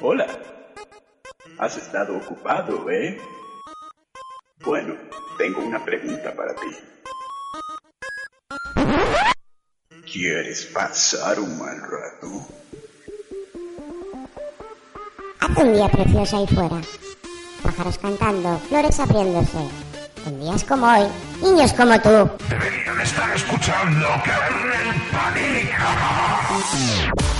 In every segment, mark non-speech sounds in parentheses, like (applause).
Hola. Has estado ocupado, ¿eh? Bueno, tengo una pregunta para ti. ¿Quieres pasar un mal rato? Hace un día precioso ahí fuera. Pájaros cantando, flores abriéndose. En días como hoy, niños como tú. Deberían estar escuchando Kernel Panic. Panic!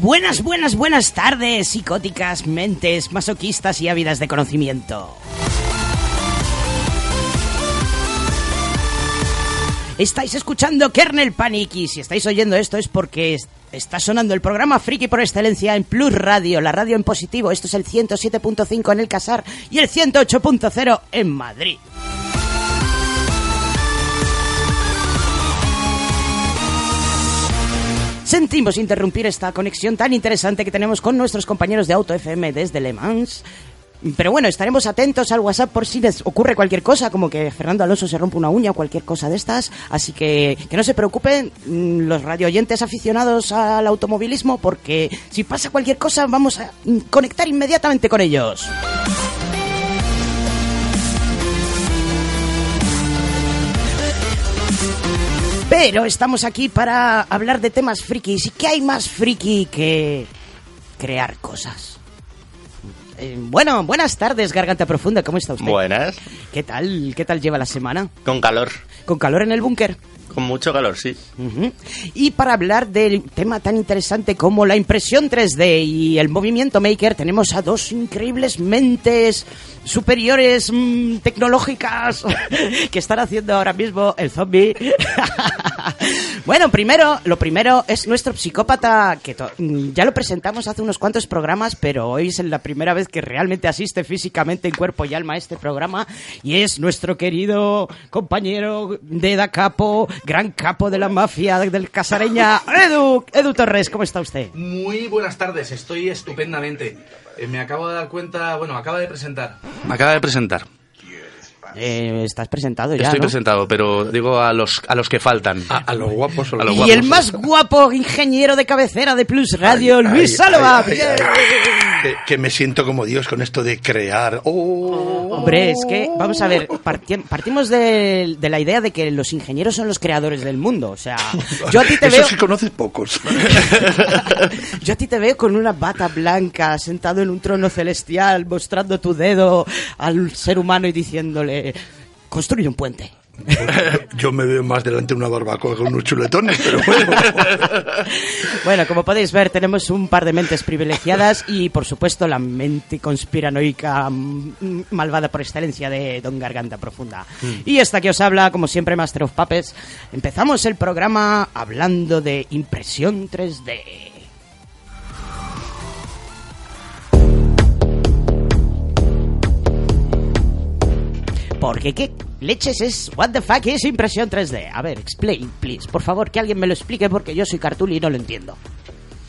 Buenas, buenas, buenas tardes, psicóticas, mentes, masoquistas y ávidas de conocimiento. Estáis escuchando Kernel Panic y si estáis oyendo esto es porque está sonando el programa Friki por excelencia en Plus Radio, la radio en positivo. Esto es el 107.5 en el Casar y el 108.0 en Madrid. Sentimos interrumpir esta conexión tan interesante que tenemos con nuestros compañeros de Auto FM desde Le Mans. Pero bueno, estaremos atentos al WhatsApp por si les ocurre cualquier cosa, como que Fernando Alonso se rompe una uña o cualquier cosa de estas. Así que que no se preocupen los radioyentes aficionados al automovilismo, porque si pasa cualquier cosa vamos a conectar inmediatamente con ellos. Pero estamos aquí para hablar de temas frikis. ¿Y qué hay más friki que crear cosas? Eh, bueno, buenas tardes, Garganta Profunda. ¿Cómo está usted? Buenas. ¿Qué tal? ¿Qué tal lleva la semana? Con calor. ¿Con calor en el búnker? Con mucho calor, sí. Y para hablar del tema tan interesante como la impresión 3D y el movimiento maker, tenemos a dos increíbles mentes superiores mmm, tecnológicas (laughs) que están haciendo ahora mismo el zombie. (laughs) bueno, primero, lo primero es nuestro psicópata, que ya lo presentamos hace unos cuantos programas, pero hoy es la primera vez que realmente asiste físicamente en cuerpo y alma a este programa, y es nuestro querido compañero de Da Capo, gran capo de la mafia del Casareña, Edu, Edu Torres, ¿cómo está usted? Muy buenas tardes, estoy estupendamente. Eh, me acabo de dar cuenta, bueno, acaba de presentar. Me acaba de presentar. Eh, estás presentado ya. Estoy ¿no? presentado, pero digo a los, a los que faltan. A, a los guapos. A los y guapos. el más guapo ingeniero de cabecera de Plus Radio, ay, Luis Salva. Que, que, me siento como Dios con esto de crear. Oh. Hombre, es que, vamos a ver, parti partimos de, de, la idea de que los ingenieros son los creadores del mundo. O sea, yo a ti te Eso veo. sí conoces pocos. (laughs) yo a ti te veo con una bata blanca, sentado en un trono celestial, mostrando tu dedo al ser humano y diciéndole construye un puente. Yo me veo más delante de una barbacoa con unos chuletones, pero bueno. (laughs) bueno, como podéis ver, tenemos un par de mentes privilegiadas y, por supuesto, la mente conspiranoica malvada por excelencia de Don Garganta Profunda. Mm. Y esta que os habla, como siempre, Master of Puppets. Empezamos el programa hablando de impresión 3D. Porque qué leches es What the fuck es impresión 3D. A ver, explain, please. Por favor, que alguien me lo explique porque yo soy cartul y no lo entiendo.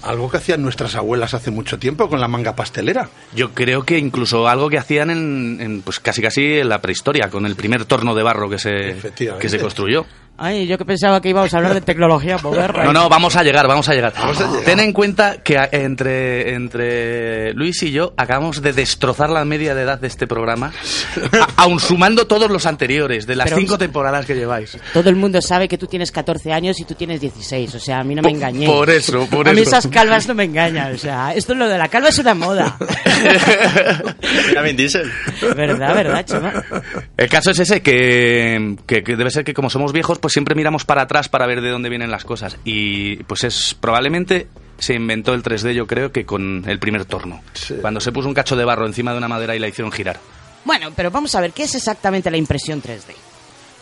Algo que hacían nuestras abuelas hace mucho tiempo con la manga pastelera. Yo creo que incluso algo que hacían en, en pues casi casi en la prehistoria, con el primer torno de barro que se, que se construyó. Ay, yo que pensaba que íbamos a hablar de tecnología moderna. No, no, vamos a llegar, vamos a llegar. Vamos a llegar. Ten en cuenta que entre, entre Luis y yo acabamos de destrozar la media de edad de este programa, aun sumando todos los anteriores, de las Pero, cinco temporadas que lleváis. Todo el mundo sabe que tú tienes 14 años y tú tienes 16, o sea, a mí no me engañé. Por eso, por a eso. A mí esas calvas no me engañan, o sea, esto es lo de la calva es una moda. (laughs) También dicen. Verdad, verdad, chama. El caso es ese, que, que, que debe ser que como somos viejos, pues siempre miramos para atrás para ver de dónde vienen las cosas. Y pues es probablemente se inventó el 3D, yo creo que con el primer torno. Sí. Cuando se puso un cacho de barro encima de una madera y la hicieron girar. Bueno, pero vamos a ver, ¿qué es exactamente la impresión 3D?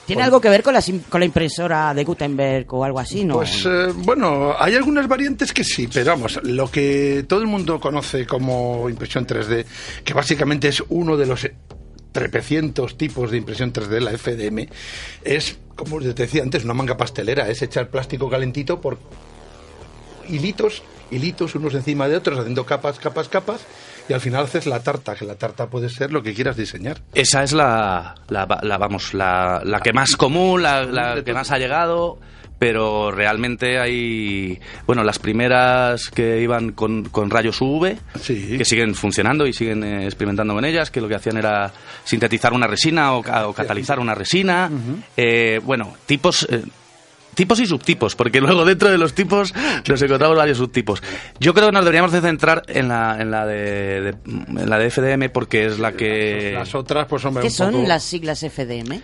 ¿Tiene algo que ver con la, sim- con la impresora de Gutenberg o algo así? No. Pues eh, bueno, hay algunas variantes que sí, pero vamos, lo que todo el mundo conoce como impresión 3D, que básicamente es uno de los trepecientos tipos de impresión 3D, la FDM, es, como te decía antes, una manga pastelera, es echar plástico calentito por hilitos, hilitos unos encima de otros, haciendo capas, capas, capas, y al final haces la tarta, que la tarta puede ser lo que quieras diseñar. Esa es la, la, la- vamos, la, la que más común, la, la que más ha llegado, pero realmente hay, bueno, las primeras que iban con, con rayos UV, Sí. que siguen funcionando y siguen eh, experimentando con ellas, que lo que hacían era sintetizar una resina o, ca- o catalizar una resina. Eh, bueno, tipos... eh, Tipos y subtipos, porque luego dentro de los tipos nos encontramos varios subtipos. Yo creo que nos deberíamos de centrar en la, en la de, de- en la de FDM porque es la que... Las otras, pues hombre, ¿Qué un son poco- las siglas FDM?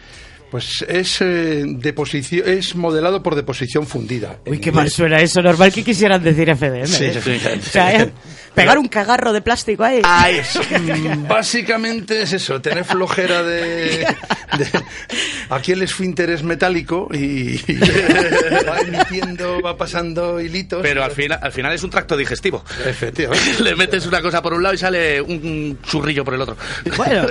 Pues es eh, deposición, es modelado por deposición fundida. Uy, qué mal suena eso. Normal que quisieran decir FDM. Sí, ¿eh? sí, sí. O sea. Pegar un cagarro de plástico ahí. Ah, eso. (laughs) Mm, Básicamente es eso, tener flojera de, de- Aquí el esfínter es metálico y, y (laughs) va emitiendo, va pasando hilitos. Pero al final, al final es un tracto digestivo. Efectivamente. (laughs) Le metes una cosa por un lado y sale un, churrillo por el otro. Bueno,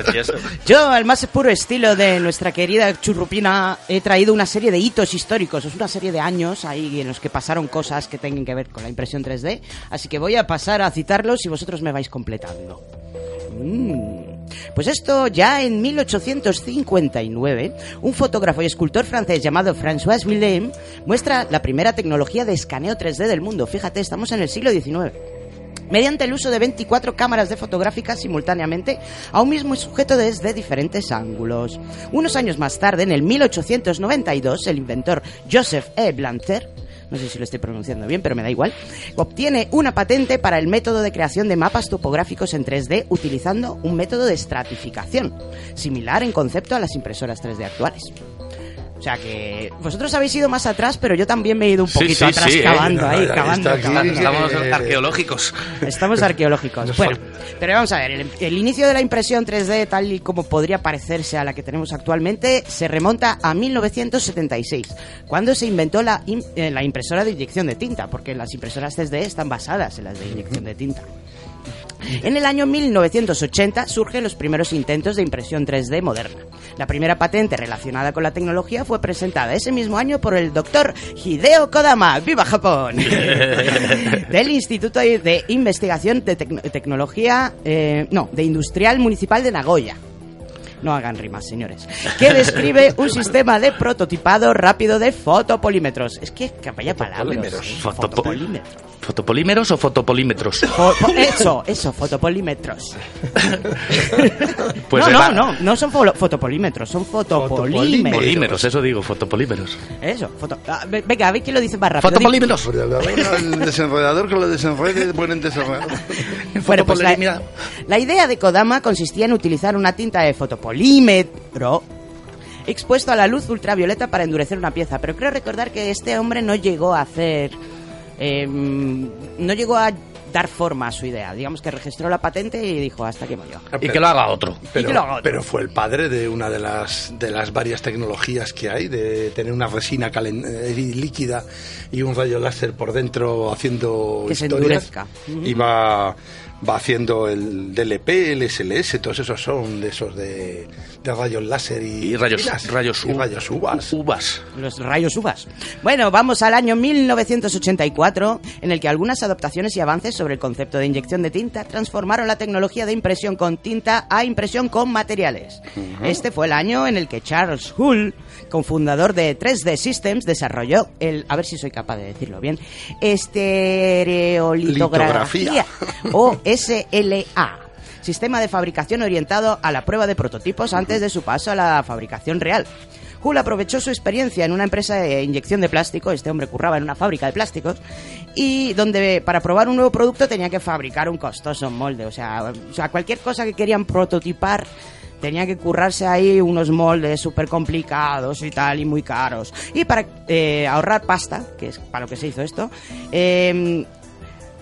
yo al más puro estilo de nuestra querida churrupina he traído una serie de hitos históricos, es una serie de años ahí en los que pasaron cosas que tengan que ver con la impresión 3D, así que voy a pasar a citarlos y vosotros me vais completando. Mm. Pues esto ya en 1859, un fotógrafo y escultor francés llamado François Willem muestra la primera tecnología de escaneo 3D del mundo. Fíjate, estamos en el siglo XIX mediante el uso de 24 cámaras de fotográficas simultáneamente a un mismo sujeto desde diferentes ángulos. Unos años más tarde, en el 1892, el inventor Joseph E. Blanter no sé si lo estoy pronunciando bien, pero me da igual, obtiene una patente para el método de creación de mapas topográficos en 3D utilizando un método de estratificación, similar en concepto a las impresoras 3D actuales. O sea que vosotros habéis ido más atrás, pero yo también me he ido un poquito sí, atrás sí, ¿eh? cavando ahí, no, cavando, está aquí, cavando. Estamos Eh, arqueológicos. Estamos arqueológicos. Bueno, pero vamos a ver, el, el inicio de la impresión 3D, tal y como podría parecerse a la que tenemos actualmente, se remonta a 1976, cuando se inventó la, im- eh, la impresora de inyección de tinta, porque las impresoras 3D están basadas en las de inyección de tinta. En el año 1980 surgen los primeros intentos de impresión 3D moderna. La primera patente relacionada con la tecnología fue presentada ese mismo año por el doctor Hideo Kodama, ¡Viva Japón! (laughs) del Instituto de Investigación de Tecno- Tecnología, eh, no, de Industrial Municipal de Nagoya. No hagan rimas, señores. Que describe un sistema de prototipado rápido de fotopolímetros. Es que, que vaya palabras. Fotopolímeros. ¿eh? Fotopo- Fotopolímetros. ¿Fotopolímeros o fotopolímetros? Fo- fo- eso, eso, fotopolímetros. (laughs) Pues no, no, no, no son fo- fotopolímetros, son fotopolímeros. Polímeros, eso digo, fotopolímeros. Eso, foto... ah, ve- venga, a ver quién lo dice más rápido. Fotopolímeros. El desenredador que lo desenrede, ponen desenredador. Bueno, pues la, la idea de Kodama consistía en utilizar una tinta de fotopolímetro expuesto a la luz ultravioleta para endurecer una pieza. Pero creo recordar que este hombre no llegó a hacer... eh, no llegó a dar forma a su idea. Digamos que registró la patente y dijo, hasta aquí voy yo. Y que lo haga otro. Pero, Y que lo haga otro. pero fue el padre de una de las de las varias tecnologías que hay, de tener una resina calen- eh, líquida y un rayo láser por dentro haciendo Que se historias. endurezca. Y va, haciendo el DLP, el SLS, todos esos son de esos de, de rayos láser y, Y rayos, y rayos, y u- rayos uvas. Uvas. Los rayos uvas. Bueno, vamos al año 1984, en el que algunas adaptaciones y avances sobre el concepto de inyección de tinta transformaron la tecnología de impresión con tinta a impresión con materiales. Este fue el año en el que Charles Hull, cofundador de 3D Systems, desarrolló el, a ver si soy capaz de decirlo bien, estereolitografía o SLA. Sistema de fabricación orientado a la prueba de prototipos antes de su paso a la fabricación real. Hull aprovechó su experiencia en una empresa de inyección de plástico, este hombre curraba en una fábrica de plásticos, y donde para probar un nuevo producto tenía que fabricar un costoso molde. O sea, o sea cualquier cosa que querían prototipar tenía que currarse ahí unos moldes súper complicados y tal, y muy caros. Y para eh, ahorrar pasta, que es para lo que se hizo esto, eh,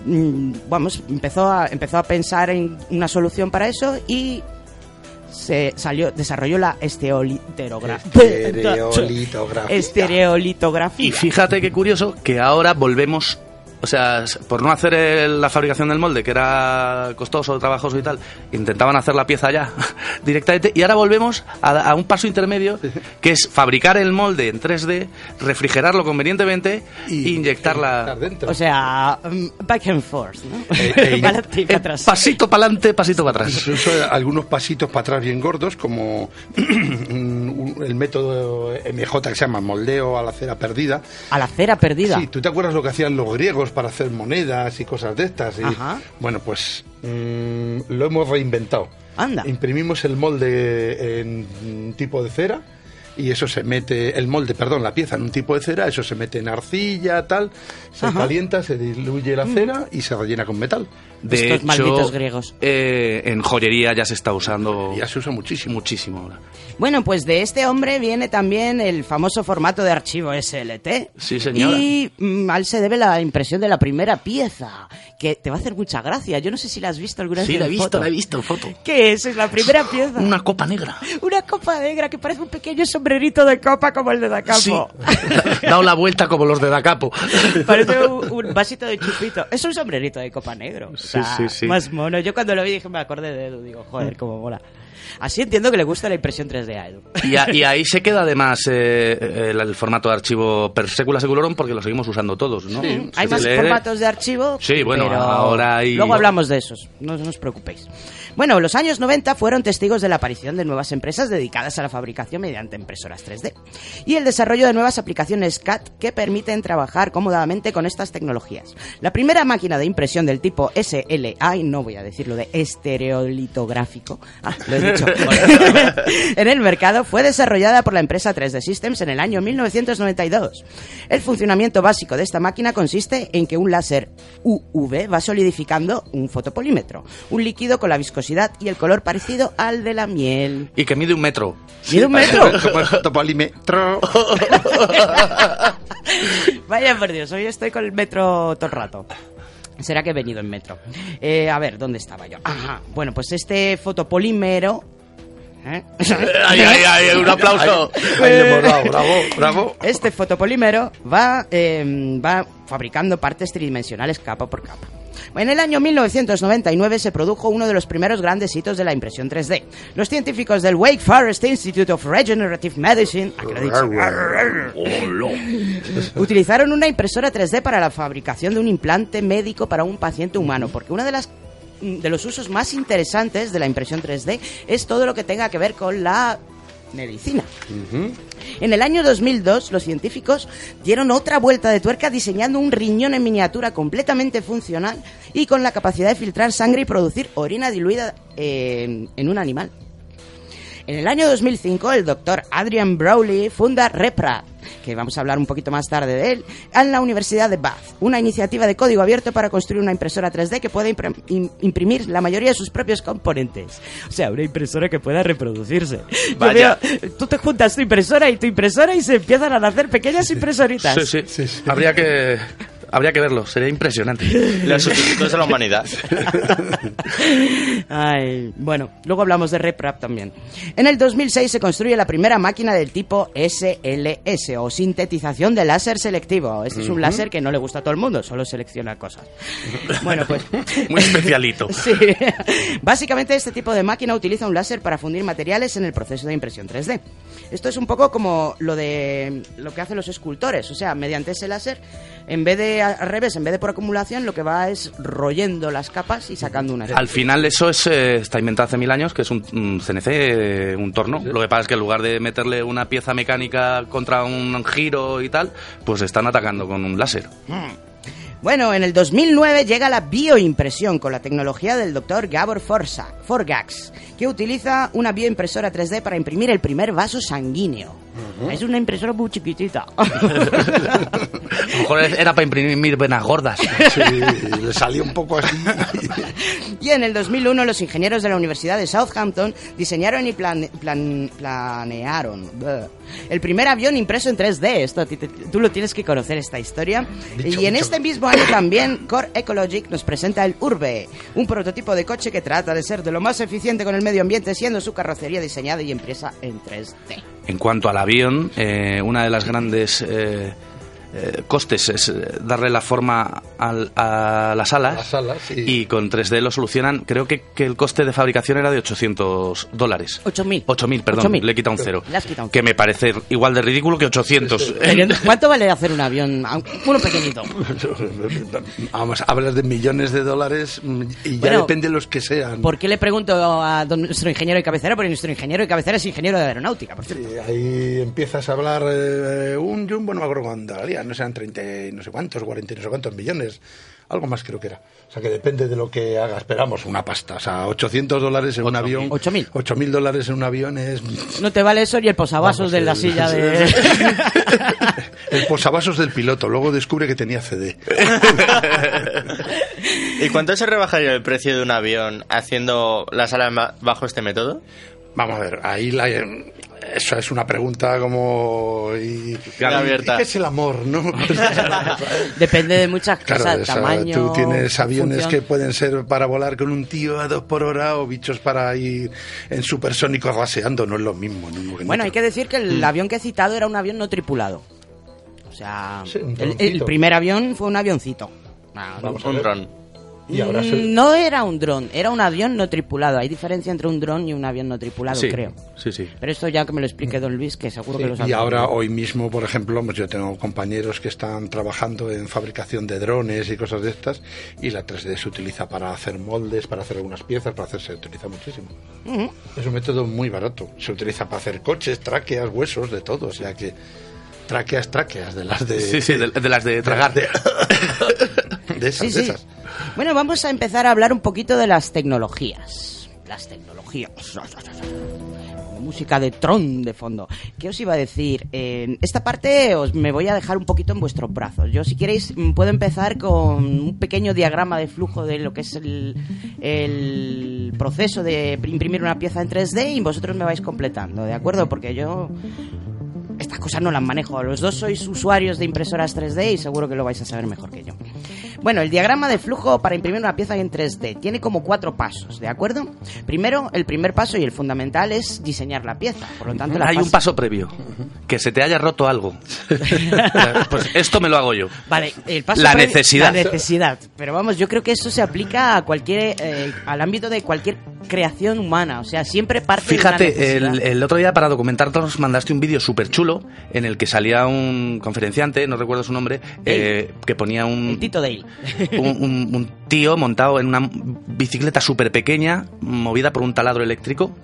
mm, vamos, empezó a, empezó a pensar en una solución para eso y se salió, desarrolló la. Estereolitografía. Estereolitografía. Y fíjate qué curioso que ahora volvemos, o sea, por no hacer el- la fabricación del molde, que era costoso, trabajoso y tal, intentaban hacer la pieza ya (laughs) directamente y ahora volvemos a, a un paso intermedio, que es fabricar el molde en 3D, refrigerarlo convenientemente Y e inyectarla... dentro. O sea, mm, back and forth, ¿no? Eh, (laughs) eh, Para adelante y para Eh, atrás. pasito para adelante, pasito para atrás. Incluso algunos pasitos para atrás bien gordos, como (clears throat) el método MJ que se llama moldeo a la cera perdida. A la cera perdida. Sí, ¿tú te acuerdas lo que hacían los griegos para hacer monedas y cosas de estas? Y, Ajá. Bueno, pues mm, lo hemos reinventado. Anda. Imprimimos el molde en un tipo de cera y eso se mete, el molde, perdón, la pieza en un tipo de cera, eso se mete en arcilla, tal, se Ajá. Mm. calienta, se diluye la cera y se rellena con metal. De Estos hecho, malditos griegos. eh, en joyería ya se está usando ya se usa muchísimo. muchísimo ahora. Bueno, pues de este hombre viene también el famoso formato de archivo SLT. Sí, señora. Y mm, a él se debe la impresión de la primera pieza, que te va a hacer mucha gracia. Yo no sé si la has visto alguna vez Sí, la he visto, foto. la he visto en foto. ¿Qué es? Es la primera (laughs) pieza. Una copa negra. Una copa negra que parece un pequeño sombrerito de copa como el de Da Sí. (laughs) Capo. Dado la vuelta como los de Da Capo. Parece un, un vasito de chupito. Es un sombrerito de copa negro. O Sí, sí, sí. Más mono. Yo cuando lo vi dije, me acordé de Edu. Digo, joder, cómo mola. Así entiendo que le gusta la impresión 3D a Edu. Y, a- y ahí se queda además eh, el, el formato de archivo per secula seculorum porque lo seguimos usando todos, ¿no? Hay Se más lee- formatos de archivo. Sí, bueno, pero ahora hay- Luego hablamos de esos, no, no os preocupéis. Bueno, los años 90 fueron testigos de la aparición de nuevas empresas dedicadas a la fabricación mediante impresoras 3D y el desarrollo de nuevas aplicaciones CAD que permiten trabajar cómodamente con estas tecnologías. La primera máquina de impresión del tipo SLA, y no voy a decirlo de estereolitográfico, ah, lo he dicho, (laughs) en el mercado fue desarrollada por la empresa 3D Systems en el año 1992. El funcionamiento básico de esta máquina consiste en que un láser UV va solidificando un fotopolímetro, un líquido con la viscosidad y el color parecido al de la miel. Y que mide un metro. ¿Mide un metro? (laughs) Como el fotopolímetro. (laughs) Vaya por Dios, hoy estoy con el metro todo el rato. Será que he venido en metro. Eh, a ver, ¿dónde estaba yo? Ajá. Bueno, pues este fotopolímero... ¿eh? ¡Ay, ay, ay! ¡Un aplauso! Ahí le hemos dado, bravo, bravo. Este fotopolímero va, eh, va fabricando partes tridimensionales capa por capa. En el año 1999 se produjo uno de los primeros grandes hitos de la impresión 3D. Los científicos del Wake Forest Institute of Regenerative Medicine (laughs) utilizaron una impresora 3D para la fabricación de un implante médico para un paciente humano, porque una de las de los usos más interesantes de la impresión 3D es todo lo que tenga que ver con la medicina. En el año 2002, los científicos dieron otra vuelta de tuerca diseñando un riñón en miniatura completamente funcional y con la capacidad de filtrar sangre y producir orina diluida eh, en un animal. En el año 2005, el doctor Adrian Browley funda Repra, que vamos a hablar un poquito más tarde de él, en la Universidad de Bath, una iniciativa de código abierto para construir una impresora 3D que pueda imprimir la mayoría de sus propios componentes. O sea, una impresora que pueda reproducirse. Vaya. veo, tú te juntas tu impresora y tu impresora y se empiezan a nacer pequeñas impresoritas. Sí, sí, Habría que... Habría que verlo, sería impresionante. (laughs) Los sustitutos de la humanidad. (laughs) Ay, bueno, luego hablamos de RepRap también. En el 2006 se construye la primera máquina del tipo SLS o sintetización de láser selectivo. Este es un láser que no le gusta a todo el mundo, solo selecciona cosas. (laughs) Bueno, pues Muy especialito. Sí. Básicamente este tipo de máquina utiliza un láser para fundir materiales en el proceso de impresión 3D. Esto es un poco como lo de lo que hacen los escultores, o sea, mediante ese láser, en vez de al revés, en vez de por acumulación, lo que va es royendo las capas y sacando una. Al final eso es eh, está inventado hace mil años, que es un, un CNC, eh, un torno. Lo que pasa es que en lugar de meterle una pieza mecánica contra un giro y tal, pues están atacando con un láser. Bueno, en el 2009 llega la bioimpresión con la tecnología del doctor Gabor Forza, Forgax, que utiliza una bioimpresora 3D para imprimir el primer vaso sanguíneo. Es una impresora muy chiquitita. (laughs) A lo mejor era para imprimir venas gordas. Sí, (laughs) le salió un poco así. (laughs) Y en el 2001 los ingenieros de la Universidad de Southampton diseñaron y plan- plan- planearon el primer avión impreso en 3D. Esto tú lo tienes que conocer esta historia. Dicho, y en dicho. este mismo año también Core Ecologic nos presenta el Urbe, un prototipo de coche que trata de ser de lo más eficiente con el medio ambiente, siendo su carrocería diseñada y impresa en 3D. En cuanto al avión, eh, una de las grandes eh, eh, costes es eh, darle la forma al- a las alas. Las alas, sí. Y con 3D lo solucionan. Creo que, que el coste de fabricación era de 800 dólares. 8.000. 8.000, perdón. 8.000. Le he quitado un cero. Quitado un Que me parece igual de ridículo que 800. Pero, ¿Cuánto vale hacer un avión? Aun- Uno pequeñito. (laughs) Vamos, hablas de millones de dólares mm, y ya Bueno, depende de los que sean. ¿Por qué le pregunto a don- nuestro ingeniero de cabecera? Porque nuestro ingeniero de cabecera es ingeniero de aeronáutica, por cierto. Y ahí empiezas a hablar eh, un jumbo, no me acuerdo cuánto no sean 30 y no sé cuántos, 40 y no sé cuántos millones, algo más creo que era. O sea que depende de lo que hagas, esperamos una pasta. O sea, 800 dólares en un avión. 8.000. 8.000 dólares en un avión es. No te vale eso y el posavasos Vamos, de la silla de... (laughs) El posavasos del piloto, luego descubre que tenía CD. (laughs) ¿Y cuánto se rebajaría el precio de un avión haciendo las alas ma- bajo este método? Vamos a ver, ahí la, eso es una pregunta como... Y, abierta. ¿Qué es el amor, no? (laughs) Depende de muchas Claro, cosas, o sea, tamaño... tú tienes aviones función. que pueden ser para volar con un tío a dos por hora o bichos para ir en supersónicos raseando, no es lo mismo. Bueno, hay que decir que el avión que he citado era un avión no tripulado. O sea, Sí, el, primer avión fue un avioncito. Ah. Vamos a Un dron. Y ahora Mm, se- No era un dron, era un avión no tripulado. Hay diferencia entre un dron y un avión no tripulado, sí, creo. sí, sí. Pero esto ya que me lo explique Don Luis, que seguro que lo sabe. y ahora, hoy mismo, por ejemplo, pues yo tengo compañeros que están trabajando en fabricación de drones y cosas de estas, y la 3D se utiliza para hacer moldes, para hacer algunas piezas, para hacer, se utiliza muchísimo. Es un método muy barato. Se utiliza para hacer coches, tráqueas, huesos, de todo. O sea que tráqueas, tráqueas, de las de... Sí, sí, de, de las de (laughs) tragar. De, de esas, Sí, de sí. esas. Bueno, vamos a empezar a hablar un poquito de las tecnologías. Las tecnologías. Música de Tron de fondo. ¿Qué os iba a decir? En esta parte os me voy a dejar un poquito en vuestros brazos. Yo, si queréis, puedo empezar con un pequeño diagrama de flujo de lo que es el, el proceso de imprimir una pieza en 3D y vosotros me vais completando, ¿de acuerdo? Porque yo estas cosas no las manejo. Los dos sois usuarios de impresoras 3D y seguro que lo vais a saber mejor que yo. Bueno, el diagrama de flujo para imprimir una pieza en 3D tiene como cuatro pasos, ¿de acuerdo? Primero, el primer paso y el fundamental es diseñar la pieza. Por lo tanto, la Hay un paso previo. Que se te haya roto algo. (laughs) pues esto me lo hago yo. Vale, el paso La previo- necesidad. La necesidad. Pero vamos, yo creo que eso se aplica a cualquier, eh, al ámbito de cualquier creación humana. O sea, siempre parte de una Fíjate, necesidad. el, el otro día para documentarnos mandaste un vídeo súper chulo en el que salía un conferenciante, no recuerdo su nombre, eh, que ponía un, El Tito Dale. Un, un- un tío montado en una bicicleta súper pequeña, movida por un taladro eléctrico.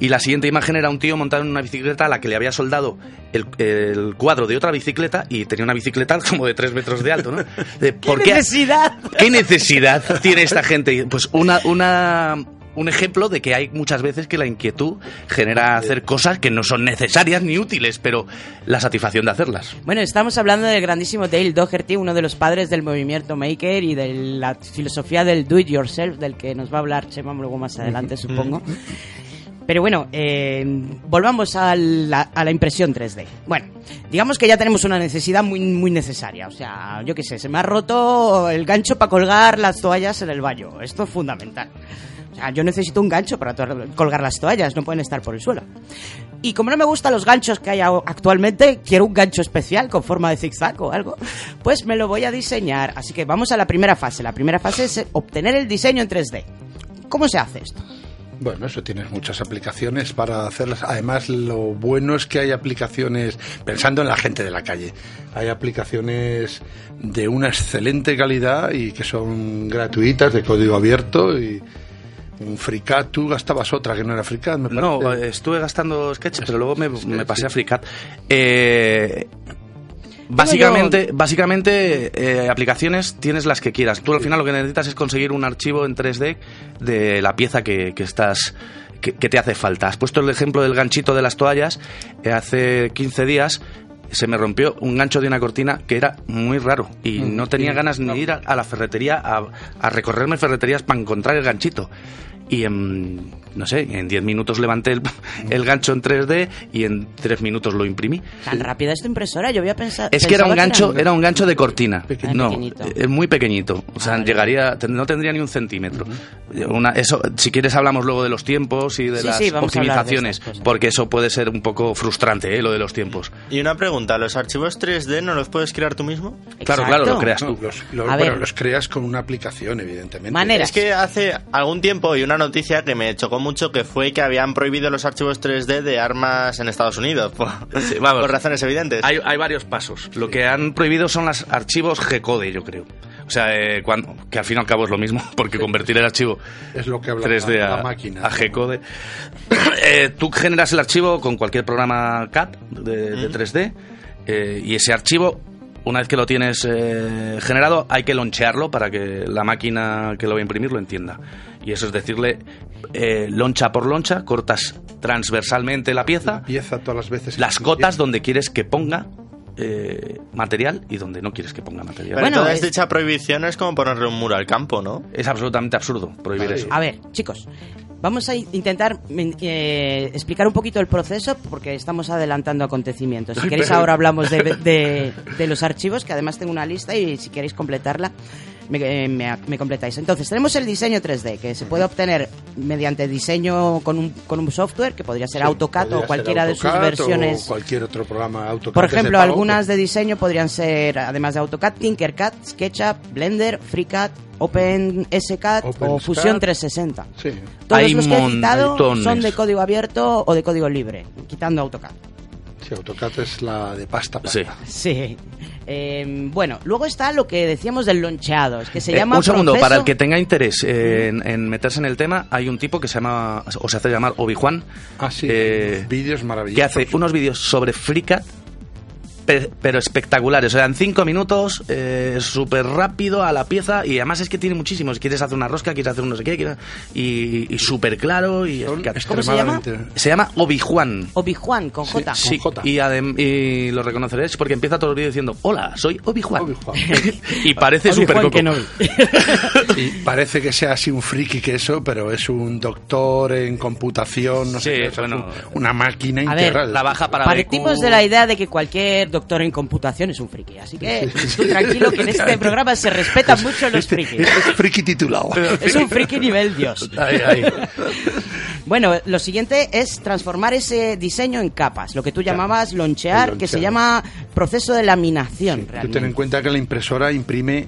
Y la siguiente imagen era un tío montado en una bicicleta a la que le había soldado el, el cuadro de otra bicicleta y tenía una bicicleta (laughs) como de tres metros de alto, ¿no? De, (laughs) ¿por ¿Qué necesidad? ¿Qué necesidad tiene esta gente? Pues una, una, un ejemplo de que hay muchas veces que la inquietud genera hacer cosas que no son necesarias ni útiles, pero la satisfacción de hacerlas. Bueno, estamos hablando del grandísimo Dale Doherty, uno de los padres del movimiento Maker y de la filosofía del do it yourself, del que nos va a hablar Chema luego más adelante, supongo. Pero bueno, eh, volvamos a la, a la impresión 3D. Bueno, digamos que ya tenemos una necesidad muy, muy necesaria. O sea, yo qué sé, se me ha roto el gancho para colgar las toallas en el baño. Esto es fundamental. O sea, yo necesito un gancho para colgar las toallas, no pueden estar por el suelo. Y como no me gustan los ganchos que hay actualmente, quiero un gancho especial con forma de zigzag o algo, pues me lo voy a diseñar. Así que vamos a la primera fase. La primera fase es eh, obtener el diseño en 3D. ¿Cómo se hace esto? Bueno, eso tienes muchas aplicaciones para hacerlas. Además, lo bueno es que hay aplicaciones, pensando en la gente de la calle, hay aplicaciones de una excelente calidad y que son gratuitas, de código abierto y un FreeCAD. Tú gastabas otra que no era FreeCAD, me No, parece. estuve gastando sketch, pero luego me, me pasé a FreeCAD. Eh, básicamente, básicamente eh, aplicaciones tienes las que quieras. Tú al final lo que necesitas es conseguir un archivo en 3D de la pieza que, que estás que, que te hace falta. Has puesto el ejemplo del ganchito de las toallas. eh, hace 15 días se me rompió un gancho de una cortina que era muy raro y Mm, no tenía y- ganas ni de ir a, a la ferretería a, a recorrerme ferreterías para encontrar el ganchito. Y en, no sé, en 10 minutos levanté el, (laughs) el gancho en 3D y en 3 minutos lo imprimí. Tan rápida es tu impresora, yo había pensado... Es que era un gancho, era un gancho de cortina. Pequeñito. No, es muy pequeñito. O sea, Ah, vale. llegaría, no tendría ni un centímetro. Una, eso, si quieres hablamos luego de los tiempos y de Sí, las sí, de optimizaciones, porque eso puede ser un poco frustrante, ¿eh? lo de los tiempos. Y una pregunta, ¿los archivos 3D no los puedes crear tú mismo? Claro, Exacto. claro, lo creas No, tú. los, los- bueno, ver. los creas con una aplicación, evidentemente. Maneras. Es que hace algún tiempo y una noticia que me chocó mucho que fue que habían prohibido los archivos 3D de armas en Estados Unidos, por, Sí, vamos. por razones evidentes. Hay, hay varios pasos. Lo que han prohibido son los archivos G-Code, yo creo. O sea, eh, cuando, que al fin y al cabo es lo mismo, (laughs) porque convertir el archivo Es lo que habla 3D la, a, la máquina. a G-Code. (coughs) Eh, tú generas el archivo con cualquier programa CAD de, de 3D eh, y ese archivo, una vez que lo tienes eh, generado, hay que lonchearlo para que la máquina que lo va a imprimir lo entienda. Y eso es decirle, eh, loncha por loncha, cortas transversalmente la pieza, La pieza todas las veces. las cotas donde quieres que ponga eh, material y donde no quieres que ponga material. Pero Bueno, entonces es- dicha prohibición es como ponerle un muro al campo, ¿no? Es absolutamente absurdo prohibir Vale. eso. A ver, chicos, vamos a in- intentar eh, explicar un poquito el proceso porque estamos adelantando acontecimientos. Si (laughs) queréis ahora hablamos de, de- de los archivos, que además tengo una lista y si queréis completarla, me, eh, me- me completáis. Entonces, tenemos el diseño 3D, que se puede obtener mediante diseño con un, con un software, que podría ser Sí, AutoCAD podría o ser cualquiera de sus versiones. O cualquier otro programa AutoCAD. Por ejemplo, pago, algunas de diseño podrían ser, además de AutoCAD, Tinkercad, SketchUp, Blender, FreeCAD, OpenSCAD o OpenSCAD. Fusion 360. Sí. Todos Hay los que he citado montones. son de código abierto o de código libre, quitando AutoCAD. Sí, AutoCAD es la de pasta. Sí. pasta. Sí. Eh, bueno, luego está lo que decíamos del loncheado, es que se Eh, llama un segundo, proceso- para el que tenga interés eh, en, en meterse en el tema, hay un tipo que se llama, o se hace llamar Obi-Juan, Ah, sí. eh, vídeos maravillosos. que hace unos vídeos sobre FreeCAD, pe- pero espectaculares. O sea, en cinco minutos, eh, súper rápido a la pieza, y además es que tiene muchísimos. Quieres hacer una rosca, quieres hacer un no sé qué, quieres- y, y súper claro. Y. ¿Cómo se llama? extremadamente- Se llama Obi-Juan. Obi-Juan con J. Sí, J. y, adem- y lo reconoceréis porque empieza todo el vídeo diciendo Hola, soy Obi-Juan. (laughs) Y parece súper coco. (laughs) Y parece que sea así un friki que eso, pero es un doctor en computación, no sé Sí, qué, bueno. una máquina A ver, integral. Trabaja para Partimos BQ. de la idea de que cualquier doctor en computación es un friki, así que tú tranquilo que en este programa se respetan mucho los Este- frikis. este es friki titulado. Es un friki nivel Dios. Ay, ay. Bueno, lo siguiente es transformar ese diseño en capas, lo que tú llamabas lonchear, que se llama proceso de laminación. Tú ten en cuenta que la impresora imprime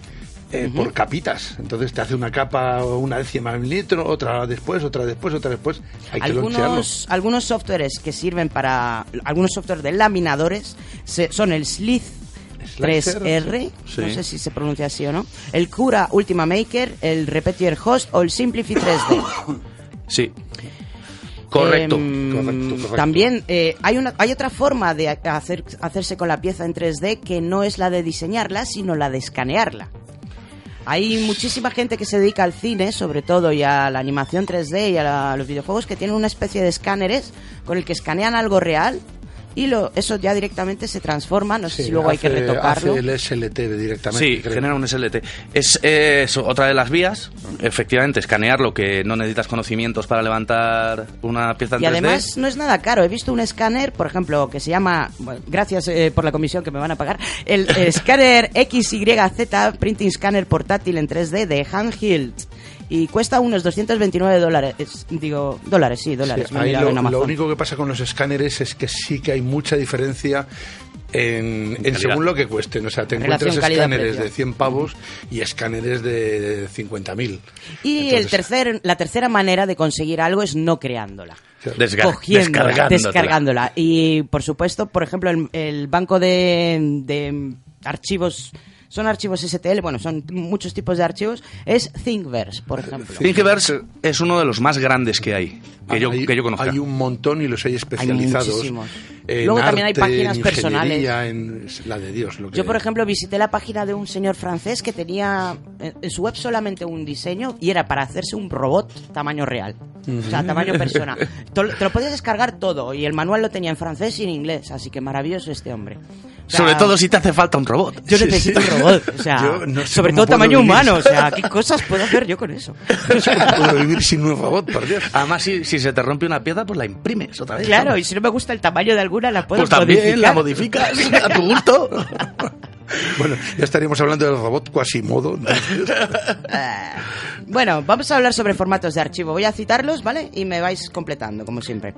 eh, por capitas. Entonces te hace una capa una décima de milímetro, otra después, otra después, otra después. Hay que lonchearlo. Algunos, algunos softwares que sirven para. Algunos softwares de laminadores se- son el Slith Slicer, 3R, sí. no sé si se pronuncia así o no, el Cura Ultima Maker, el Repetier Host o el Simplify 3D. (coughs) Sí. Correcto. Em, correcto, correcto. También eh, hay, una, hay otra forma de ha- hacer, hacerse con la pieza en 3D que no es la de diseñarla, sino la de escanearla. Hay muchísima gente que se dedica al cine, sobre todo, y a la animación 3D y a, la- a los videojuegos que tienen una especie de escáneres con el que escanean algo real y lo, eso ya directamente se transforma. No sé Sí, si luego hay que retocarlo. Hace el SLT directamente. Sí, creo. genera un SLT. Es, eh, es otra de las vías, efectivamente, escanear lo que no necesitas conocimientos para levantar una pieza en Y 3D. además no es nada caro. He visto un escáner, por ejemplo, que se llama, bueno, gracias eh, por la comisión que me van a pagar, el (laughs) escáner XYZ Printing Scanner portátil en 3D de Handheld. Y cuesta unos 229 dólares. Es- Digo, dólares, sí, dólares. Sí, lo, en Amazon. lo único que pasa con los escáneres es que sí que hay mucha diferencia en, según lo que cuesten. O sea, te Relación encuentras escáneres de 100 pavos y escáneres de 50.000. Y el tercer, la tercera manera de conseguir algo es no creándola. Desga- cogiéndola, descargándotela. descargándola. Y por supuesto, por ejemplo, el, el banco de, de archivos, son archivos STL, bueno, son muchos tipos de archivos, es Thingiverse, por ejemplo. Thingiverse es uno de los más grandes que hay, que, yo, hay, que yo conozca. hay un montón y los hay especializados. muchísimos. en Luego también hay páginas en personales. ingeniería, En la de Dios. Lo que- Yo, por ejemplo, visité la página de un señor francés que tenía en su web solamente un diseño y era para hacerse un robot tamaño real. O sea, tamaño persona. (laughs) Te lo te lo podías descargar todo y el manual lo tenía en francés y en inglés, así que maravilloso este hombre. Sea, Sobre todo si te hace falta un robot. Yo necesito un robot, o sea, (laughs) Yo no sé sobre cómo todo tamaño vivir. humano, o sea, (laughs) ¿qué cosas puedo hacer yo con eso? (laughs) No puedo vivir sin un robot, por Dios. Además, si, si se te rompe una pieza, pues la imprimes otra vez. Claro, ¿sabes? y si no me gusta el tamaño de alguna, la puedo Pues también modificar. la modificas a tu gusto. Bueno, ya estaríamos hablando del robot Quasimodo. ¿no? Ah, Bueno, vamos a hablar sobre formatos de archivo. Voy a citarlos, ¿vale? Y me vais completando, como siempre.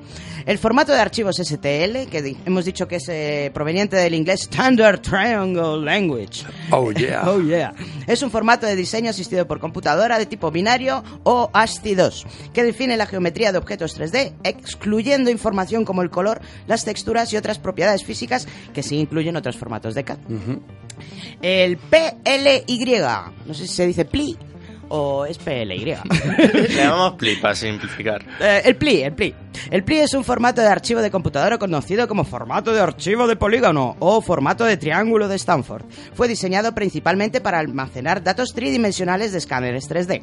El formato de archivos STL, que hemos dicho que es eh, proveniente del inglés Standard Triangle Language. Oh, yeah. (laughs) Oh, yeah. Es un formato de diseño asistido por computadora de tipo binario o ASCII2, que define la geometría de objetos 3D, excluyendo información como el color, las texturas y otras propiedades físicas que sí incluyen otros formatos de CAD. El PLY, no sé si se dice PLI o es PLY. (laughs) Le llamamos PLI para simplificar. Eh, el PLI, el PLI. El PLI es un formato de archivo de computadora conocido como formato de archivo de polígono o formato de triángulo de Stanford. Fue diseñado principalmente para almacenar datos tridimensionales de escáneres 3D.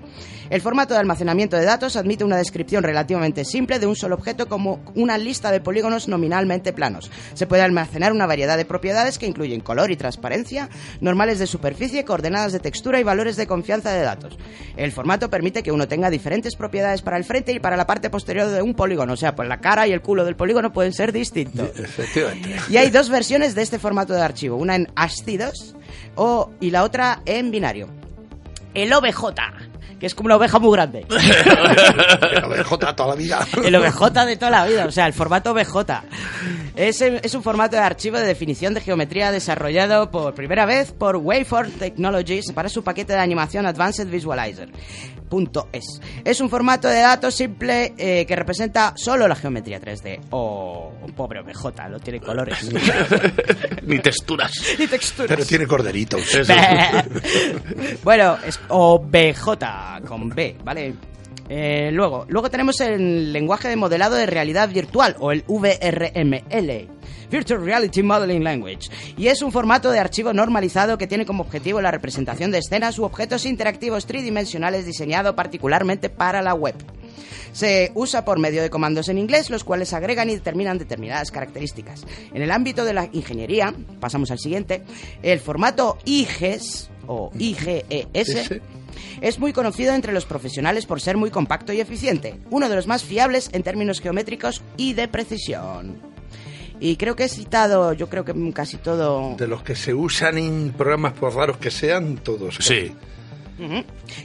El formato de almacenamiento de datos admite una descripción relativamente simple de un solo objeto como una lista de polígonos nominalmente planos. Se puede almacenar una variedad de propiedades que incluyen color y transparencia, normales de superficie, coordenadas de textura y valores de confianza de datos. El formato permite que uno tenga diferentes propiedades para el frente y para la parte posterior de un polígono, o sea, pues la cara y el culo del polígono pueden ser distintos. Efectivamente. Y hay dos versiones de este formato de archivo, una en ASCII2 o, y la otra en binario. El OBJ, que es como una oveja muy grande. (laughs) La BJ toda la vida. El OBJ de toda la vida, o sea, el formato OBJ. Es, es un formato de archivo de definición de geometría desarrollado por primera vez por Waveform Technologies para su paquete de animación Advanced Visualizer. Es. Es un formato de datos simple eh, que representa solo la geometría 3D. O un pobre OBJ, no tiene colores (laughs) Ni texturas. ni texturas. Pero tiene corderitos. (laughs) bueno, es o BJ con B, ¿vale? Eh, luego, luego tenemos el lenguaje de modelado de realidad virtual o el VRML. Virtual Reality Modeling Language. Y es un formato de archivo normalizado que tiene como objetivo la representación de escenas u objetos interactivos tridimensionales diseñado particularmente para la web. Se usa por medio de comandos en inglés, los cuales agregan y determinan determinadas características. En el ámbito de la ingeniería, pasamos al siguiente, el formato IGES o IGES. Es muy conocido entre los profesionales por ser muy compacto y eficiente, uno de los más fiables en términos geométricos y de precisión. Y creo que he citado, yo creo que casi todo. De los que se usan en programas por raros que sean, todos. Sí.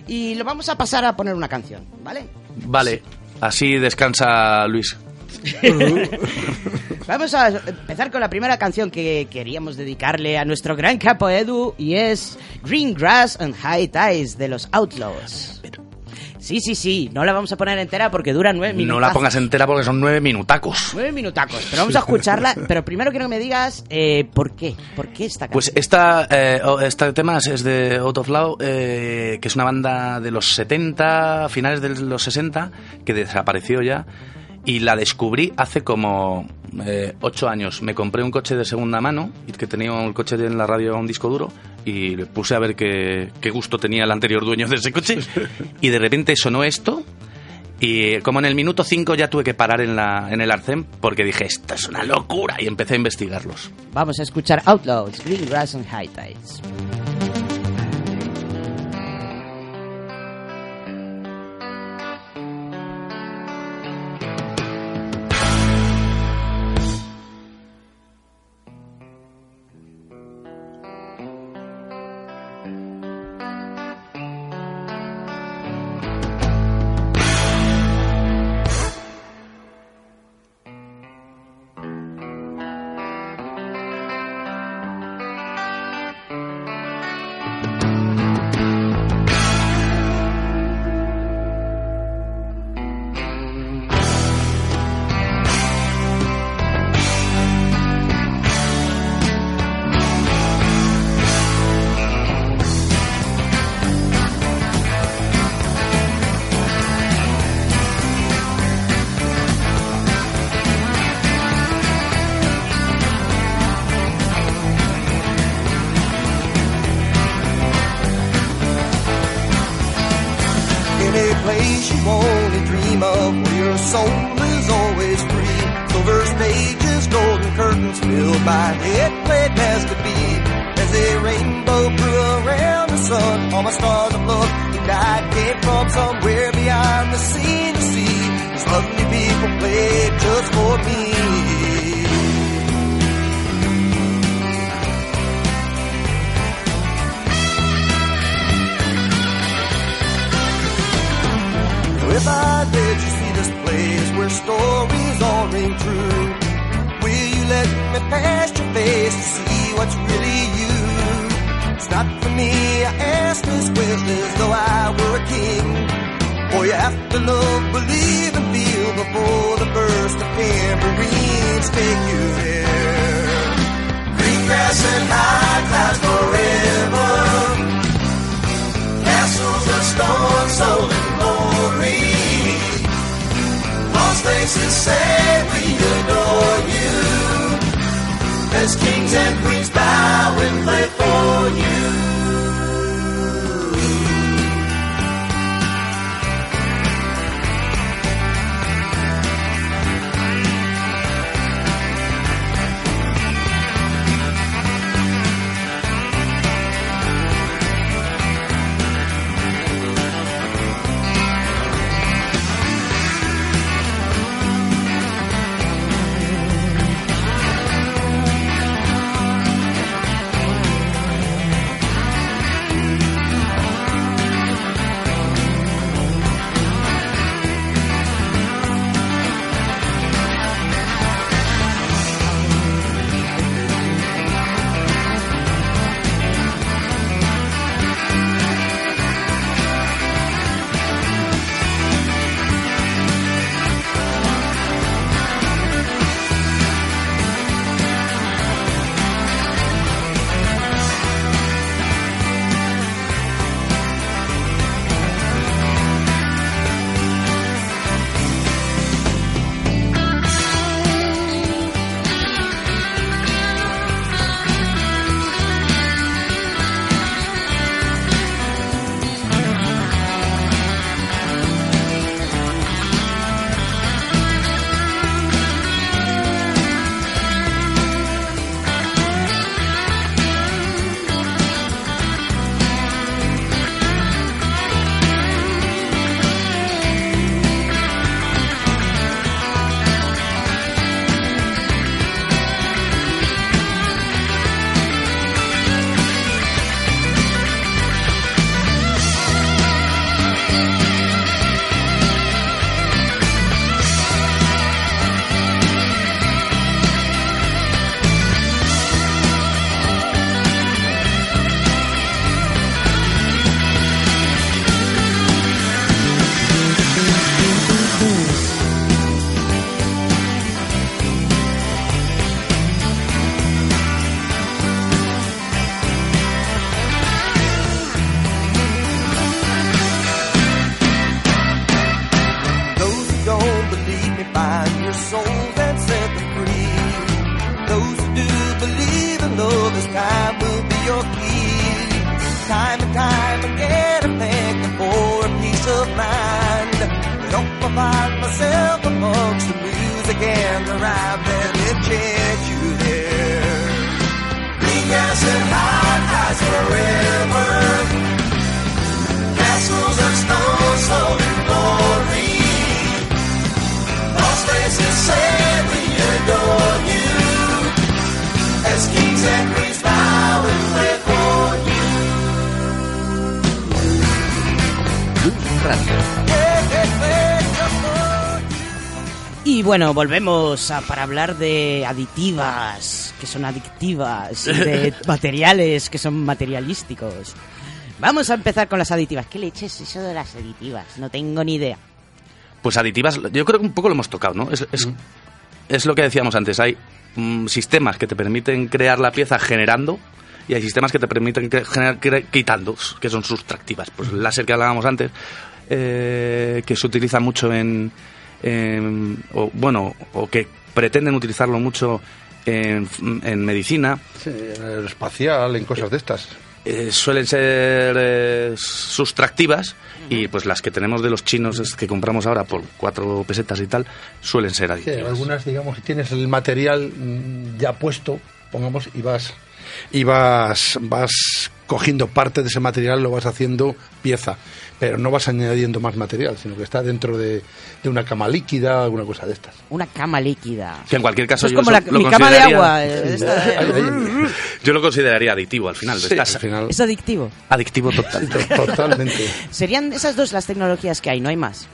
Y lo vamos a pasar a poner una canción, ¿vale? Vale. Así descansa Luis. (laughs) Vamos a empezar con la primera canción que queríamos dedicarle a nuestro gran capo Edu y es Green Grass and High Ties de los Outlaws. Sí, sí, sí, no la vamos a poner entera porque dura nueve minutos. No la pongas entera porque son nueve minutacos. Nueve minutacos, pero vamos a escucharla. (laughs) Pero primero quiero que me digas eh, por qué. ¿Por qué esta canción? Pues esta, eh, este tema es- es de Out of Law, eh, que es una banda de los 70, finales de los 60, que desapareció ya. Y la descubrí hace como eh, ocho años. Me compré un coche de segunda mano, que tenía el coche en la radio un disco duro, y le puse a ver qué, qué gusto tenía el anterior dueño de ese coche. (laughs) Y de repente sonó esto. Y como en el minuto 5 ya tuve que parar en, la, en el arcén porque dije, esto es una locura. Y empecé a investigarlos. Vamos a escuchar Outlaws, Green Grass and High Tides. bueno, volvemos a, para hablar de aditivas, que son adictivas, de (laughs) materiales, que son materialísticos. Vamos a empezar con las aditivas. ¿Qué leches es eso de las aditivas? No tengo ni idea. Pues aditivas, yo creo que un poco lo hemos tocado, ¿no? Es, mm. lo que decíamos antes, hay mm, sistemas que te permiten crear la pieza generando y hay sistemas que te permiten generar quitando, que son sustractivas. Pues mm. el láser que hablábamos antes, eh, que se utiliza mucho en, eh, o, bueno, o que pretenden utilizarlo mucho en, en medicina. En espacial, en cosas de estas. Eh, eh, suelen ser eh, sustractivas y pues las que tenemos de los chinos que compramos ahora por cuatro pesetas y tal suelen ser aditivas. Algunas digamos que tienes el material mm, ya puesto, pongamos y vas y vas vas cogiendo parte de ese material lo vas haciendo pieza pero no vas añadiendo más material, sino que está dentro de, de una cama líquida, alguna cosa de estas. Una cama líquida. Que en cualquier caso Esto yo es como la- lo mi cama de consideraría- agua. eh. (laughs) Yo lo consideraría adictivo al final. Sí, Estás al final, Es adictivo. adictivo total. (laughs) totalmente. Serían esas dos las tecnologías que hay, no hay más.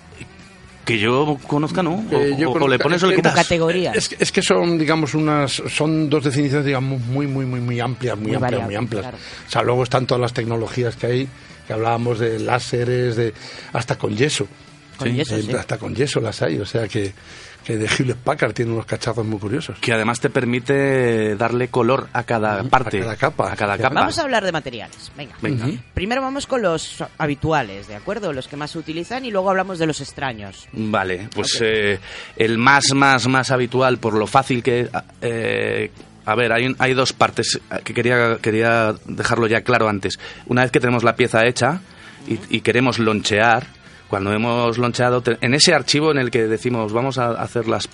que yo conozca, ¿no? O, Eh, yo o- conozca- le pones o le es que- quitas. categoría. Es, que- es que son, digamos, unas, son dos definiciones, digamos, muy, muy, muy, muy amplias, muy, Muy amplias, muy amplias. claro. O sea, luego están todas las tecnologías que hay, que hablábamos de láseres, de hasta con yeso. Con yeso, Eh, sí. Hasta con yeso las hay, o sea que, que de Hewlett Packard tiene unos cachazos muy curiosos. Que además te permite darle color a cada parte. a cada capa. A cada Sí. capa. Vamos a hablar de materiales. Venga. Venga. Primero vamos con los habituales, ¿de acuerdo? Los que más se utilizan y luego hablamos de los extraños. Vale, pues eh, el más, más, más habitual, por lo fácil que... eh, a ver, hay, hay dos partes que quería, quería dejarlo ya claro antes. Una vez que tenemos la pieza hecha y, y queremos lonchear, cuando hemos loncheado, en ese archivo en el que decimos vamos a hacer las...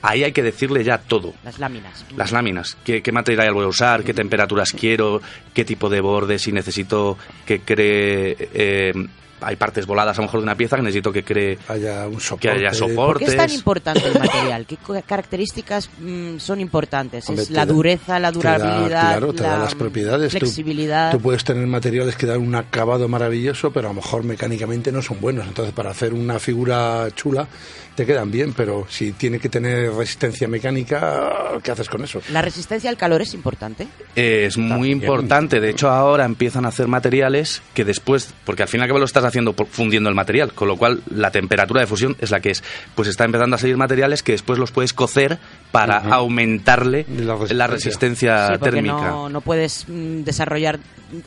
Ahí hay que decirle ya todo. Las láminas. Las láminas, qué, qué material voy a usar, qué temperaturas quiero, qué tipo de borde, si necesito que cree... eh, hay partes voladas a lo mejor de una pieza que necesito que cree Haya un que soporte. haya ¿Por soportes. qué es tan importante el material? ¿Qué características mm, son importantes? Hombre, ¿Es la da- dureza, la te da- durabilidad, claro, te la da las propiedades. Tú- flexibilidad? Tú, puedes tener materiales que dan un acabado maravilloso, pero a lo mejor mecánicamente no son buenos. Entonces, para hacer una figura chula, te quedan bien, pero si tiene que tener resistencia mecánica, ¿qué haces con eso? ¿La resistencia al calor es importante? Eh, Es muy También. importante. De hecho, ahora empiezan a hacer materiales que después, porque al fin y al cabo lo estás haciendo fundiendo el material, con lo cual la temperatura de fusión es la que es. Pues está empezando a salir materiales que después los puedes cocer para aumentarle La la resistencia. resistencia, sí, térmica. no, no puedes mm, desarrollar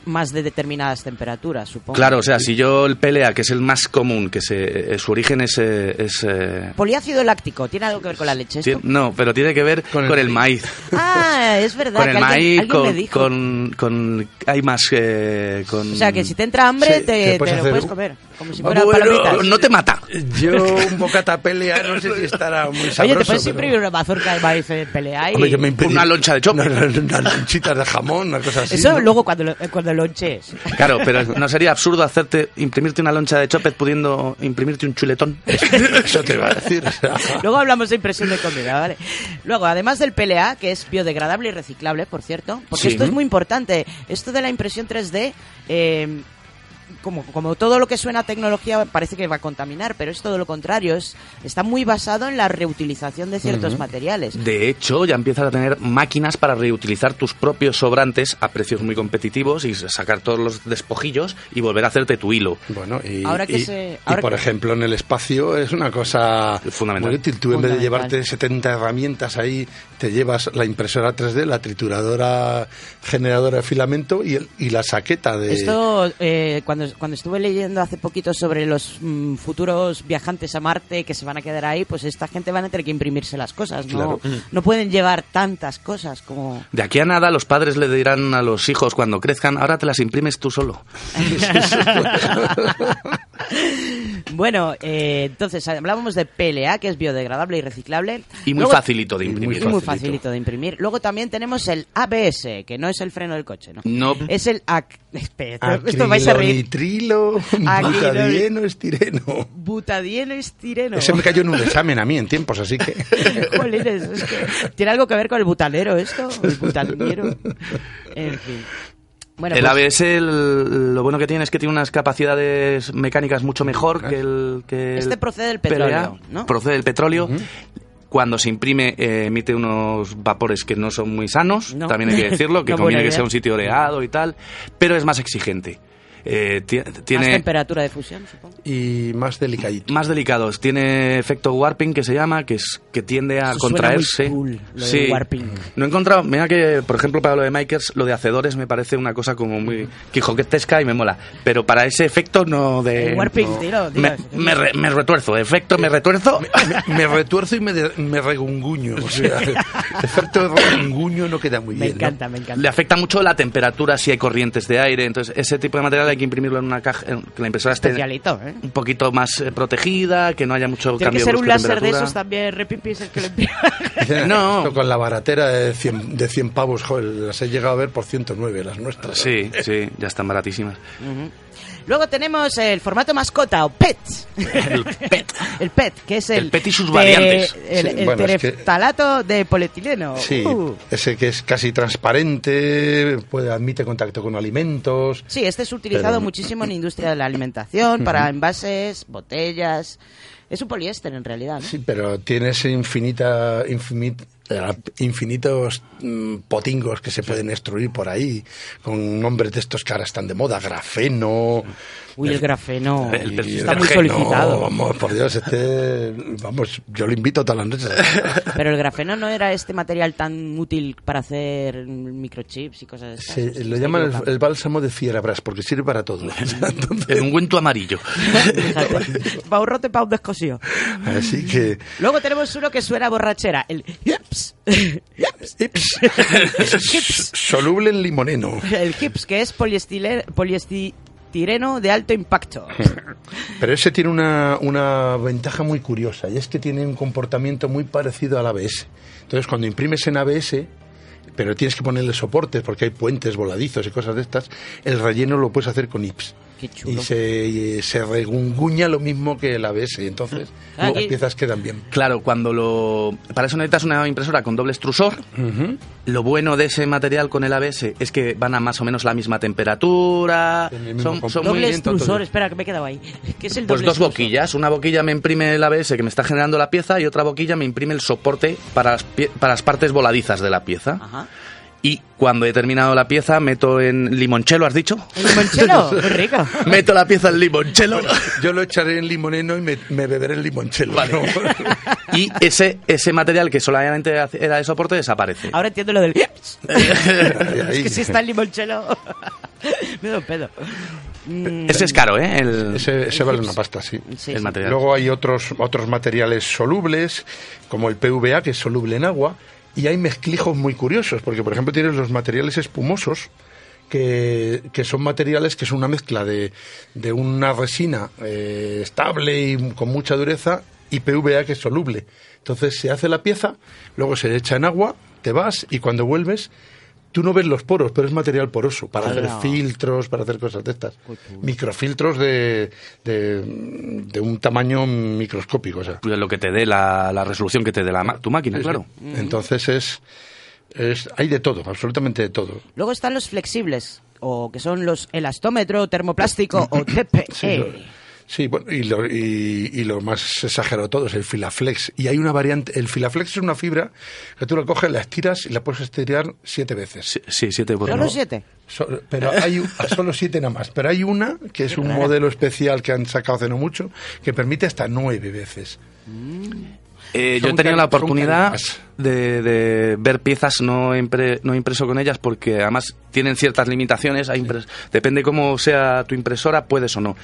más de determinadas temperaturas, supongo. Claro, o sea, si yo el PLA, que es el más común, que se, eh, su origen es, eh, es, eh, Poliácido láctico, ¿tiene algo que ver con la leche esto? no, pero tiene que ver con, Con el el maíz. Ah, es verdad. con que el alguien, maíz, alguien me con, dijo. con, con- hay más eh, con O sea, que si te entra hambre, Sí, te, te te lo puedes un- comer. Como si Ah, fueran bueno, palomitas. no te mata. Yo, un bocata pelea, no sé si estará muy sabroso. Oye, te puedes pero- imprimir una mazorca de maíz en pelea y... Hombre, yo me imprimí- Una loncha de chope. (laughs) Una- Unas lonchitas de jamón, una cosa así. Eso ¿no? luego cuando, lo- cuando lonches. Claro, pero (laughs) no sería absurdo hacerte imprimirte una loncha de chopet pudiendo imprimirte un chuletón. (laughs) Eso te iba a decir. o sea. Luego hablamos de impresión de comida, ¿vale? Luego, además del PLA, que es biodegradable y reciclable, por cierto, porque Sí. esto es muy importante. Esto de la impresión 3D, eh, como, como todo lo que suena a tecnología parece que va a contaminar, pero es todo lo contrario. Es, está muy basado en la reutilización de ciertos materiales. De hecho, ya empiezas a tener máquinas para reutilizar tus propios sobrantes a precios muy competitivos y sacar todos los despojillos y volver a hacerte tu hilo. Bueno, y, Ahora que y- se- y, por que- ejemplo, en el espacio es una cosa Fundamental. muy útil. Tú en vez de llevarte 70 herramientas ahí, te llevas la impresora 3D, la trituradora generadora de filamento y, el- y la saqueta de... Esto, eh, cuando, cuando estuve leyendo hace poquito sobre los mm, futuros viajantes a Marte que se van a quedar ahí, pues esta gente van a tener que imprimirse las cosas, ¿no? Claro. No pueden llevar tantas cosas como... De aquí a nada, los padres le dirán a los hijos cuando crezcan, ahora te las imprimes tú solo. (laughs) Bueno, eh, entonces hablábamos de PLA, que es biodegradable y reciclable. Y muy Luego- facilito de imprimir. y muy. Facilito de imprimir. Luego también tenemos el ABS, que no es el freno del coche, ¿no? No. Es el... ac- (laughs) Espera, esto vais a reír. Acriloni- butadieno, estireno. Butadieno estireno. Ese me cayó en un examen a mí en tiempos, así que... (laughs) Jolines, es que tiene algo que ver con el butanero esto, el butanero. En fin. Bueno, el pues, ABS, el- lo bueno que tiene es que tiene unas capacidades mecánicas mucho mejor que el que Este el procede del petróleo, PLA. ¿no? Procede del petróleo. Cuando se imprime eh, emite unos vapores que no son muy sanos, No. también hay que decirlo, (laughs) que No, conviene que sea un sitio oreado y tal, pero es más exigente. Eh, ti- Más tiene temperatura de fusión, supongo. Y más delicadito. más delicados. Tiene efecto warping que se llama, que es que tiende a Eso suena contraerse. muy cool, lo de sí. warping. No he encontrado, mira que, por ejemplo, para lo de Makers, lo de hacedores me parece una cosa como muy quijoquetesca y me mola. Pero para ese efecto no de. El warping, tiro, tiro. Me, me re- me retuerzo, efecto me retuerzo. me, me retuerzo y me, de- me regunguño. O sea, efecto de regunguño no queda muy Me bien. ¿no? encanta, me encanta. Le afecta mucho la temperatura si hay corrientes de aire. Entonces, ese tipo de material hay que imprimirlo en una caja, que la impresora esté ¿eh? un poquito más eh, protegida, que no haya mucho Tiene que cambio ser un láser de temperatura. esos también, repipis, el que lo imprime. (laughs) Dicen, No. esto Con la baratera de 100, de 100 pavos, joder, las he llegado a ver por 109, las nuestras. Sí, sí, ya están baratísimas. Luego tenemos el formato mascota o PET. El PET. (laughs) El PET, que es el. El PET y sus te- variantes. El, Sí, el bueno, es que- tereftalato de polietileno. Sí, Uh. ese que es casi transparente, puede, admite contacto con alimentos. Sí, este es utilizado Pero- muchísimo en industria de la alimentación, para envases, botellas. Es un poliéster en realidad, ¿no? Sí, pero tienes infinita, infinit- eh, infinitos mm, potingos que se pueden extruir por ahí, con nombres de estos que ahora están de moda, grafeno. Uy, el grafeno. El y- está muy solicitado. Vamos, por Dios, este, vamos, yo lo invito todas las noches. (laughs) Pero el grafeno no era este material tan útil para hacer microchips y cosas. Se, ¿Se lo llaman el, el bálsamo de Fierabras porque sirve para todo. (laughs) (laughs) Entonces, El ungüento amarillo. Fíjate, pa' un rote, pa' un descosido. así que Luego tenemos uno que suena a borrachera, el hips. (laughs) Soluble en limoneno. El hips, que es poliestireno de alto impacto. (laughs) Pero ese tiene una, una ventaja muy curiosa y es que tiene un comportamiento muy parecido al ABS. Entonces, cuando imprimes en ABS, pero tienes que ponerle soportes porque hay puentes voladizos y cosas de estas, el relleno lo puedes hacer con IPS. Qué chulo. Y se, y se regunguña lo mismo que el ABS, y entonces Ah, las y- piezas quedan bien. Claro, cuando lo... Para eso necesitas una impresora con doble extrusor. Lo bueno de ese material con el ABS es que van a más o menos la misma temperatura. Son, son Doble muy... extrusor, todo. espera, que me he quedado ahí. (laughs) ¿Qué es el Pues doble dos extrusor? boquillas. Una boquilla me imprime el ABS que me está generando la pieza y otra boquilla me imprime el soporte para las, pie- para las partes voladizas de la pieza. Ajá. Y cuando he terminado la pieza, meto en limonchelo, ¿has dicho? El limonchelo, (laughs) muy rico. meto la pieza en limonchelo. Yo lo echaré en limoneno y me, me beberé el limonchelo. Vale. ¿no? (laughs) y ese, ese material que solamente era de soporte desaparece. Ahora entiendo lo del. (laughs) Ahí, es que si está el limonchelo... me da un pedo. Mm, Ese es caro, ¿eh? El, Ese, ese vale una pasta, sí. sí, el sí. material. Luego hay otros, otros materiales solubles, como el PVA, que es soluble en agua, y hay mezclijos muy curiosos, porque por ejemplo tienes los materiales espumosos, que, que son materiales que son una mezcla de, de una resina eh, estable y con mucha dureza, y PVA que es soluble. Entonces se hace la pieza, luego se echa en agua, te vas, y cuando vuelves, tú no ves los poros, pero es material poroso, para hacer filtros, para hacer cosas de estas. Microfiltros de, de, de un tamaño microscópico, o sea. Pues lo que te dé la, la resolución que te dé la ma- tu máquina, claro. Entonces es, es, hay de todo, absolutamente de todo. Luego están los flexibles, o que son los elastómetro, termoplástico o (clears throat) TPE. Sí, sí, bueno, y lo, y, y lo más exagerado de todo es el Filaflex. Y hay una variante, el Filaflex es una fibra que tú la coges, la estiras y la puedes estirar siete veces. Sí, sí, siete por ¿Solo siete? So- pero hay (laughs) solo siete nada más. Pero hay una que es un modelo especial que han sacado hace no mucho que permite hasta nueve veces. Eh, yo he tenido la oportunidad de, de ver piezas no, impre- no impreso con ellas porque además tienen ciertas limitaciones. Hay impres- Depende cómo sea tu impresora, puedes o no.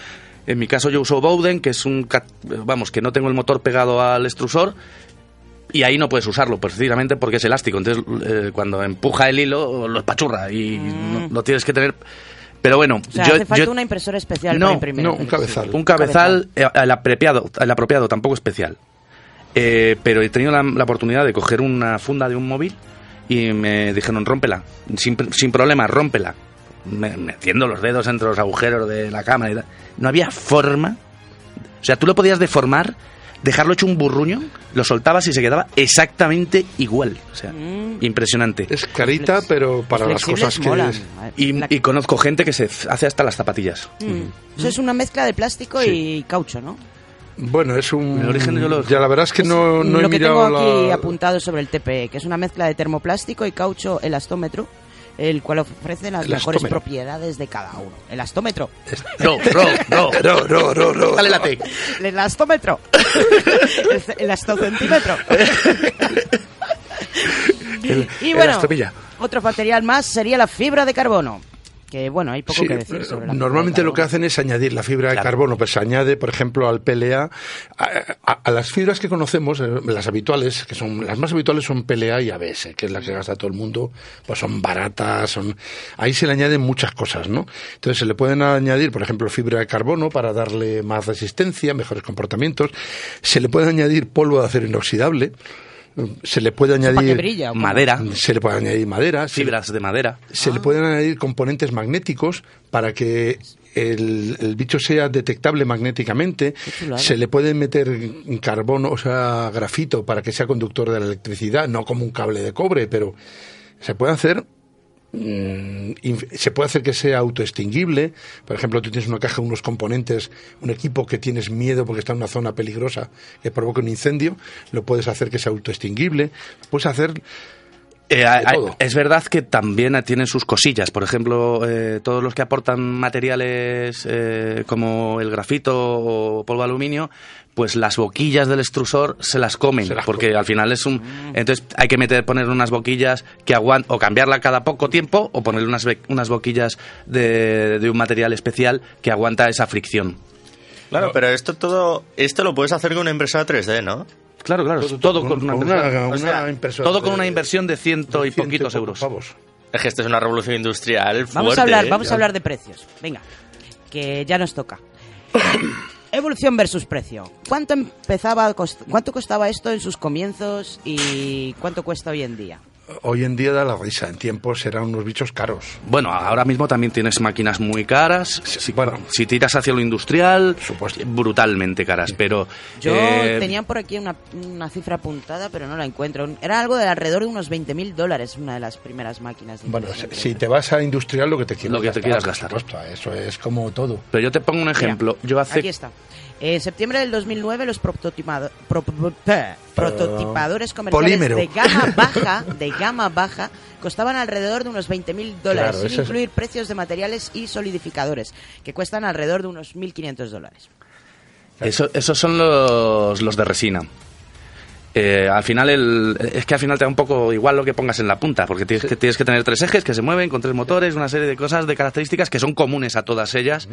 En mi caso yo uso Bowden, que es un... cat- Vamos, que no tengo el motor pegado al extrusor y ahí no puedes usarlo precisamente porque es elástico. Entonces eh, cuando empuja el hilo lo espachurra y no- lo tienes que tener... Pero bueno, O sea, yo, hace falta yo- una impresora especial No, para imprimir. no, el un cabezal. un cabezal, eh, el, apropiado, el apropiado, tampoco especial. Eh, pero he tenido la, la oportunidad de coger una funda de un móvil y me dijeron, rómpela, sin, sin problema, rómpela. Me- metiendo los dedos entre los agujeros de la cámara y tal. No había forma. O sea, tú lo podías deformar, dejarlo hecho un burruño, lo soltabas y se quedaba exactamente igual. O sea, Mm. impresionante. Es carita, pero para las cosas que molan. es. Y, La- y conozco gente que se hace hasta las zapatillas. Mm. Eso es una mezcla de plástico y caucho, ¿no? Bueno, es un. El origen yo lo- Ya la verdad es que no, no he lo que mirado tengo aquí la. apuntado sobre el TPE, que es una mezcla de termoplástico y caucho elastómetro el cual ofrece las El mejores astómetro. propiedades de cada uno. El astómetro. No, no, no. (laughs) No, no, no, no. Dale la T. El astómetro. (laughs) el, ce- el astocentímetro. (laughs) El- y bueno, otro material más sería la fibra de carbono. Que bueno, hay poco Sí, que decir sobre la normalmente lo que hacen es añadir la fibra de carbono, pues se añade, por ejemplo, al PLA, a, a- a las fibras que conocemos, eh, las habituales, que son las más habituales son PLA y ABS, que es la que gasta todo el mundo, pues son baratas, son ahí se le añaden muchas cosas, ¿no? Entonces se le pueden añadir, por ejemplo, fibra de carbono para darle más resistencia, mejores comportamientos, se le puede añadir polvo de acero inoxidable, se le puede ¿Para que añadir brilla? Madera, se le puede añadir madera, fibras de madera. se Ah. le pueden añadir componentes magnéticos para que el, el bicho sea detectable magnéticamente. Se le puede meter carbono, o sea, grafito para que sea conductor de la electricidad, no como un cable de cobre, pero se puede hacer. Mm, se puede hacer que sea autoextinguible. Por ejemplo, tú tienes una caja, unos componentes, un equipo que tienes miedo porque está en una zona peligrosa que provoca un incendio, lo puedes hacer que sea autoextinguible. Puedes hacer Eh, hay- es verdad que también tienen sus cosillas. Por ejemplo, eh, todos los que aportan materiales eh, como el grafito o polvo de aluminio, pues las boquillas del extrusor se las comen, Se las porque comen. al final es un... Entonces hay que meter, poner unas boquillas que aguanten, o cambiarla cada poco tiempo, o ponerle unas, unas boquillas de, de un material especial que aguanta esa fricción. Claro, pero esto todo, esto lo puedes hacer con una impresora 3D, ¿no? Claro, claro, todo, con, una, impresora. O sea, impresora todo con una inversión de ciento y ciento poquitos euros. pavos. Es que esto es una revolución industrial fuerte. Vamos a hablar, ¿eh? vamos a hablar de precios. Venga, que ya nos toca. (coughs) Evolución versus precio. ¿Cuánto empezaba cuánto costaba esto en sus comienzos y cuánto cuesta hoy en día? Hoy en día da la risa, en tiempos eran unos bichos caros. Bueno, ahora mismo también tienes máquinas muy caras. Si, bueno. si tiras hacia lo industrial, Supuesto. brutalmente caras. Pero Yo eh, tenía por aquí una, una cifra apuntada, pero no la encuentro. Era algo de alrededor de unos 20.000 dólares, una de las primeras máquinas. de Bueno, si 3D. te vas a industrial, lo que te quieras Lo que te quieras gastar. supuesto, eso es como todo. pero yo te pongo un ejemplo. yo hace Aquí está. En septiembre del 2009 los prototipado- pro- pro- eh, prototipadores comerciales Polímero. de gama (laughs) baja, de gama baja, costaban alrededor de unos 20.000 dólares, Claro, sin es- incluir precios de materiales y solidificadores, que cuestan alrededor de unos 1.500 dólares. Eso- esos son los, los de resina. Eh, al final el, es que al final te da un poco igual lo que pongas en la punta, porque tienes, que, tienes que tener tres ejes que se mueven con tres motores, una serie de cosas, de características que son comunes a todas ellas.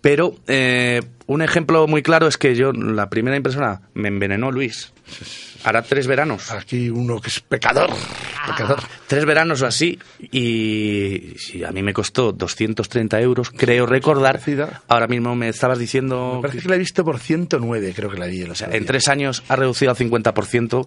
Pero eh, un ejemplo muy claro es que yo, la primera impresora, me envenenó Luis. Hará tres veranos. Aquí uno que es pecador. pecador. Tres veranos o así. Y, sí, a mí me costó 230 euros, creo recordar. Ahora mismo me estabas diciendo Me parece que- que la he visto por 109, creo que la vi. O sea, en tres años ha reducido al 50%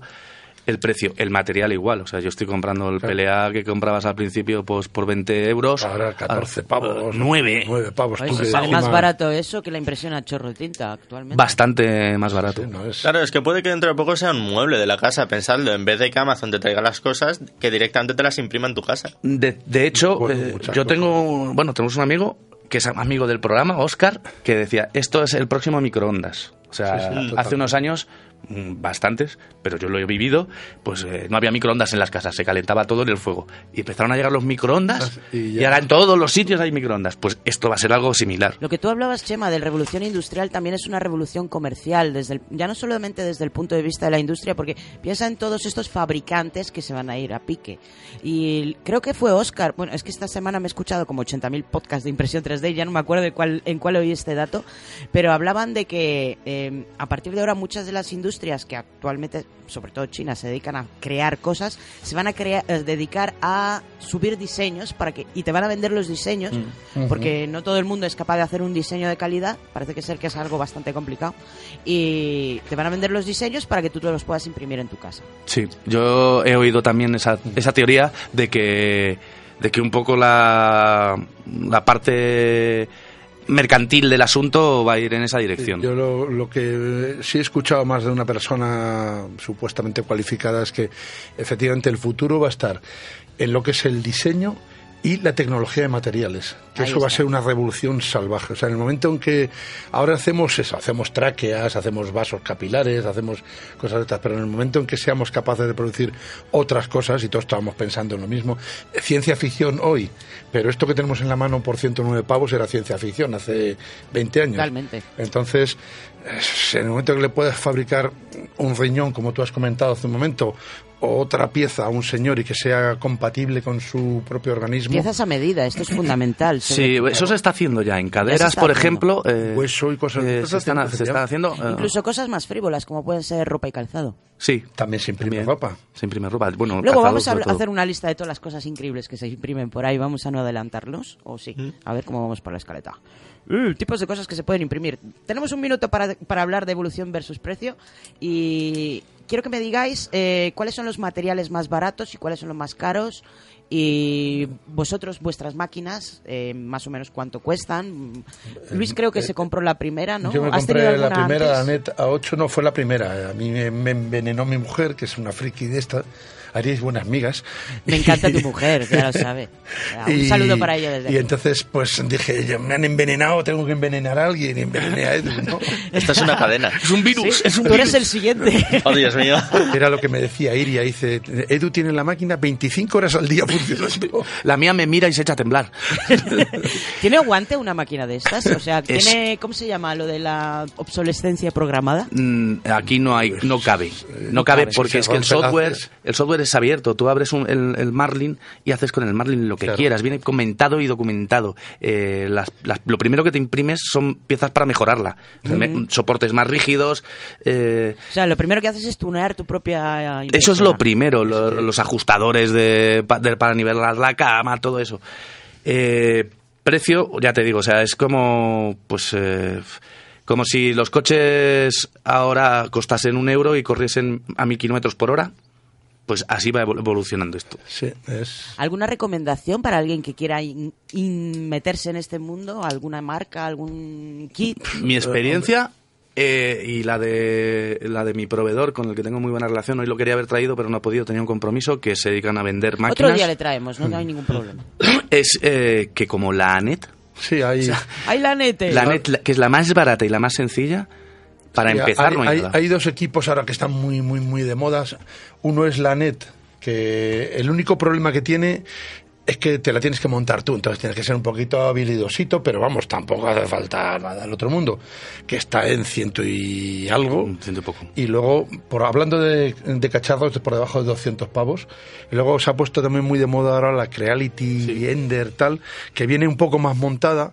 el precio. El material igual. O sea, yo estoy comprando el Claro. PLA que comprabas al principio pues por 20 euros. Ahora 14 pavos. 9. 9 pavos. Oye, tú pues sale más barato eso que la impresión a chorro de tinta actualmente. Bastante más barato. Sí, no es- Claro, es que puede que dentro de poco sea un mueble de la casa, pensadlo, en vez de que Amazon te traiga las cosas, que directamente te las imprima en tu casa. De, de hecho, Bueno, eh, yo cosas. tengo, bueno, tenemos un amigo que es amigo del programa, Oscar, que decía, esto es el próximo microondas. O sea, Sí, sí, hace unos años, bastantes, pero yo lo he vivido, pues eh, no había microondas en las casas, se calentaba todo en el fuego. Y empezaron a llegar los microondas (laughs) Y y, ahora en todos los sitios hay microondas. Pues esto va a ser algo similar. Lo que tú hablabas, Chema, de revolución industrial también es una revolución comercial, desde el- ya no solamente desde el punto de vista de la industria, porque piensa en todos estos fabricantes que se van a ir a pique. Y creo que fue Oscar, bueno, es que esta semana me he escuchado como 80.000 podcasts de impresión 3D, y ya no me acuerdo de cuál, en cuál oí este dato, pero hablaban de que eh, a partir de ahora muchas de las industrias que actualmente, sobre todo China, se dedican a crear cosas, se van a crear, eh, dedicar a subir diseños para que y te van a vender los diseños, porque no todo el mundo es capaz de hacer un diseño de calidad, parece que ser que es algo bastante complicado, y te van a vender los diseños para que tú te los puedas imprimir en tu casa. Sí, yo he oído también esa, esa teoría de que, de que un poco la, la parte mercantil del asunto va a ir en esa dirección. Yo lo, lo que sí he escuchado más de una persona supuestamente cualificada es que efectivamente el futuro va a estar en lo que es el diseño y la tecnología de materiales, que Ahí eso va a ser una revolución salvaje. O sea, en el momento en que ahora hacemos eso, hacemos tráqueas, hacemos vasos capilares, hacemos cosas de estas, pero en el momento en que seamos capaces de producir otras cosas, y todos estábamos pensando en lo mismo, eh, ciencia ficción hoy, pero esto que tenemos en la mano por 109 pavos era ciencia ficción hace 20 años. Totalmente. Entonces, en el momento que le puedes fabricar un riñón, como tú has comentado hace un momento, o otra pieza a un señor y que sea compatible con su propio organismo, Piezas a medida, esto es fundamental. Sí, eso se está haciendo ya. En caderas, por haciendo. ejemplo, eh, hueso y cosas eh, se, están, se haciendo. eh, Incluso cosas más frívolas, como pueden ser ropa y calzado. sí, también se imprime también. ropa. Se imprime ropa. Bueno, Luego calzado, vamos a hacer una lista de todas las cosas increíbles que se imprimen por ahí. Vamos a no adelantarlos, o sí. A ver cómo vamos por la escaleta. Uh, tipos de cosas que se pueden imprimir. Tenemos un minuto para, para hablar de evolución versus precio y quiero que me digáis eh, cuáles son los materiales más baratos y cuáles son los más caros y vosotros, vuestras máquinas, eh, más o menos cuánto cuestan. Luis creo que se compró la primera, ¿no? Yo me ¿Has tenido compré la primera, la antes? net A8 no fue la primera. A mí me, me envenenó mi mujer, que es una friki de esta. Haríais buenas migas. Me encanta tu (laughs) mujer, ya lo sabe. Un Y- saludo para ella desde Y aquí. entonces, pues dije, "Ya me han envenenado, tengo que envenenar a alguien. Y envenené a Edu, ¿no? (laughs) Esto es una cadena. Es un virus, Sí, es un tú eres el siguiente. (laughs) Oh, Dios mío. Era lo que me decía Iria. Dice, Edu tiene la máquina 25 horas al día funcionando. La mía me mira y se echa a temblar. ¿Tiene aguante una máquina de estas? O sea, Es- ¿tiene, ¿cómo se llama lo de la obsolescencia programada? Mm, aquí no hay no cabe no cabe cabe. porque es que el software el software es abierto tú abres un- el, el Marlin y haces con el Marlin lo que Claro. quieras viene comentado y documentado. Eh, las- las- lo primero que te imprimes son piezas para mejorarla. Me- soportes más rígidos eh, O sea, lo primero que haces es tunear tu propia eso es lo primero lo- los ajustadores de, pa- de- para nivelar la cama todo eso. Eh, precio ya te digo o sea es como pues eh, como si los coches ahora costasen un euro y corriesen a mil kilómetros por hora pues así va evol- evolucionando esto Sí, es... ¿Alguna recomendación para alguien que quiera in- in- meterse en este mundo? ¿Alguna marca? ¿Algún kit? mi experiencia eh, y la de la de mi proveedor con el que tengo muy buena relación hoy lo quería haber traído pero no ha podido tenía un compromiso que se dedican a vender máquinas Otro día le traemos, no hay ningún problema. (clears throat) es eh, que como la ANET Sí, hay... (laughs) ¡Ay, la nete! La net, la- que es la más barata y la más sencilla, para Sí, empezar hay, no hay, hay- nada. hay dos equipos ahora que están muy, muy, muy de modas. Uno es la NET, que el único problema que tiene es que te la tienes que montar tú, entonces tienes que ser un poquito habilidosito, pero vamos, tampoco hace falta nada del otro mundo, que está en ciento y algo. Ciento y poco. Y luego, por hablando de, de cacharros, por debajo de 200 pavos. Y luego se ha puesto también muy de moda ahora la Creality Ender, tal, que viene un poco más montada.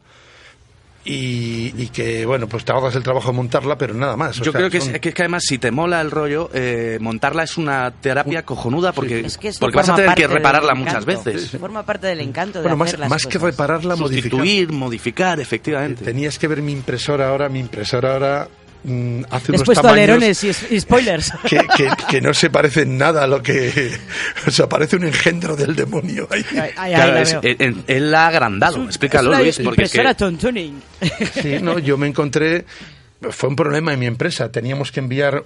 Y, y que, bueno, pues te ahorras el trabajo de montarla, pero nada más. O Yo sea, creo que, son- es, que, es que además si te mola el rollo, eh, montarla es una terapia cojonuda porque, Es que porque vas a tener que repararla muchas veces. Forma parte del encanto de Bueno, más, hacer las más que repararla, modificar. Sustituir, modificar, efectivamente. Tenías que ver mi impresora ahora, mi impresora ahora mm, hace Les unos tamaños alerones y, spoilers. (laughs) que, que, que no se parece en nada a lo que... (laughs) O sea, parece un engendro del demonio ahí. Ay, ay, ay, Claro, la es- veo. él, la ha agrandado. Explícalo, Luis, porque es que-. Sí, (laughs) no, yo me encontré, fue un problema en mi empresa, teníamos que enviar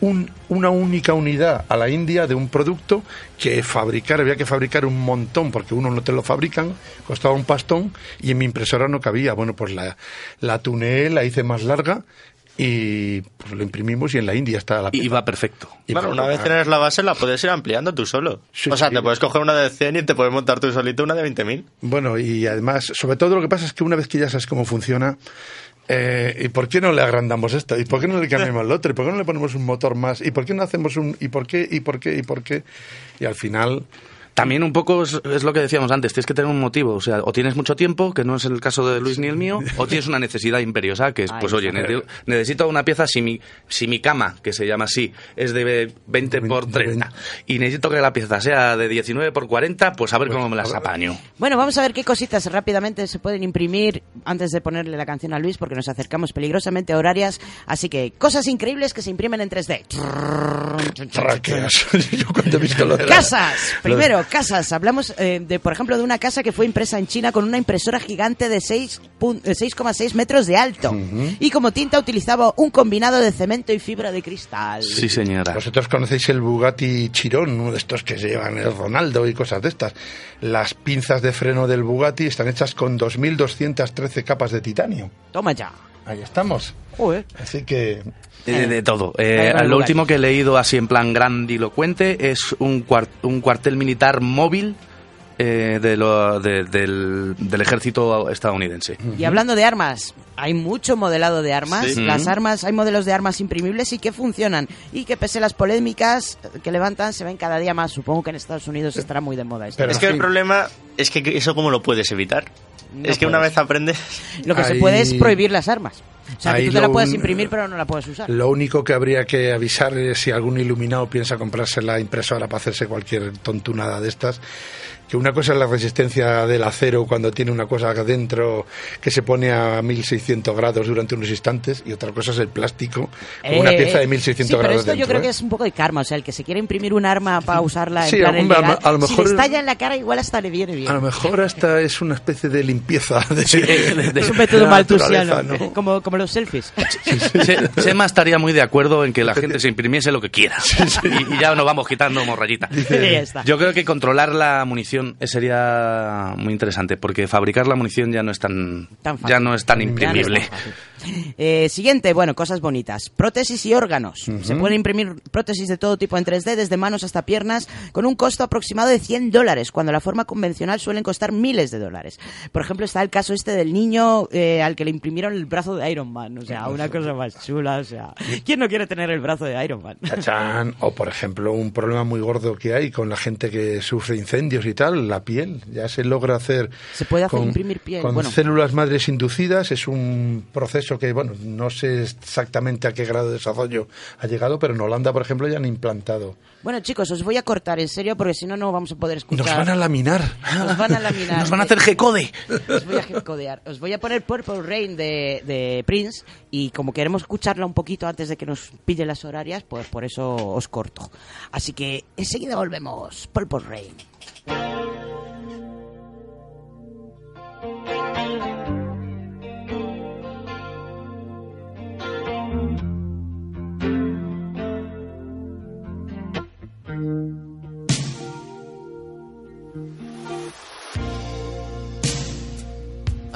un- una única unidad a la India de un producto que fabricar, había que fabricar un montón porque uno no te lo fabrican, costaba un pastón y en mi impresora no cabía. Bueno, pues la, la tuneé, la hice más larga y pues lo imprimimos y en la India está la y pieza. va perfecto. Y Bueno, una vez tienes la base la puedes ir ampliando tú solo. Sí, o sea, sí. te puedes coger una de 100 y te puedes montar tú solito una de 20.000. Bueno, y además, sobre todo lo que pasa es que una vez que ya sabes cómo funciona, eh, ¿y por qué no le agrandamos esto? ¿Y por qué no le cambiamos el otro? ¿Y por qué no le ponemos un motor más? ¿Y por qué no hacemos un... ¿Y por qué? ¿Y por qué? ¿Y por qué? Y al final... También un poco es, es lo que decíamos antes, tienes que tener un motivo, o sea, o tienes mucho tiempo, que no es el caso de Luis ni el mío, o tienes una necesidad imperiosa, que es, pues oye, necesito, una pieza, si mi, si mi cama, que se llama así, es de 20 por 30, y necesito que la pieza sea de 19 por 40, pues a ver cómo me las apaño. Bueno, vamos a ver qué cositas rápidamente se pueden imprimir antes de ponerle la canción a Luis, porque nos acercamos peligrosamente a horarias. Así que cosas increíbles que se imprimen en 3D. Tráqueas. Yo cuando he visto lo de la- Casas. Primero, por casas. Hablamos, eh, de, por ejemplo, de una casa que fue impresa en China con una impresora gigante de 6 pun- eh, 6,6 metros de alto. Y como tinta utilizaba un combinado de cemento y fibra de cristal. Sí, señora. Vosotros conocéis el Bugatti Chiron, uno de estos que llevan el Ronaldo y cosas de estas. Las pinzas de freno del Bugatti están hechas con 2.213 capas de titanio. Toma ya. Ahí estamos. Joder. Así que De, de todo. Eh, lo último que he leído así en plan grandilocuente es un cuartel militar móvil eh, de lo- de- del, del ejército estadounidense. Y hablando de armas, hay mucho modelado de armas. Sí. Las armas, hay modelos de armas imprimibles y que funcionan. Y que pese a las polémicas que levantan, se ven cada día más. Supongo que en Estados Unidos estará muy de moda esto. Pero es que el problema es que eso cómo lo puedes evitar. No es que una vez aprendes... Lo que se puede es prohibir las armas. O sea, que tú te la puedes un- imprimir, pero no la puedes usar. lo único que habría que avisar es si algún iluminado piensa comprarse la impresora para hacerse cualquier tontunada de estas. Que una cosa es la resistencia del acero cuando tiene una cosa dentro que se pone a 1600 grados durante unos instantes y otra cosa es el plástico con una Eh, pieza de eh, 1600 sí, pero grados esto yo dentro, creo ¿eh? que es un poco de karma. O sea, el que se quiere imprimir un arma para usarla en Sí, plan hombre, a lo- ilegal, a lo si mejor- le estalla en la cara, igual hasta le viene bien. A lo mejor esta es una especie de limpieza de, Es un método de maltusiano, ¿no? como, como los selfies. Se- Sema estaría muy de acuerdo en que la gente se imprimiese lo que quiera. Y, y ya nos vamos quitando morrayita. Y ya está. Yo creo que controlar la munición sería muy interesante, porque fabricar la munición ya no es tan, Tan fácil. ya no es tan imprimible. Eh, siguiente, bueno, cosas bonitas. Prótesis y órganos. Se pueden imprimir prótesis de todo tipo en 3D, desde manos hasta piernas, con un costo aproximado de 100 dólares, cuando la forma convencional suelen costar miles de dólares. Por ejemplo, está el caso este del niño eh, al que le imprimieron el brazo de Iron Man. O sea, una cosa más chula. O sea, ¿quién no quiere tener el brazo de Iron Man? Chachán. O, por ejemplo, un problema muy gordo que hay con la gente que sufre incendios y tal, la piel. Ya se logra hacer. Se puede hacer con, imprimir piel, Con bueno. células madres inducidas. Es un proceso que, bueno, no sé exactamente a qué grado de desarrollo ha llegado, pero en Holanda, por ejemplo, ya han implantado. Bueno, chicos, os voy a cortar en serio porque si no, no vamos a poder escuchar. Nos van a laminar. Nos van a laminar. Nos van a hacer G-code. Os voy a codear. Os voy a poner Purple Rain de, de Prince y como queremos escucharla un poquito antes de que nos pille las horarias, pues por eso os corto. Así que enseguida volvemos. Purple Rain.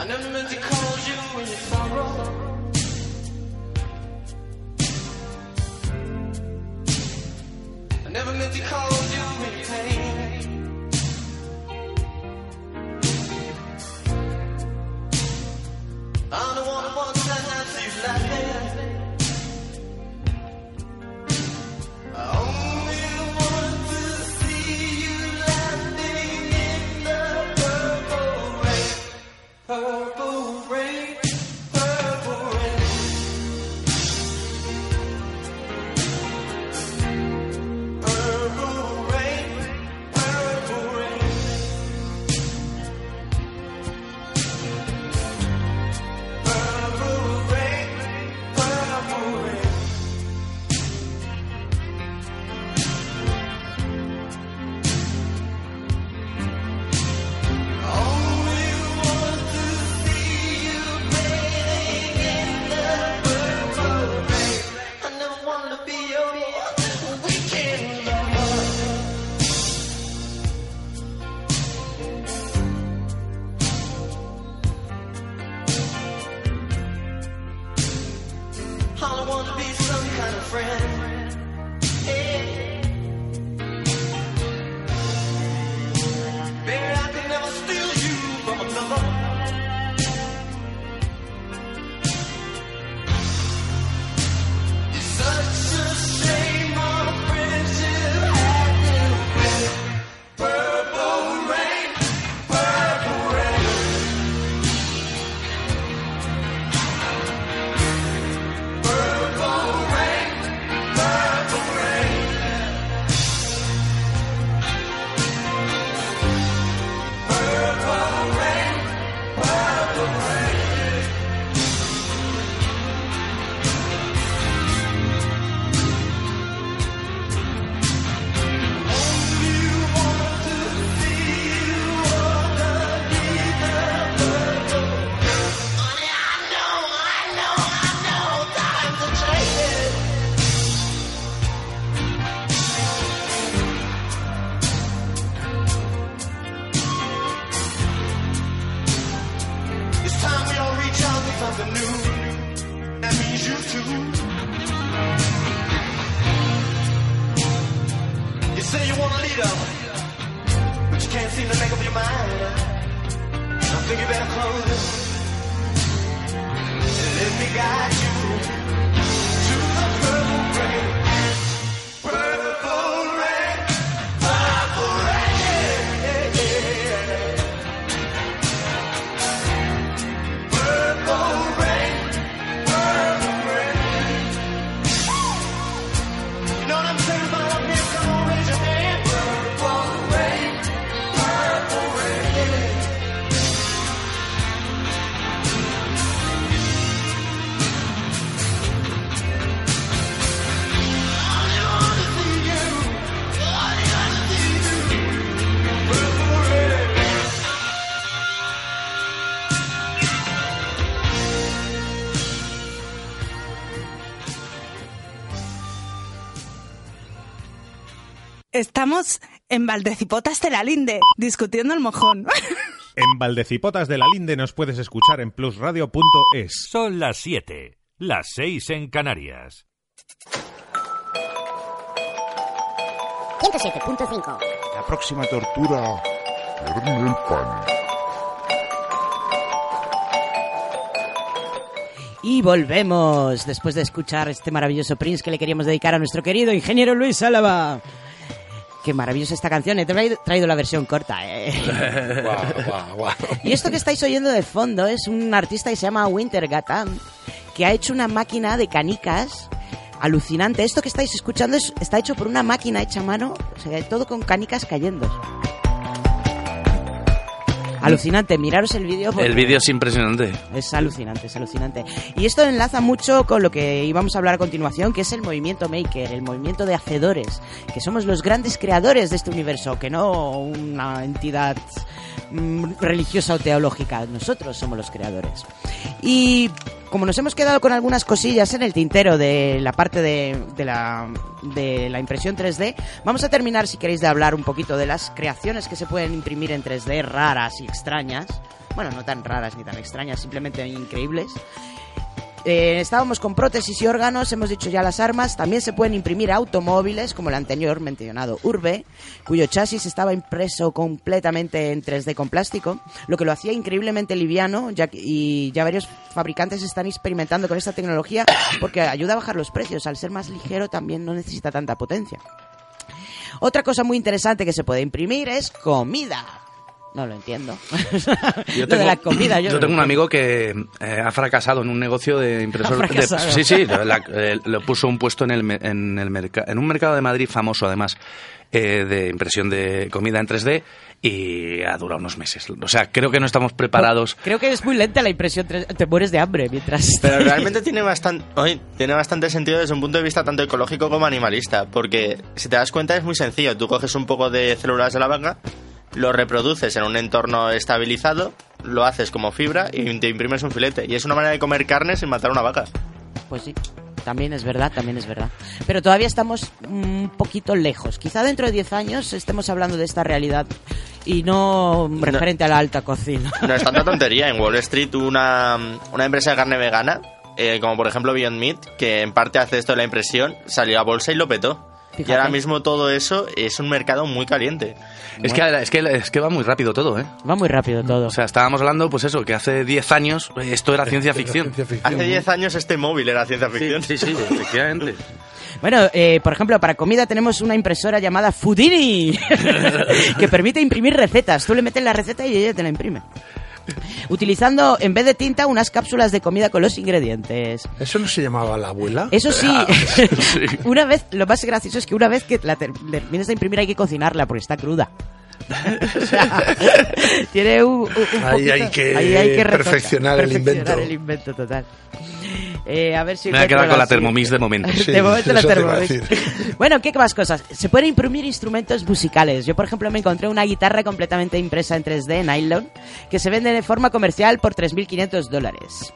I never meant to call you when you sorrow. I never meant to call you when you pain. I don't wanna want Purple Estamos en Valdecipotas de la Linde, discutiendo el mojón. (laughs) En Valdecipotas de la Linde nos puedes escuchar en plusradio.es. Son las 7, las 6 en Canarias. 107.5. La próxima tortura. El pan. Y volvemos después de escuchar este maravilloso Prince que le queríamos dedicar a nuestro querido ingeniero Luis Álava. Qué maravillosa esta canción. He traído, traído la versión corta, ¿eh? (laughs) Y esto que estáis oyendo de fondo es un artista que se llama Winter Gatam, que ha hecho una máquina de canicas alucinante. Esto que estáis escuchando es- está hecho por una máquina hecha a mano, o sea, todo con canicas cayendo. Alucinante, miraros el vídeo. El vídeo es impresionante. es alucinante, es alucinante. Y esto enlaza mucho con lo que íbamos a hablar a continuación, que es el movimiento maker, el movimiento de hacedores, que somos los grandes creadores de este universo, que no una entidad mm, religiosa o teológica. Nosotros somos los creadores. Y como nos hemos quedado con algunas cosillas en el tintero de la parte de, la, de la impresión 3D, vamos a terminar, si queréis, de hablar un poquito de las creaciones que se pueden imprimir en 3D raras y extrañas. Bueno, no tan raras ni tan extrañas, simplemente increíbles. Eh, estábamos con prótesis y órganos, hemos dicho ya las armas, también se pueden imprimir automóviles, como el anterior mencionado Urbe, cuyo chasis estaba impreso completamente en 3D con plástico, lo que lo hacía increíblemente liviano, y ya varios fabricantes están experimentando con esta tecnología porque ayuda a bajar los precios, al ser más ligero también no necesita tanta potencia. Otra cosa muy interesante que se puede imprimir es comida. No lo entiendo. (laughs) Yo Lo de la comida, yo, yo tengo un amigo que eh, ha fracasado en un negocio de impresor. Ha de- (laughs) sí, sí, la- eh, lo puso un puesto en, el, en, el merca- en un mercado de Madrid famoso, además, eh, de impresión de comida en 3D y ha durado unos meses. O sea, creo que no estamos preparados. Creo que es muy lenta la impresión, te mueres de hambre mientras... (laughs) Pero realmente tiene bastante, oye, tiene bastante sentido desde un punto de vista tanto ecológico como animalista, porque si te das cuenta es muy sencillo. Tú coges un poco de células de la vaca, lo reproduces en un entorno estabilizado, lo haces como fibra y te imprimes un filete. Y es una manera de comer carne sin matar una vaca. Pues sí, también es verdad, también es verdad. Pero todavía estamos un poquito lejos. Quizá dentro de 10 años estemos hablando de esta realidad y no referente a la alta cocina. (laughs) No es tanta tontería. En Wall Street una, una empresa de carne vegana, eh, como por ejemplo Beyond Meat, que en parte hace esto de la impresión, salió a bolsa y lo petó. Y ahora mismo todo eso es un mercado muy caliente. Es que, es, que, es que va muy rápido todo, ¿eh? Va muy rápido todo. O sea, estábamos hablando, pues eso, que hace 10 años esto era ciencia (laughs) ficción. Hace 10 años este móvil era ciencia ficción. Sí, sí, efectivamente. (laughs) Bueno, eh, por ejemplo, para comida tenemos una impresora llamada Foodini (laughs) que permite imprimir recetas. Tú le metes la receta y ella te la imprime. Utilizando, en vez de tinta, unas cápsulas de comida con los ingredientes. ¿Eso no se llamaba la abuela? Eso sí, Ah, (laughs) una vez, lo más gracioso es que una vez que la ter- termines de imprimir hay que cocinarla porque está cruda. O sea, tiene un, un- un Ahí poquito- hay que ahí hay que retocar, perfeccionar el perfeccionar invento. el invento total. Eh, a ver si Me voy a quedar con la. Thermomix de momento. de momento la Thermomix. (laughs) Bueno, ¿qué más cosas? Se pueden imprimir instrumentos musicales. Yo, por ejemplo, me encontré una guitarra completamente impresa en 3D, nylon, que se vende de forma comercial por 3.500 dólares.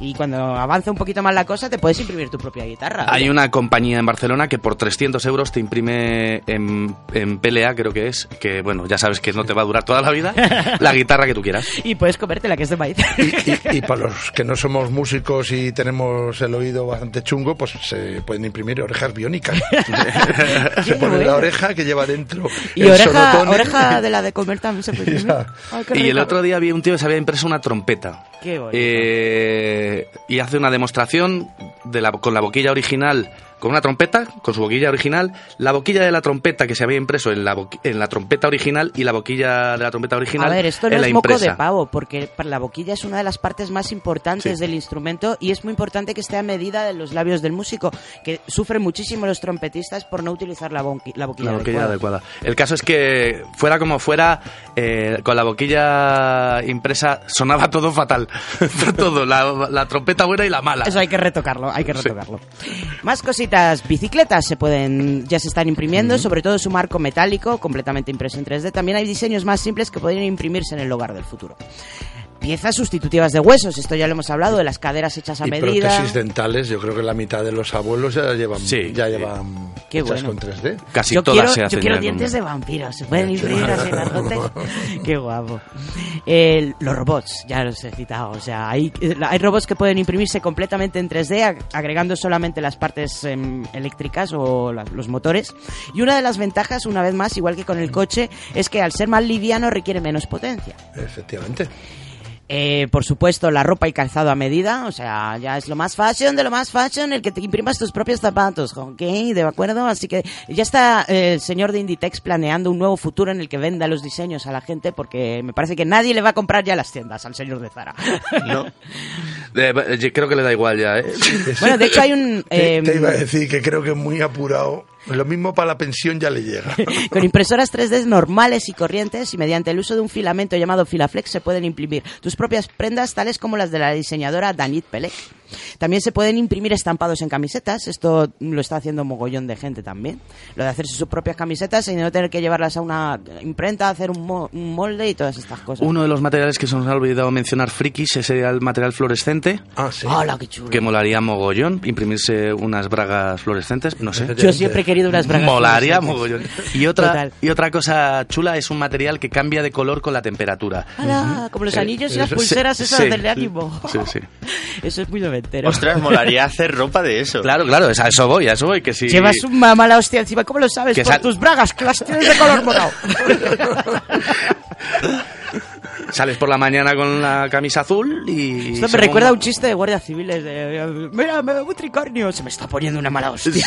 Y cuando avanza un poquito más la cosa, te puedes imprimir tu propia guitarra. Hay una compañía en Barcelona que por 300 euros te imprime en, en PLA, creo que es, que bueno, ya sabes que no te va a durar toda la vida, (laughs) la guitarra que tú quieras. Y puedes comerte la que es de maíz. Y, y para los que no somos músicos y tenemos el oído bastante chungo, pues se pueden imprimir orejas biónicas. (laughs) se pone la oreja que lleva dentro Y el oreja, oreja de la de comer también se puede (laughs) imprimir. Ay, Y el otro día vi un tío que se había impreso una trompeta. Qué. Eh, y hace una demostración de la, con la boquilla original, con una trompeta, con su boquilla original, la boquilla de la trompeta que se había impreso en la, en la trompeta original y la boquilla de la trompeta original A ver, esto no en la es moco impresa. de pavo, porque la boquilla es una de las partes más importantes Sí. del instrumento y es muy importante que esté a medida de los labios del músico, que sufren muchísimo los trompetistas por no utilizar la, boqui- la boquilla, La boquilla adecuada. adecuada. El caso es que, fuera como fuera, eh, con la boquilla impresa sonaba todo fatal. Todo, la, la trompeta buena y la mala. Eso hay que retocarlo, hay que retocarlo. Más cositas, bicicletas se pueden, ya se están imprimiendo, sobre todo su marco metálico, completamente impreso en 3D. También hay diseños más simples que podrían imprimirse en el hogar del futuro. Piezas sustitutivas de huesos, esto ya lo hemos hablado, de las caderas hechas a y medida. prótesis dentales, yo creo que la mitad de los abuelos ya llevan, ya llevan Qué hechas bueno. con 3D. Casi yo todas quiero, se yo hacen quiero dientes de vampiro, se pueden imprimir así (laughs) grandotes. Qué guapo. El- los robots, ya los he citado. O sea, hay, hay robots que pueden imprimirse completamente en 3D, ag- agregando solamente las partes em, eléctricas o la- los motores. Y una de las ventajas, una vez más, igual que con el coche, es que al ser más liviano requiere menos potencia. Efectivamente. Eh, por supuesto, la ropa y calzado a medida, o sea, ya es lo más fashion de lo más fashion, el que te imprimas tus propios zapatos, ¿ok? ¿De acuerdo? Así que ya está eh, el señor de Inditex planeando un nuevo futuro en el que venda los diseños a la gente, porque me parece que nadie le va a comprar ya las tiendas al señor de Zara. No. Eh, creo que le da igual ya, ¿eh? Bueno, de hecho hay un... (laughs) Te, eh, te iba a decir que creo que muy apurado. Lo mismo para la pensión ya le llega. (laughs) Con impresoras 3D normales y corrientes y mediante el uso de un filamento llamado Filaflex se pueden imprimir tus propias prendas tales como las de la diseñadora Danit Pelec. También se pueden imprimir estampados en camisetas, esto lo está haciendo mogollón de gente también. Lo de hacerse sus propias camisetas y no tener que llevarlas a una imprenta, hacer un, mo- un molde y todas estas cosas. Uno de los materiales que se nos ha olvidado mencionar frikis ese sería el material fluorescente. Ah, sí. ¡Hala, qué chulo! Que molaría mogollón imprimirse unas bragas fluorescentes, no sé. Yo siempre he querido unas bragas Molaría fluorescentes. mogollón. Y otra, Total. y otra cosa chula es un material que cambia de color con la temperatura. ¡Hala! Como los Eh, anillos y las eso- pulseras sí, esas sí, del ánimo. Sí, sí. (laughs) Eso es muy noventero. Ostras, (laughs) molaría hacer ropa de eso. Claro, claro, es a eso voy, a eso voy, que si... Llevas una mala hostia encima, ¿cómo lo sabes? Que Por sal- tus bragas, que las tienes de color morado. (laughs) Sales por la mañana con la camisa azul y... Esto me recuerda a un chiste de guardias civiles de... Mira, me veo un tricornio. Se me está poniendo una mala hostia. (laughs)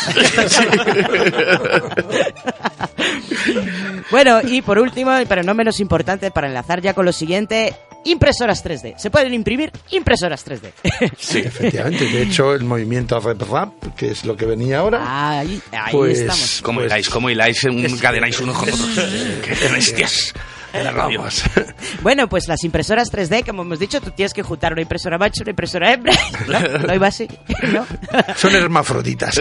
bueno, y por último, pero no menos importante, para enlazar ya con lo siguiente, impresoras 3D. Se pueden imprimir impresoras 3D. (laughs) Sí, efectivamente. De hecho, el movimiento rap rap, que es lo que venía ahora, Ahí, ahí Pues- estamos. ¿Cómo Pues- hiláis? ¿Cómo hiláis? Encadenáis unos con otros. (laughs) ¡Qué bestias! Radio. (laughs) Bueno, pues las impresoras 3D, como hemos dicho, tú tienes que juntar una impresora macho, una impresora hembra. (laughs) No, no iba así. (laughs) ¿no? son hermafroditas.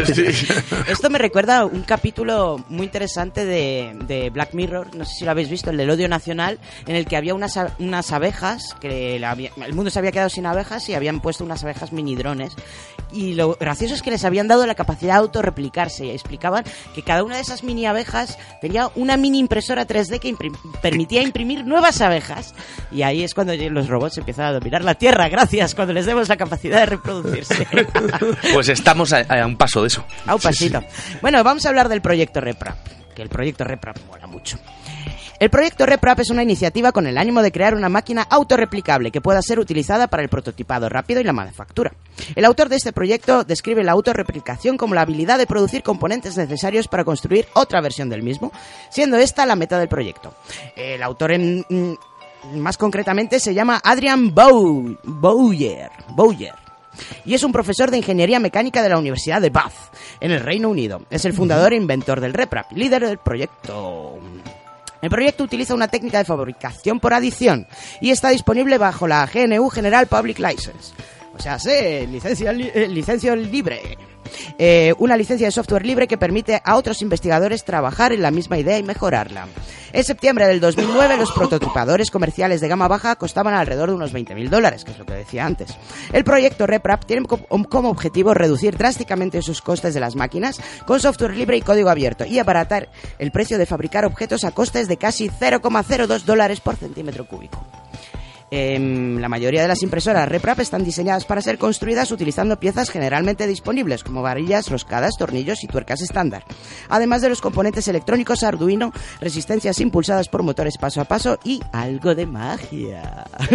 Esto me recuerda a un capítulo muy interesante de, de Black Mirror, no sé si lo habéis visto, el del odio nacional, en el que había unas, unas abejas, que la el mundo se había quedado sin abejas y habían puesto unas abejas mini drones. Y lo gracioso es que les habían dado la capacidad de autorreplicarse y explicaban que cada una de esas mini abejas tenía una mini impresora 3D que imprim- permitía imprimir nuevas abejas. Y ahí es cuando los robots empiezan a dominar la Tierra, gracias, cuando les demos la capacidad de reproducirse. (laughs) Pues estamos a, a un paso de eso. A un pasito. Bueno, vamos a hablar del proyecto RepRap, que el proyecto RepRap mola mucho. El proyecto RepRap es una iniciativa con el ánimo de crear una máquina autorreplicable que pueda ser utilizada para el prototipado rápido y la manufactura. El autor de este proyecto describe la autorreplicación como la habilidad de producir componentes necesarios para construir otra versión del mismo, siendo esta la meta del proyecto. El autor mm, más concretamente se llama Adrian Bow- Bowyer. Bowyer y es un profesor de ingeniería mecánica de la Universidad de Bath, en el Reino Unido. Es el fundador e inventor del RepRap, líder del proyecto. El proyecto utiliza una técnica de fabricación por adición y está disponible bajo la GNU General Public License. O sea, sí, licencia, li- eh, licencia libre. Eh, una licencia de software libre que permite a otros investigadores trabajar en la misma idea y mejorarla. En septiembre del 2009, los prototipadores comerciales de gama baja costaban alrededor de unos 20.000 dólares, que es lo que decía antes. El proyecto RepRap tiene co- como objetivo reducir drásticamente sus costes de las máquinas con software libre y código abierto y abaratar el precio de fabricar objetos a costes de casi 0,02 dólares por centímetro cúbico. Em, la mayoría de las impresoras RepRap están diseñadas para ser construidas utilizando piezas generalmente disponibles, como varillas, roscadas, tornillos y tuercas estándar. Además de los componentes electrónicos Arduino, resistencias impulsadas por motores paso a paso y algo de magia. (laughs) (laughs)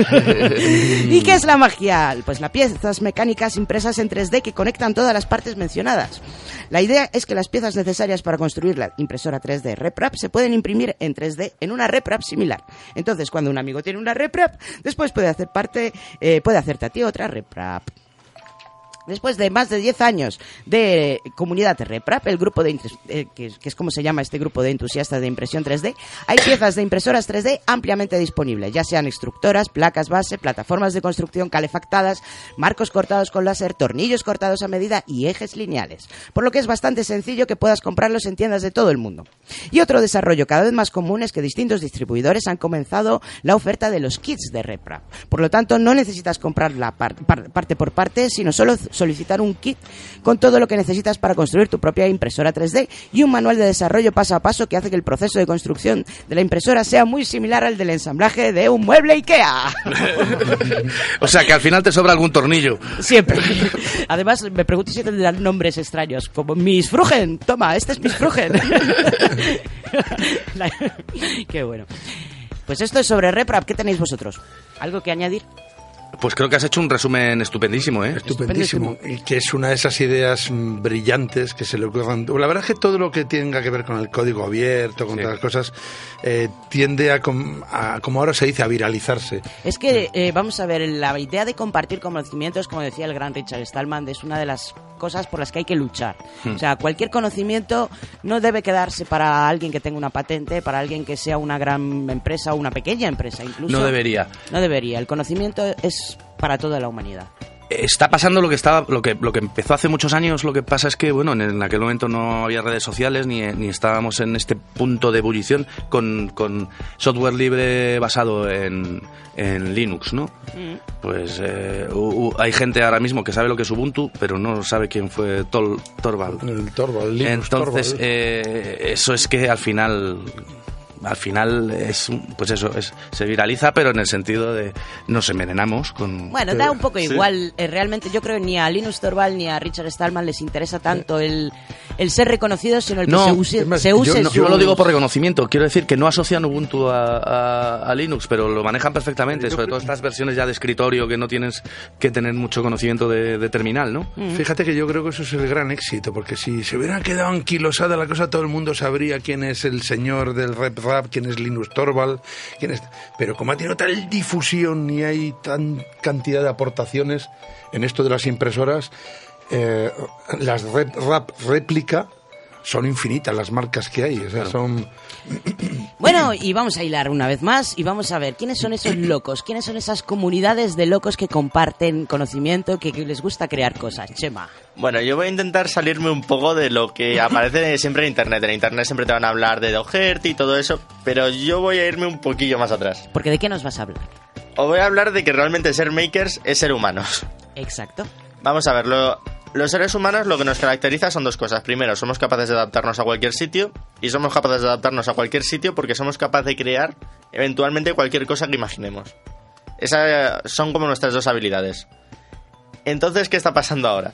¿Y qué es la magia? Pues las piezas mecánicas impresas en 3D que conectan todas las partes mencionadas. La idea es que las piezas necesarias para construir la impresora 3D RepRap se pueden imprimir en 3D en una RepRap similar. Entonces, cuando un amigo tiene una RepRap, después puede hacer parte, eh, puede hacerte a ti otra RepRap. Después de más de 10 años de comunidad RepRap, el grupo de eh, que, es- como se llama este grupo de entusiastas de impresión 3D, hay piezas de impresoras 3D ampliamente disponibles, ya sean estructoras, placas base, plataformas de construcción calefactadas, marcos cortados con láser, tornillos cortados a medida y ejes lineales, por lo que es bastante sencillo que puedas comprarlos en tiendas de todo el mundo. Y otro desarrollo cada vez más común es que distintos distribuidores han comenzado la oferta de los kits de RepRap. Por lo tanto, no necesitas comprar la par- par- parte por parte, sino solo solicitar un kit con todo lo que necesitas para construir tu propia impresora 3D y un manual de desarrollo paso a paso que hace que el proceso de construcción de la impresora sea muy similar al del ensamblaje de un mueble IKEA. (laughs) O sea, que al final te sobra algún tornillo. Siempre. (laughs) Además, me pregunto si tendrán nombres extraños, como Miss Frugen. Toma, este es Miss Frugen. (laughs) Qué bueno. Pues esto es sobre RepRap. ¿Qué tenéis vosotros? ¿Algo que añadir? Pues creo que has hecho un resumen estupendísimo, ¿eh? Estupendísimo. Y que es una de esas ideas mm, brillantes que se le ocurren. La verdad es que todo lo que tenga que ver con el código abierto, con todas las cosas, eh, tiende a, com- a, como ahora se dice, a viralizarse. Es que, eh, vamos a ver, la idea de compartir conocimientos, como decía el gran Richard Stallman, es una de las cosas por las que hay que luchar. Hmm. O sea, cualquier conocimiento no debe quedarse para alguien que tenga una patente, para alguien que sea una gran empresa o una pequeña empresa incluso. No debería. No debería. El conocimiento es para toda la humanidad. Está pasando lo que estaba, lo que, lo que empezó hace muchos años. Lo que pasa es que, bueno, en, en aquel momento no había redes sociales ni, ni estábamos en este punto de ebullición con, con software libre basado en, en Linux, ¿no? Pues eh, hay gente ahora mismo que sabe lo que es Ubuntu, pero no sabe quién fue Tol, Torvald. El Torvald, Linux Entonces, Torvald. eh, eso es que al final al final es un- pues eso es, se viraliza pero en el sentido de nos envenenamos con Bueno, da un poco Sí. igual. Eh, realmente yo creo que ni a Linus Torvald ni a Richard Stallman les interesa tanto el, el ser reconocidos, sino el que no, se use, es más, se use yo, no, su- yo lo digo por reconocimiento. Quiero decir que no asocian Ubuntu a, a- a Linux, pero lo manejan perfectamente. Sobre todo estas versiones ya de escritorio que no tienes que tener mucho conocimiento de, de terminal, ¿no? Fíjate que yo creo que eso es el gran éxito, porque si se hubiera quedado anquilosada la cosa, todo el mundo sabría quién es el señor del rap rap, quién es Linus Torvald, quién es... Pero como ha tenido tal difusión y hay tan cantidad de aportaciones en esto de las impresoras, eh, las rep rap réplica son infinitas las marcas que hay, o sea, son... Bueno, y vamos a hilar una vez más y vamos a ver quiénes son esos (coughs) locos, quiénes son esas comunidades de locos que comparten conocimiento, que, que les gusta crear cosas. Chema. Bueno, yo voy a intentar salirme un poco de lo que (coughs) aparece siempre en Internet. En Internet siempre te van a hablar de Doherty y todo eso, pero yo voy a irme un poquillo más atrás. Porque ¿de qué nos vas a hablar? Os voy a hablar de que realmente ser makers es ser humanos. Exacto. Vamos a ver, lo- los seres humanos lo que nos caracteriza son dos cosas. Primero, somos capaces de adaptarnos a cualquier sitio y somos capaces de adaptarnos a cualquier sitio porque somos capaces de crear eventualmente cualquier cosa que imaginemos. Esas son como nuestras dos habilidades. Entonces, ¿qué está pasando ahora?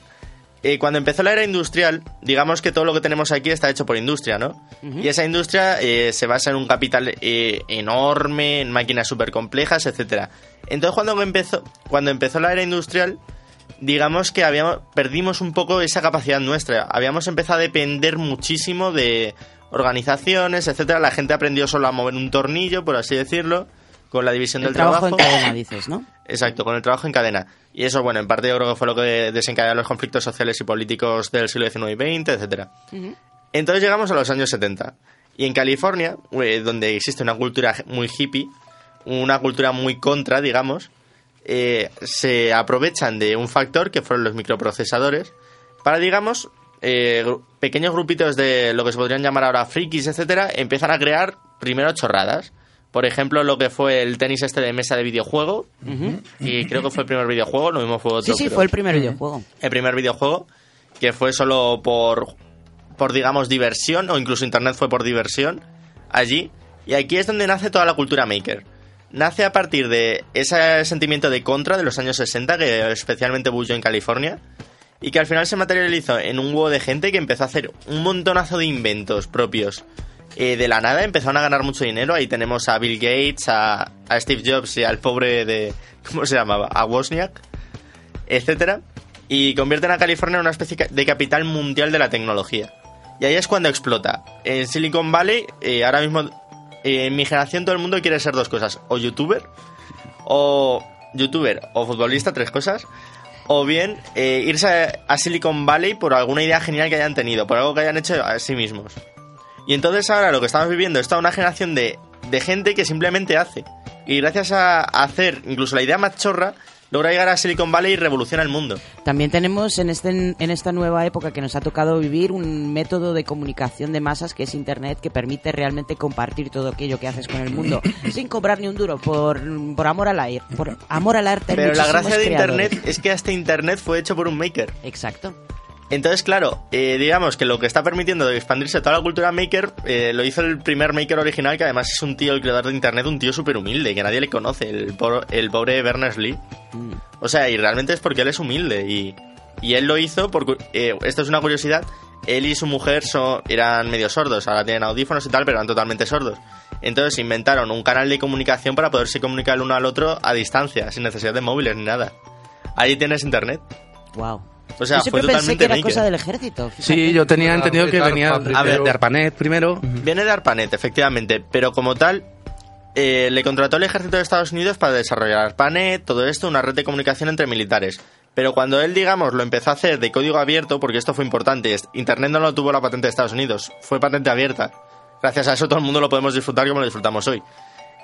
Eh, cuando empezó la era industrial, digamos que todo lo que tenemos aquí está hecho por industria, ¿no? Y esa industria eh, se basa en un capital eh, enorme, en máquinas súper complejas, etc. Entonces, cuando empezó, cuando empezó la era industrial, digamos que habíamos, perdimos un poco esa capacidad nuestra. Habíamos empezado a depender muchísimo de organizaciones, etcétera. La gente aprendió solo a mover un tornillo, por así decirlo, con la división El del trabajo trabajo. en cadena, dices, ¿no? Exacto, con el trabajo en cadena. Y eso, bueno, en parte yo creo que fue lo que desencadenó los conflictos sociales y políticos del siglo XIX y XX, etcétera. Entonces llegamos a los años 70. Y en California, eh, donde existe una cultura muy hippie, una cultura muy contra, digamos, eh, se aprovechan de un factor que fueron los microprocesadores para, digamos, eh, pequeños grupitos de lo que se podrían llamar ahora frikis, etcétera, empiezan a crear primero chorradas. Por ejemplo, lo que fue el tenis este de mesa de videojuego, y creo que fue el primer videojuego, lo mismo fue otro. Sí, sí, pero- fue el primer videojuego. el primer videojuego, que fue solo por, por, digamos, diversión, o incluso Internet fue por diversión, allí. Y aquí es donde nace toda la cultura maker. Nace a partir de ese sentimiento de contra de los años 60 que especialmente bulló en California y que al final se materializó en un huevo de gente que empezó a hacer un montonazo de inventos propios. Eh, de la nada empezaron a ganar mucho dinero. Ahí tenemos a Bill Gates, a, a Steve Jobs y al pobre de... (laughs) ¿Cómo se llamaba? A Wozniak, etcétera. Y convierten a California en una especie de capital mundial de la tecnología. Y ahí es cuando explota. En Silicon Valley, eh, ahora mismo, en mi generación todo el mundo quiere ser dos cosas. O youtuber, o youtuber, o futbolista, tres cosas. O bien eh, irse a, Silicon Valley por alguna idea genial que hayan tenido, por algo que hayan hecho a sí mismos. Y entonces ahora lo que estamos viviendo es toda una generación de, de gente que simplemente hace. Y gracias a, a hacer incluso la idea más chorra, logra llegar a Silicon Valley y revoluciona el mundo. También tenemos en, este, en esta nueva época que nos ha tocado vivir un método de comunicación de masas que es Internet que permite realmente compartir todo aquello que haces con el mundo (coughs) sin cobrar ni un duro por, por amor al aire. Por amor al arte. Pero la gracia de creadores. Internet es que hasta Internet fue hecho por un maker. Exacto. Entonces, claro, eh, digamos que lo que está permitiendo de expandirse toda la cultura maker eh, lo hizo el primer maker original, que además es un tío, el creador de Internet, un tío súper humilde, que nadie le conoce, el, por- el pobre Berners-Lee. O sea, y realmente es porque él es humilde y, y él lo hizo porque, eh, esto es una curiosidad, él y su mujer son, eran medio sordos, ahora tienen audífonos y tal, pero eran totalmente sordos. Entonces inventaron un canal de comunicación para poderse comunicar el uno al otro a distancia, sin necesidad de móviles ni nada. Ahí tienes internet. Wow. O sea, Yo siempre fue pensé totalmente que era cosa del ejército. fíjate. Sí, yo tenía entendido que venía A ver, de ARPANET primero. Viene de ARPANET, efectivamente, pero como tal, eh, le contrató el ejército de Estados Unidos para desarrollar ARPANET, todo esto, una red de comunicación entre militares. Pero cuando él, digamos, lo empezó a hacer de código abierto, porque esto fue importante, Internet no lo tuvo la patente de Estados Unidos, fue patente abierta. Gracias a eso todo el mundo lo podemos disfrutar como lo disfrutamos hoy.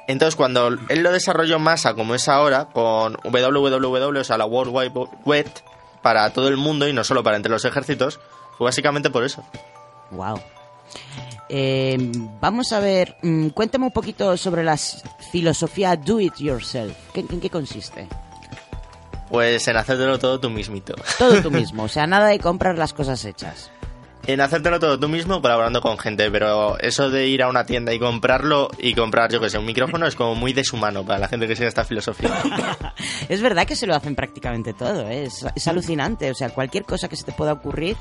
Entonces, cuando él lo desarrolló en masa como es ahora, con WWW, o sea, la World Wide Web, para todo el mundo y no solo para entre los ejércitos, fue básicamente por eso. Wow. Eh, vamos a ver, mm, cuéntame un poquito sobre la filosofía do it yourself. ¿Qué- ¿En qué consiste? Pues en hacértelo todo tú mismito. Todo tú (laughs) mismo, o sea, nada de comprar las cosas hechas. En hacértelo todo tú mismo colaborando con gente, pero eso de ir a una tienda y comprarlo y comprar, yo que sé, un micrófono es como muy deshumano para la gente que sigue esta filosofía. (laughs) Es verdad que se lo hacen prácticamente todo, ¿eh? es, es alucinante. O sea, cualquier cosa que se te pueda ocurrir,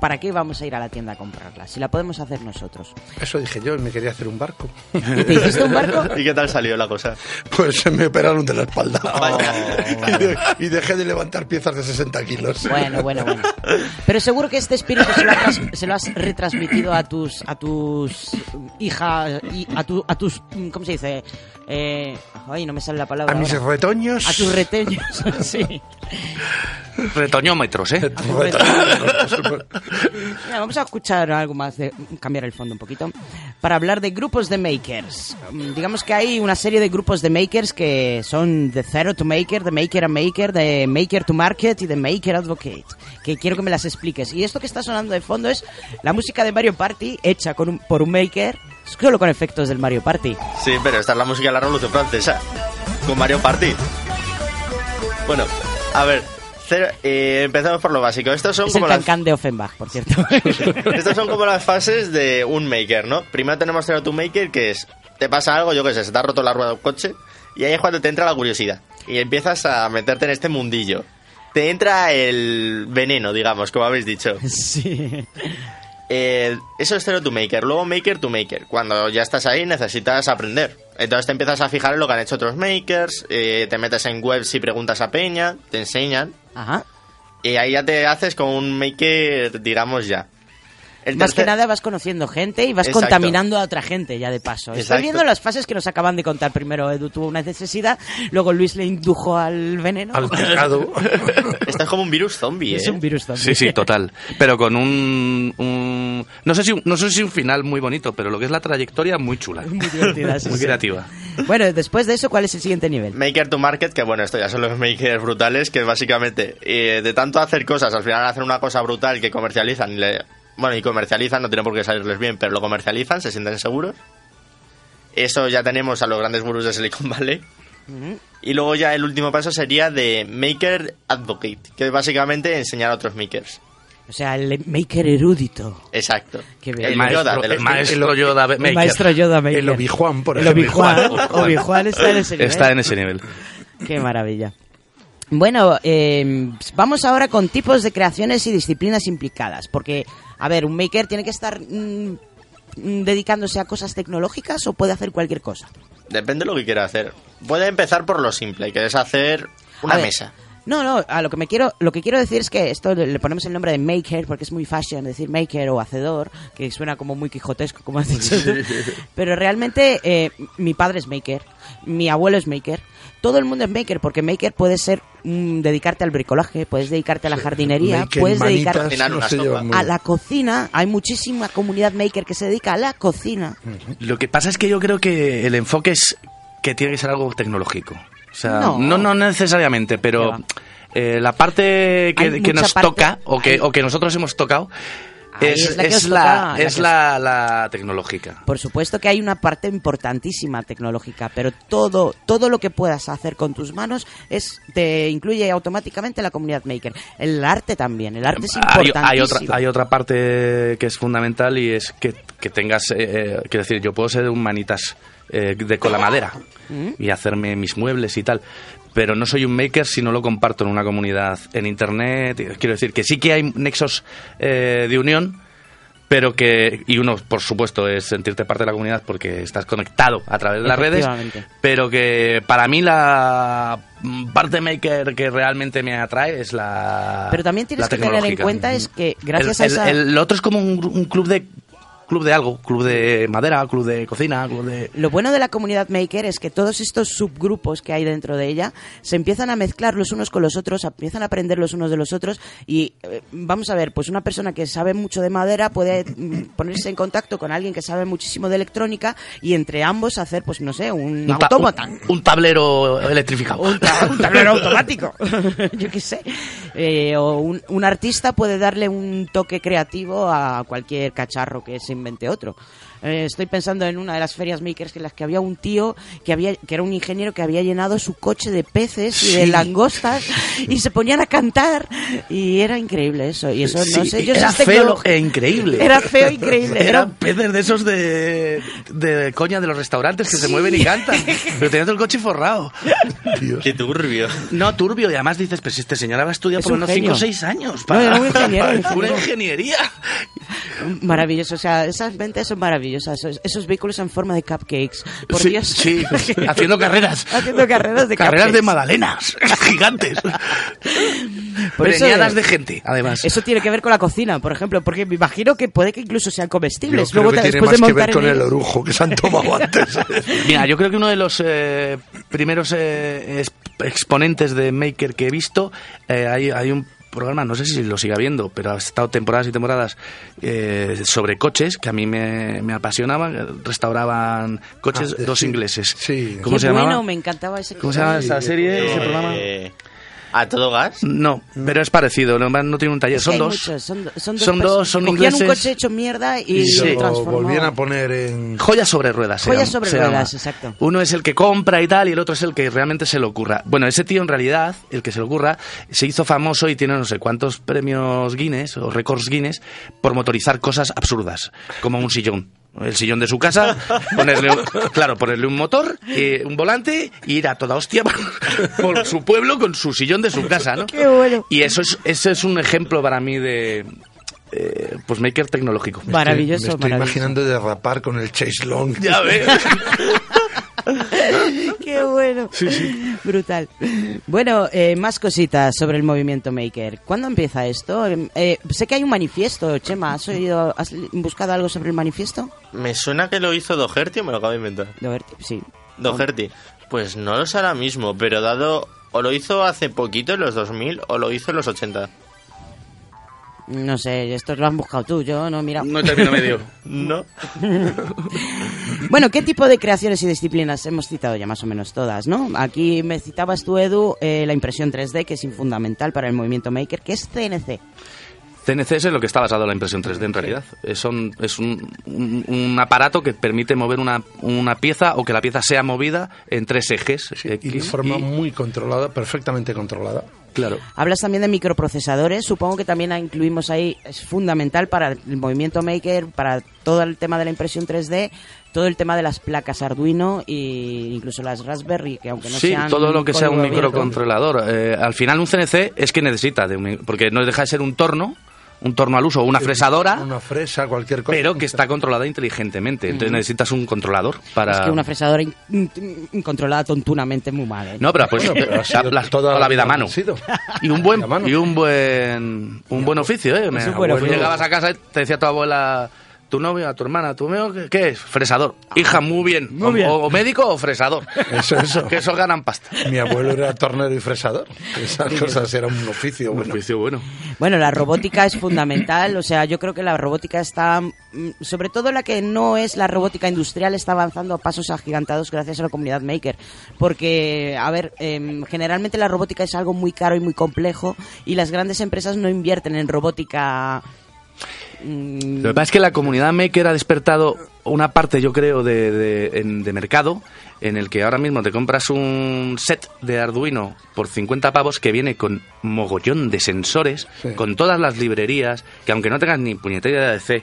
¿para qué vamos a ir a la tienda a comprarla? Si la podemos hacer nosotros. Eso dije yo, y me quería hacer un barco. ¿Y (laughs) te hiciste un barco? ¿Y qué tal salió la cosa? Pues se me operaron de la espalda. (laughs) Oh, y, de- y dejé de levantar piezas de 60 kilos. Bueno, bueno, bueno. Pero seguro que este espíritu se lo, has, se lo has retransmitido a tus a tus hijas y a tu a tus ¿cómo se dice? Eh, ay, no me sale la palabra. A mis ahora. retoños. A tus reteños, (laughs) sí. Retoñómetros, ¿eh? Mira, vamos a escuchar algo más de cambiar el fondo un poquito para hablar de grupos de makers. Mm, Digamos que hay una serie de grupos de makers que son de Zero to Maker, de Maker a Maker, de Maker to Market y de Maker Advocate. Que quiero que me las expliques. Y esto que está sonando de fondo es la música de Mario Party hecha con un- por un maker solo con efectos del Mario Party. Sí, pero esta es la música de la Revolución Francesa, con Mario Party. Bueno, a ver, cero- eh, empezamos por lo básico. Estos son Es el como las... de Offenbach, por cierto. (laughs) Estas son como las fases de un maker, ¿no? Primero tenemos Zero to Maker, que es, te pasa algo, yo qué sé, se te ha roto la rueda del coche, y ahí es cuando te entra la curiosidad. Y empiezas a meterte en este mundillo. Te entra el veneno, digamos, como habéis dicho. (laughs) sí. Eh, eso es Zero to Maker. Luego Maker to Maker. Cuando ya estás ahí necesitas aprender. Entonces te empiezas a fijar en lo que han hecho otros makers, eh, te metes en webs y preguntas a Peña, te enseñan. Ajá. Y ahí ya te haces con un maker, digamos ya. El Más que nada vas conociendo gente y vas Exacto. contaminando a otra gente ya de paso. Exacto. viendo las fases que nos acaban de contar. Primero Edu tuvo una necesidad, luego Luis le indujo al veneno. Al pecado. (laughs) Esto es como un virus zombie, ¿eh? Es un virus zombie. Sí, sí, total. Pero con un, un- no sé si no sé si un final muy bonito, pero lo que es la trayectoria muy chula, Muy divertida, (laughs) sí, muy sí. creativa. Bueno, después de eso, ¿cuál es el siguiente nivel? Maker to Market, que bueno, esto ya son los makers brutales, que básicamente eh, de tanto hacer cosas, al final hacen una cosa brutal que comercializan y le- bueno, y comercializan, no tiene por qué salirles bien, pero lo comercializan, se sienten seguros. Eso ya tenemos a los grandes gurús de Silicon Valley. Y luego ya el último paso sería de Maker Advocate, que es básicamente enseñar a otros makers. O sea, el maker erudito. Exacto. El. Yoda maestro, de el maestro Yoda El Maker. maestro Yoda maker. El Obi-Juan, por El ejemplo. Obi-Juan. (laughs) Obi-Juan. Obi-Juan está en ese nivel. Está en ese nivel. Qué maravilla. Bueno, eh, vamos ahora con tipos de creaciones y disciplinas implicadas. Porque, a ver, un maker tiene que estar mm, mm, dedicándose a cosas tecnológicas o puede hacer cualquier cosa. Depende de lo que quiera hacer. Puede empezar por lo simple, que es hacer una A ver, mesa. No, no, a lo que me quiero, lo que quiero decir es que esto le le ponemos el nombre de maker porque es muy fashion decir maker o hacedor, que suena como muy quijotesco, como has (laughs) dicho tú. Pero realmente eh, mi padre es maker, mi abuelo es maker, todo el mundo es maker porque maker puede ser mm, dedicarte al bricolaje, puedes dedicarte a la jardinería, Maker puedes manitas dedicarte no muy a la cocina. Hay muchísima comunidad maker que se dedica a la cocina. Lo que pasa es que yo creo que el enfoque es que tiene que ser algo tecnológico. O sea, No. no, no, necesariamente, pero eh, la parte que, nos parte- toca o que, o que nosotros hemos tocado es, es la es la, la es que la, la tecnológica. Por supuesto que hay una parte importantísima tecnológica, pero todo, todo lo que puedas hacer con tus manos es te incluye automáticamente la comunidad maker. El arte también, el arte es Hay, importantísimo. hay otra, hay otra parte que es fundamental y es que, que tengas, eh, eh, quiero decir, yo puedo ser un manitas eh, de con la madera y hacerme mis muebles y tal, pero no soy un maker si no lo comparto en una comunidad en internet. Quiero decir que sí que hay nexos eh, de unión, pero que, y uno, por supuesto, es sentirte parte de la comunidad porque estás conectado a través de las redes, pero que para mí la parte maker que realmente me atrae es la Pero también tienes la que tener en cuenta es que gracias el, a esa... el- el otro es como un, un club de club de algo, club de madera, club de cocina, club de Lo bueno de la comunidad maker es que todos estos subgrupos que hay dentro de ella se empiezan a mezclar los unos con los otros, empiezan a aprender los unos de los otros y eh, vamos a ver, pues una persona que sabe mucho de madera puede mm, ponerse en contacto con alguien que sabe muchísimo de electrónica y entre ambos hacer, pues no sé, un, un, autómata. un- un tablero electrificado. Un, ta- un tablero automático, (laughs) yo qué sé. Eh, o un artista puede darle un toque creativo a cualquier cacharro que se invente otro. Eh, estoy pensando en una de las ferias makers en las que había un tío que había que era un ingeniero que había llenado su coche de peces y de Sí. langostas y se ponían a cantar y era increíble eso y eso no sé yo era si es feo e increíble. era feo e increíble era Eran peces de esos de, de coña de los restaurantes que se mueven y cantan. (laughs) Pero tenías el coche forrado. Qué turbio. No, turbio. Y además dices, pues este señor habrá estudiado Es por lo un menos 5 o genio. 6 años. No, era un (laughs) ingeniero, un Una ingeniería. maravilloso o sea esas ventas son maravillosas esos, esos vehículos en forma de cupcakes por Sí, Dios sí, (laughs) haciendo carreras. haciendo carreras de Carreras de cupcakes. magdalenas (laughs) gigantes. Por Preñadas de gente, además. Eso tiene que ver con la cocina, por ejemplo, porque me imagino que puede que incluso sean Yo comestibles. creo Luego que te- tiene más de que ver con el ello- orujo que se han tomado antes. (laughs) Mira, yo creo que uno de los eh, primeros eh, es- exponentes de Maker que he visto, eh, hay, hay un programa, no sé si lo sigue habiendo, pero ha estado temporadas y temporadas eh, sobre coches que a mí me, me apasionaban. Restauraban coches, Ah, dos sí. ingleses. Sí. ¿Cómo Qué se llamaba? bueno, me encantaba ese ¿Cómo se llama esa serie, ese Eh, programa? ¿A todo gas? No, pero es parecido, no, no tiene un taller, Es que son dos. muchos, son, do- son dos, Son personas. dos, son ingleses. un coche hecho mierda y, Y lo volvían a poner en... Joyas sobre ruedas. Joyas sobre se ruedas, llama. exacto. Uno es el que compra y tal, y el otro es el que realmente se le ocurra. Bueno, ese tío en realidad, el que se le ocurra, se hizo famoso y tiene no sé cuántos premios Guinness o récords Guinness por motorizar cosas absurdas, como un sillón. El sillón de su casa, (laughs) ponerle un- claro, ponerle un motor, eh, un volante y ir a toda hostia por, por su pueblo con su sillón de su casa, ¿no? Qué bueno. Y eso es, ese es un ejemplo para mí de eh, pues maker tecnológico. Maravilloso, Me estoy maravilloso. imaginando derrapar con el Chase Long. Ya ves. (laughs) Bueno. (laughs) Brutal. Bueno, eh, más cositas sobre el movimiento Maker. ¿Cuándo empieza esto? Eh, sé que hay un manifiesto, Chema. ¿Has, oído, ¿Has buscado algo sobre el manifiesto? Me suena que lo hizo Doherty o me lo acabo de inventar. Doherty, sí. Doherty. Pues no lo sé ahora mismo, pero dado... O lo hizo hace poquito, en los 2000, o lo hizo en los 80. No sé, esto lo has buscado tú, yo no, mira. No termino medio. (laughs) No. (laughs) Bueno, ¿qué tipo de creaciones y disciplinas hemos citado ya más o menos todas, no? Aquí me citabas tú, Edu, eh, la impresión 3D, que es fundamental para el movimiento maker, que es CNC. CNC es en lo que está basado la impresión 3D en realidad. Es, son- es un, un- un aparato que permite mover una, una pieza o que la pieza sea movida en tres ejes. Y de forma Y. muy controlada, perfectamente controlada. Claro. Hablas también de microprocesadores, supongo que también incluimos ahí, es fundamental para el movimiento maker, para todo el tema de la impresión 3D, todo el tema de las placas Arduino e incluso las Raspberry, que aunque no sí, sean todo lo que sea un microcontrolador. Eh, al final un CNC es que necesita, de un porque no deja de ser un torno, un torno al uso, una fresadora, Una fresa, cualquier cosa. pero que está controlada inteligentemente. Entonces necesitas un controlador para... Es que una fresadora in- in- incontrolada tontunamente es muy mal. ¿eh? No, pero pues Bueno, pero ha la- sido la- toda- toda la vida a mano. sido. Y un buen A mano. y un buen un buen oficio, ¿eh? Me- un buen abuelo, oficio. Llegabas a casa y te decía tu abuela, tu novia, tu hermana, tu mío, ¿qué, es? Fresador. Hija, muy bien. Muy o, bien. o médico o fresador. Eso, eso. que esos ganan pasta. Mi abuelo era tornero y fresador. Esas cosas eran un oficio Un bueno. oficio bueno. Bueno, la robótica es fundamental, o sea, yo creo que la robótica está, mm, sobre todo la que no es la robótica industrial, está avanzando a pasos agigantados gracias a la comunidad maker, porque, a ver, em, generalmente la robótica es algo muy caro y muy complejo y las grandes empresas no invierten en robótica. Lo que pasa es que la comunidad maker ha despertado una parte, yo creo, de, de, en- de mercado en el que ahora mismo te compras un set de Arduino por 50 pavos que viene con mogollón de sensores, Sí. con todas las librerías, que aunque no tengas ni puñetera de C,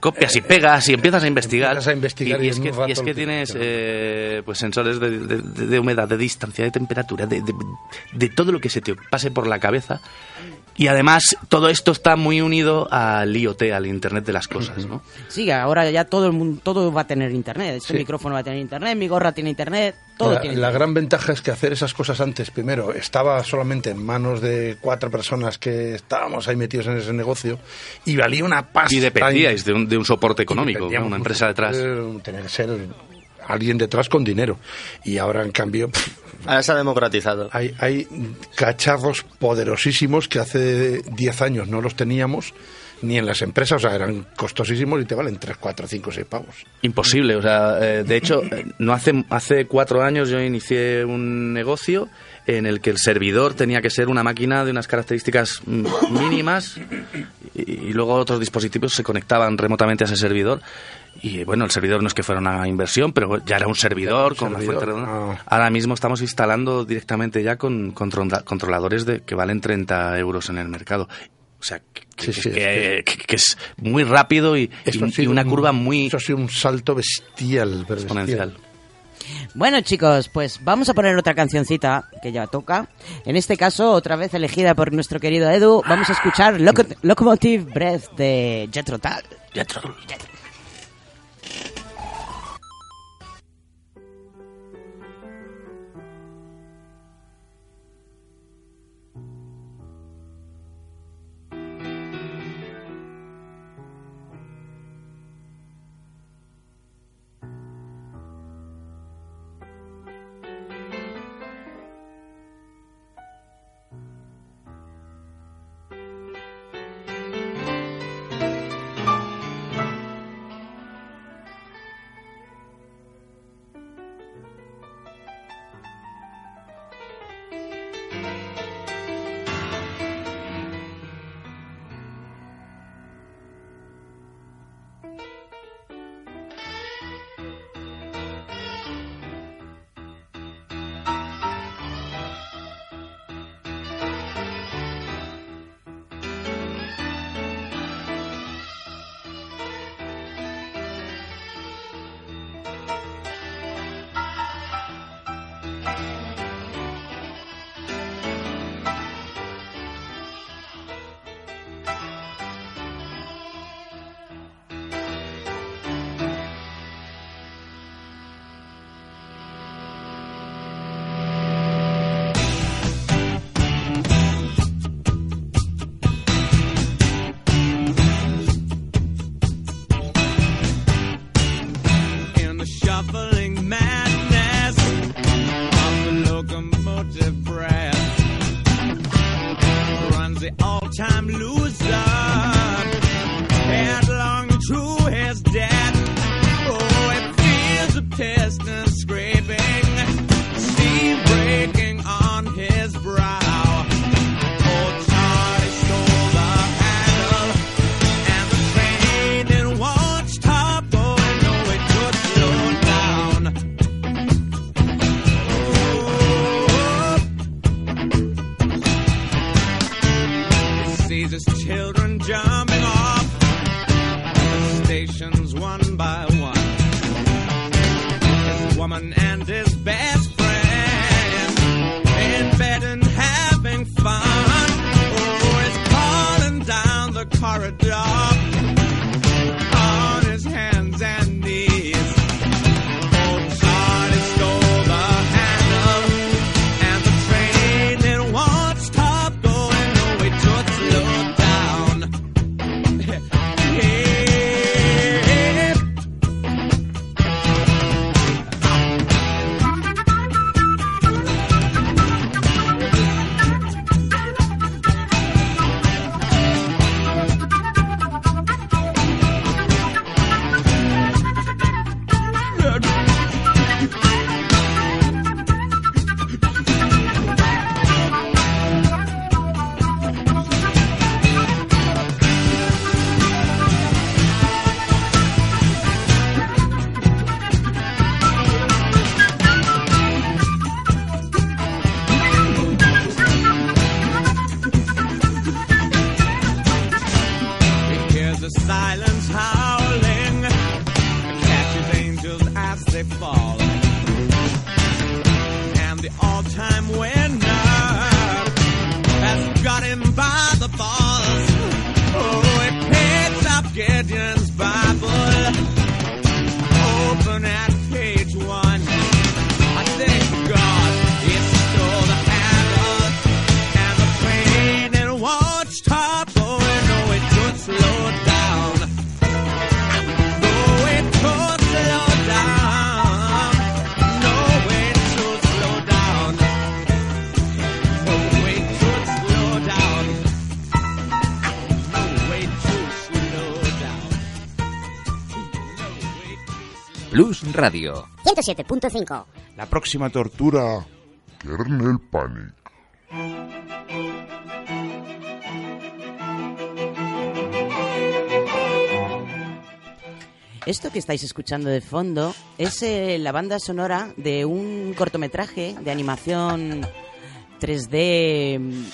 copias y pegas y empiezas a investigar. Empiezas a investigar y y, es, que, y es que tienes eh, pues sensores de, de- de- humedad, de distancia, de temperatura, de- de todo lo que se te pase por la cabeza. Y además todo esto está muy unido al IoT, al Internet de las cosas, ¿no? Sí, ahora ya todo el mundo, todo va a tener internet. Este Sí. micrófono va a tener internet, mi gorra tiene internet, todo la, tiene la internet. gran ventaja es que hacer esas cosas antes, primero, estaba solamente en manos de cuatro personas que estábamos ahí metidos en ese negocio y valía una pasta. Y dependíais de un, de un soporte económico, ¿no? Una empresa detrás. Eh, Tenía que ser alguien detrás con dinero. Y ahora, en cambio, pff, Ahora se ha democratizado. hay, hay cacharros poderosísimos que hace 10 años no los teníamos ni en las empresas, o sea, eran costosísimos y te valen 3, 4, 5, 6 pavos. Imposible, o sea, eh, de hecho, no hace, hace cuatro años yo inicié un negocio en el que el servidor tenía que ser una máquina de unas características mínimas y, y luego otros dispositivos se conectaban remotamente a ese servidor. Y bueno, el servidor no es que fuera una inversión, pero ya era un servidor con fuente redonda. ah. Ahora mismo estamos instalando directamente ya con controla- controladores de, que valen 30 euros en el mercado. O sea, que, Sí, que- sí, que- que- que es muy rápido y, una un- curva muy Eso ha sido un salto bestial. pero exponencial. bestial. Bueno, chicos, pues vamos a poner otra cancioncita que ya toca. En este caso, otra vez elegida por nuestro querido Edu, vamos a escuchar Loco- Locomotive Breath de Jethro Tull. Jethro. Thank corridor. Radio. 107.5. La próxima tortura, Kernel Panic. Esto que estáis escuchando de fondo es eh, la banda sonora de un cortometraje de animación 3D, mm,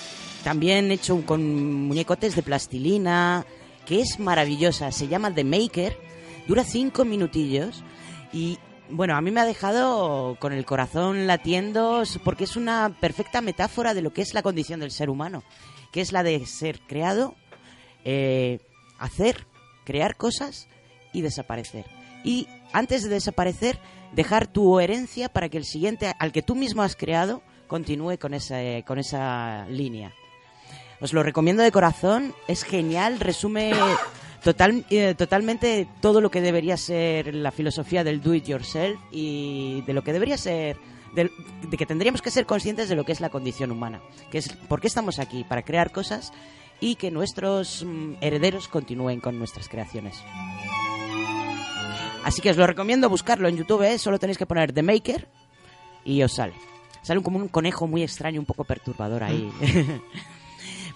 también hecho con muñecotes de plastilina, que es maravillosa. Se llama The Maker, dura cinco minutillos y bueno, a mí me ha dejado con el corazón latiendo porque es una perfecta metáfora de lo que es la condición del ser humano, que es la de ser creado, eh, hacer, crear cosas y desaparecer. Y antes de desaparecer, dejar tu herencia para que el siguiente, al que tú mismo has creado, continúe con esa, con esa línea. Os lo recomiendo de corazón, es genial, resume total, eh, totalmente todo lo que debería ser la filosofía del do it yourself y de lo que debería ser de, de que tendríamos que ser conscientes de lo que es la condición humana, que es por qué estamos aquí, para crear cosas y que nuestros mm, herederos continúen con nuestras creaciones. Así que os lo recomiendo buscarlo en YouTube, ¿eh? solo tenéis que poner The Maker y os sale. Sale como un conejo muy extraño, un poco perturbador ahí. (laughs)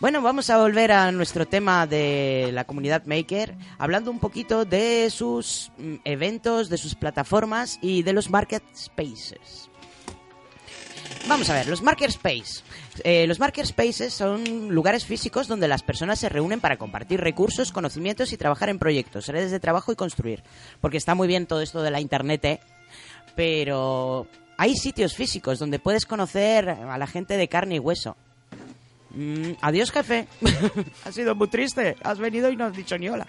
bueno, vamos a volver a nuestro tema de la comunidad Maker, hablando un poquito de sus mm, eventos, de sus plataformas y de los market spaces. Vamos a ver, los Makerspace. Eh, los Makerspaces son lugares físicos donde las personas se reúnen para compartir recursos, conocimientos y trabajar en proyectos, redes de trabajo y construir. Porque está muy bien todo esto de la internet, ¿eh? pero hay sitios físicos donde puedes conocer a la gente de carne y hueso. Mm, adiós, jefe. (laughs) ha sido muy triste. Has venido y no has dicho ni hola.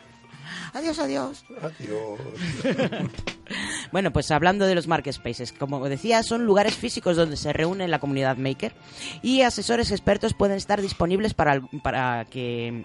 Adiós, adiós. Adiós. (laughs) (laughs) Bueno, pues hablando de los marketspaces, como decía, son lugares físicos donde se reúne la comunidad maker y asesores expertos pueden estar disponibles para, para que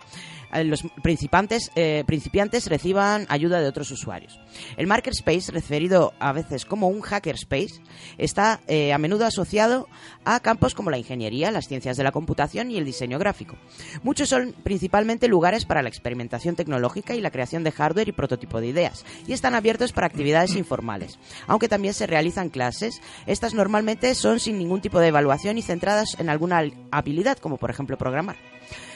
eh, los principiantes, eh, principiantes reciban ayuda de otros usuarios. El Makerspace, referido a veces como un hackerspace, está eh, a menudo asociado a campos como la ingeniería, las ciencias de la computación y el diseño gráfico. Muchos son principalmente lugares para la experimentación tecnológica y la creación de hardware y prototipo de ideas, y están abiertos para actividades informales. Aunque también se realizan clases, estas normalmente son sin ningún tipo de evaluación y centradas en alguna habilidad, como por ejemplo programar.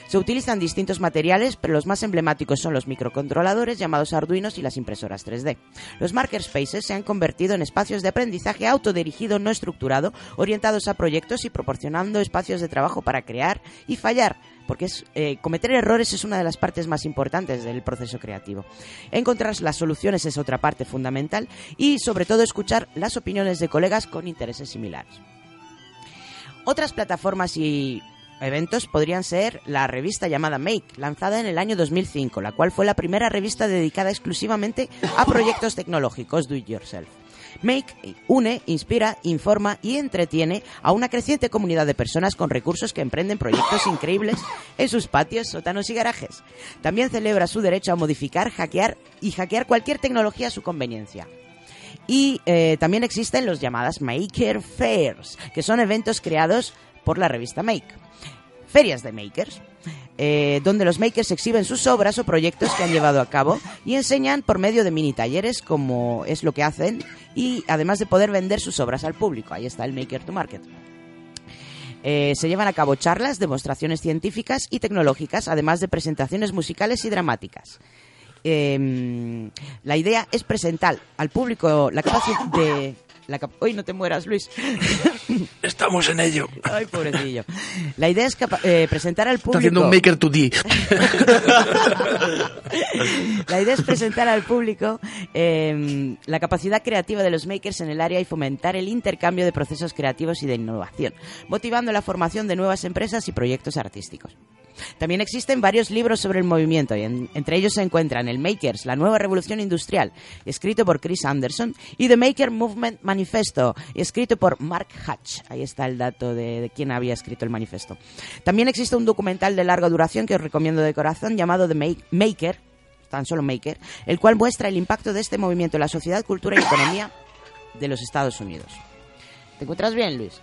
Se utilizan distintos materiales, pero los más emblemáticos son los microcontroladores llamados Arduinos y las impresoras 3D. Los Makerspaces se han convertido en espacios de aprendizaje autodirigido no estructurado, orientados a proyectos y proporcionando espacios de trabajo para crear y fallar, porque es, eh, cometer errores es una de las partes más importantes del proceso creativo. Encontrar las soluciones es otra parte fundamental y sobre todo escuchar las opiniones de colegas con intereses similares. Otras plataformas y eventos podrían ser la revista llamada Make, lanzada en el año 2005, la cual fue la primera revista dedicada exclusivamente a proyectos tecnológicos do it yourself. Make une, inspira, informa y entretiene a una creciente comunidad de personas con recursos que emprenden proyectos increíbles en sus patios, sótanos y garajes. También celebra su derecho a modificar, hackear y hackear cualquier tecnología a su conveniencia. Y eh, también existen los llamadas Maker Fairs, que son eventos creados por la revista Make ferias de makers, eh, donde los makers exhiben sus obras o proyectos que han llevado a cabo y enseñan por medio de mini talleres como es lo que hacen y además de poder vender sus obras al público. Ahí está el Maker to Market. Eh, se llevan a cabo charlas, demostraciones científicas y tecnológicas, además de presentaciones musicales y dramáticas. Eh, la idea es presentar al público la capacidad de la cap- Uy, no te mueras, Luis. (laughs) Estamos en ello. Ay, pobrecillo. La idea es eh, presentar al Está público... haciendo un Maker 2D. (laughs) La idea es presentar al público eh, la capacidad creativa de los makers en el área y fomentar el intercambio de procesos creativos y de innovación, motivando la formación de nuevas empresas y proyectos artísticos. También existen varios libros sobre el movimiento y en- entre ellos se encuentran el Makers, la nueva revolución industrial, escrito por Chris Anderson, y The Maker Movement Manifesto, escrito por Mark Hatch. Ahí está el dato de, de quién había escrito el manifiesto. También existe un documental de larga duración que os recomiendo de corazón llamado The Make- Maker, tan solo Maker, el cual muestra el impacto de este movimiento en la sociedad, cultura y economía de los Estados Unidos. ¿Te encuentras bien, Luis?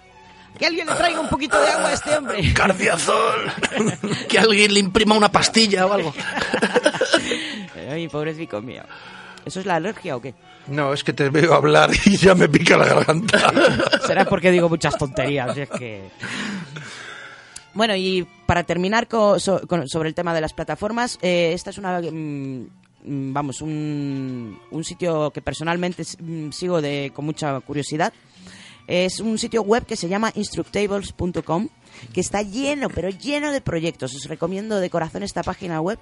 Que alguien le traiga un poquito de agua a este hombre. (laughs) Cardiazol. (laughs) que alguien le imprima una pastilla o algo. (laughs) Ay, pobrecito mío. ¿Eso es la alergia o qué? No, es que te veo hablar y ya me pica la garganta. Será porque digo muchas tonterías. es que... Bueno, y para terminar co- so- con- sobre el tema de las plataformas, eh, esta es una... mm, mm, vamos, un, un sitio que personalmente mm, sigo de, con mucha curiosidad. Es un sitio web que se llama instructables.com que está lleno, pero lleno de proyectos. Os recomiendo de corazón esta página web.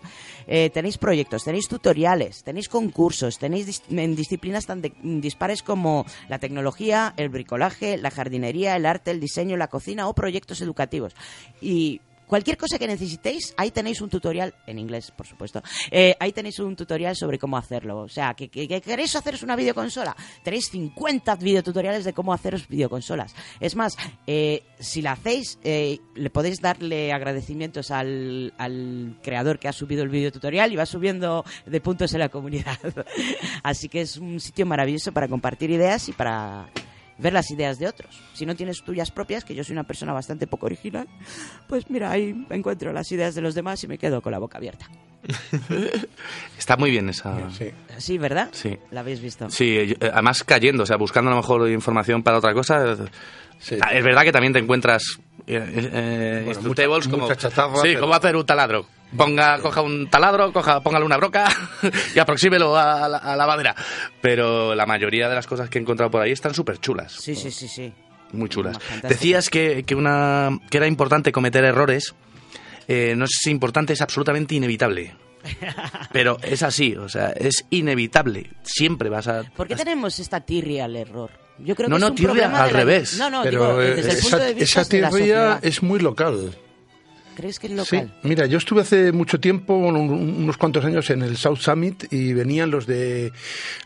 Eh, tenéis proyectos, tenéis tutoriales, tenéis concursos, tenéis en disciplinas tan dispares como la tecnología, el bricolaje, la jardinería, el arte, el diseño, la cocina o proyectos educativos. Y Cualquier cosa que necesitéis, ahí tenéis un tutorial, en inglés, por supuesto, eh, ahí tenéis un tutorial sobre cómo hacerlo. O sea, que, que- que queréis haceros una videoconsola, tenéis 50 videotutoriales de cómo haceros videoconsolas. Es más, eh, si la hacéis, eh, le podéis darle agradecimientos al, al creador que ha subido el videotutorial y va subiendo de puntos en la comunidad. (laughs) Así que es un sitio maravilloso para compartir ideas y para ver las ideas de otros. Si no tienes tuyas propias, que yo soy una persona bastante poco original, pues mira, ahí encuentro las ideas de los demás y me quedo con la boca abierta. (laughs) Está muy bien esa. Sí, ¿verdad? Sí. La habéis visto. Sí, yo- eh, además cayendo, o sea, buscando a lo mejor información para otra cosa. eh, Es verdad que también te encuentras eh, eh, instructables mucha- como mucha chatarra, sí, pero- cómo hacer un taladro. Ponga, coja un taladro, coja, póngale una broca (laughs) y aproxímelo a la, a la madera. Pero la mayoría de las cosas que he encontrado por ahí están súper chulas. Sí, sí, sí, sí. Muy chulas. Decías que, que, una, que era importante cometer errores. Eh, no es importante, es absolutamente inevitable. (laughs) Pero es así, o sea, es inevitable. Siempre vas a... ¿Por qué tenemos esta tirria al error? Yo creo No, que no, es un tirria problema al de la- revés. No, no, Pero digo, eh, desde el punto esa, de vista esa de la tirria es muy local. ¿Crees que es Sí, local? mira, yo estuve hace mucho tiempo, un- unos cuantos años, en el South Summit y venían los de,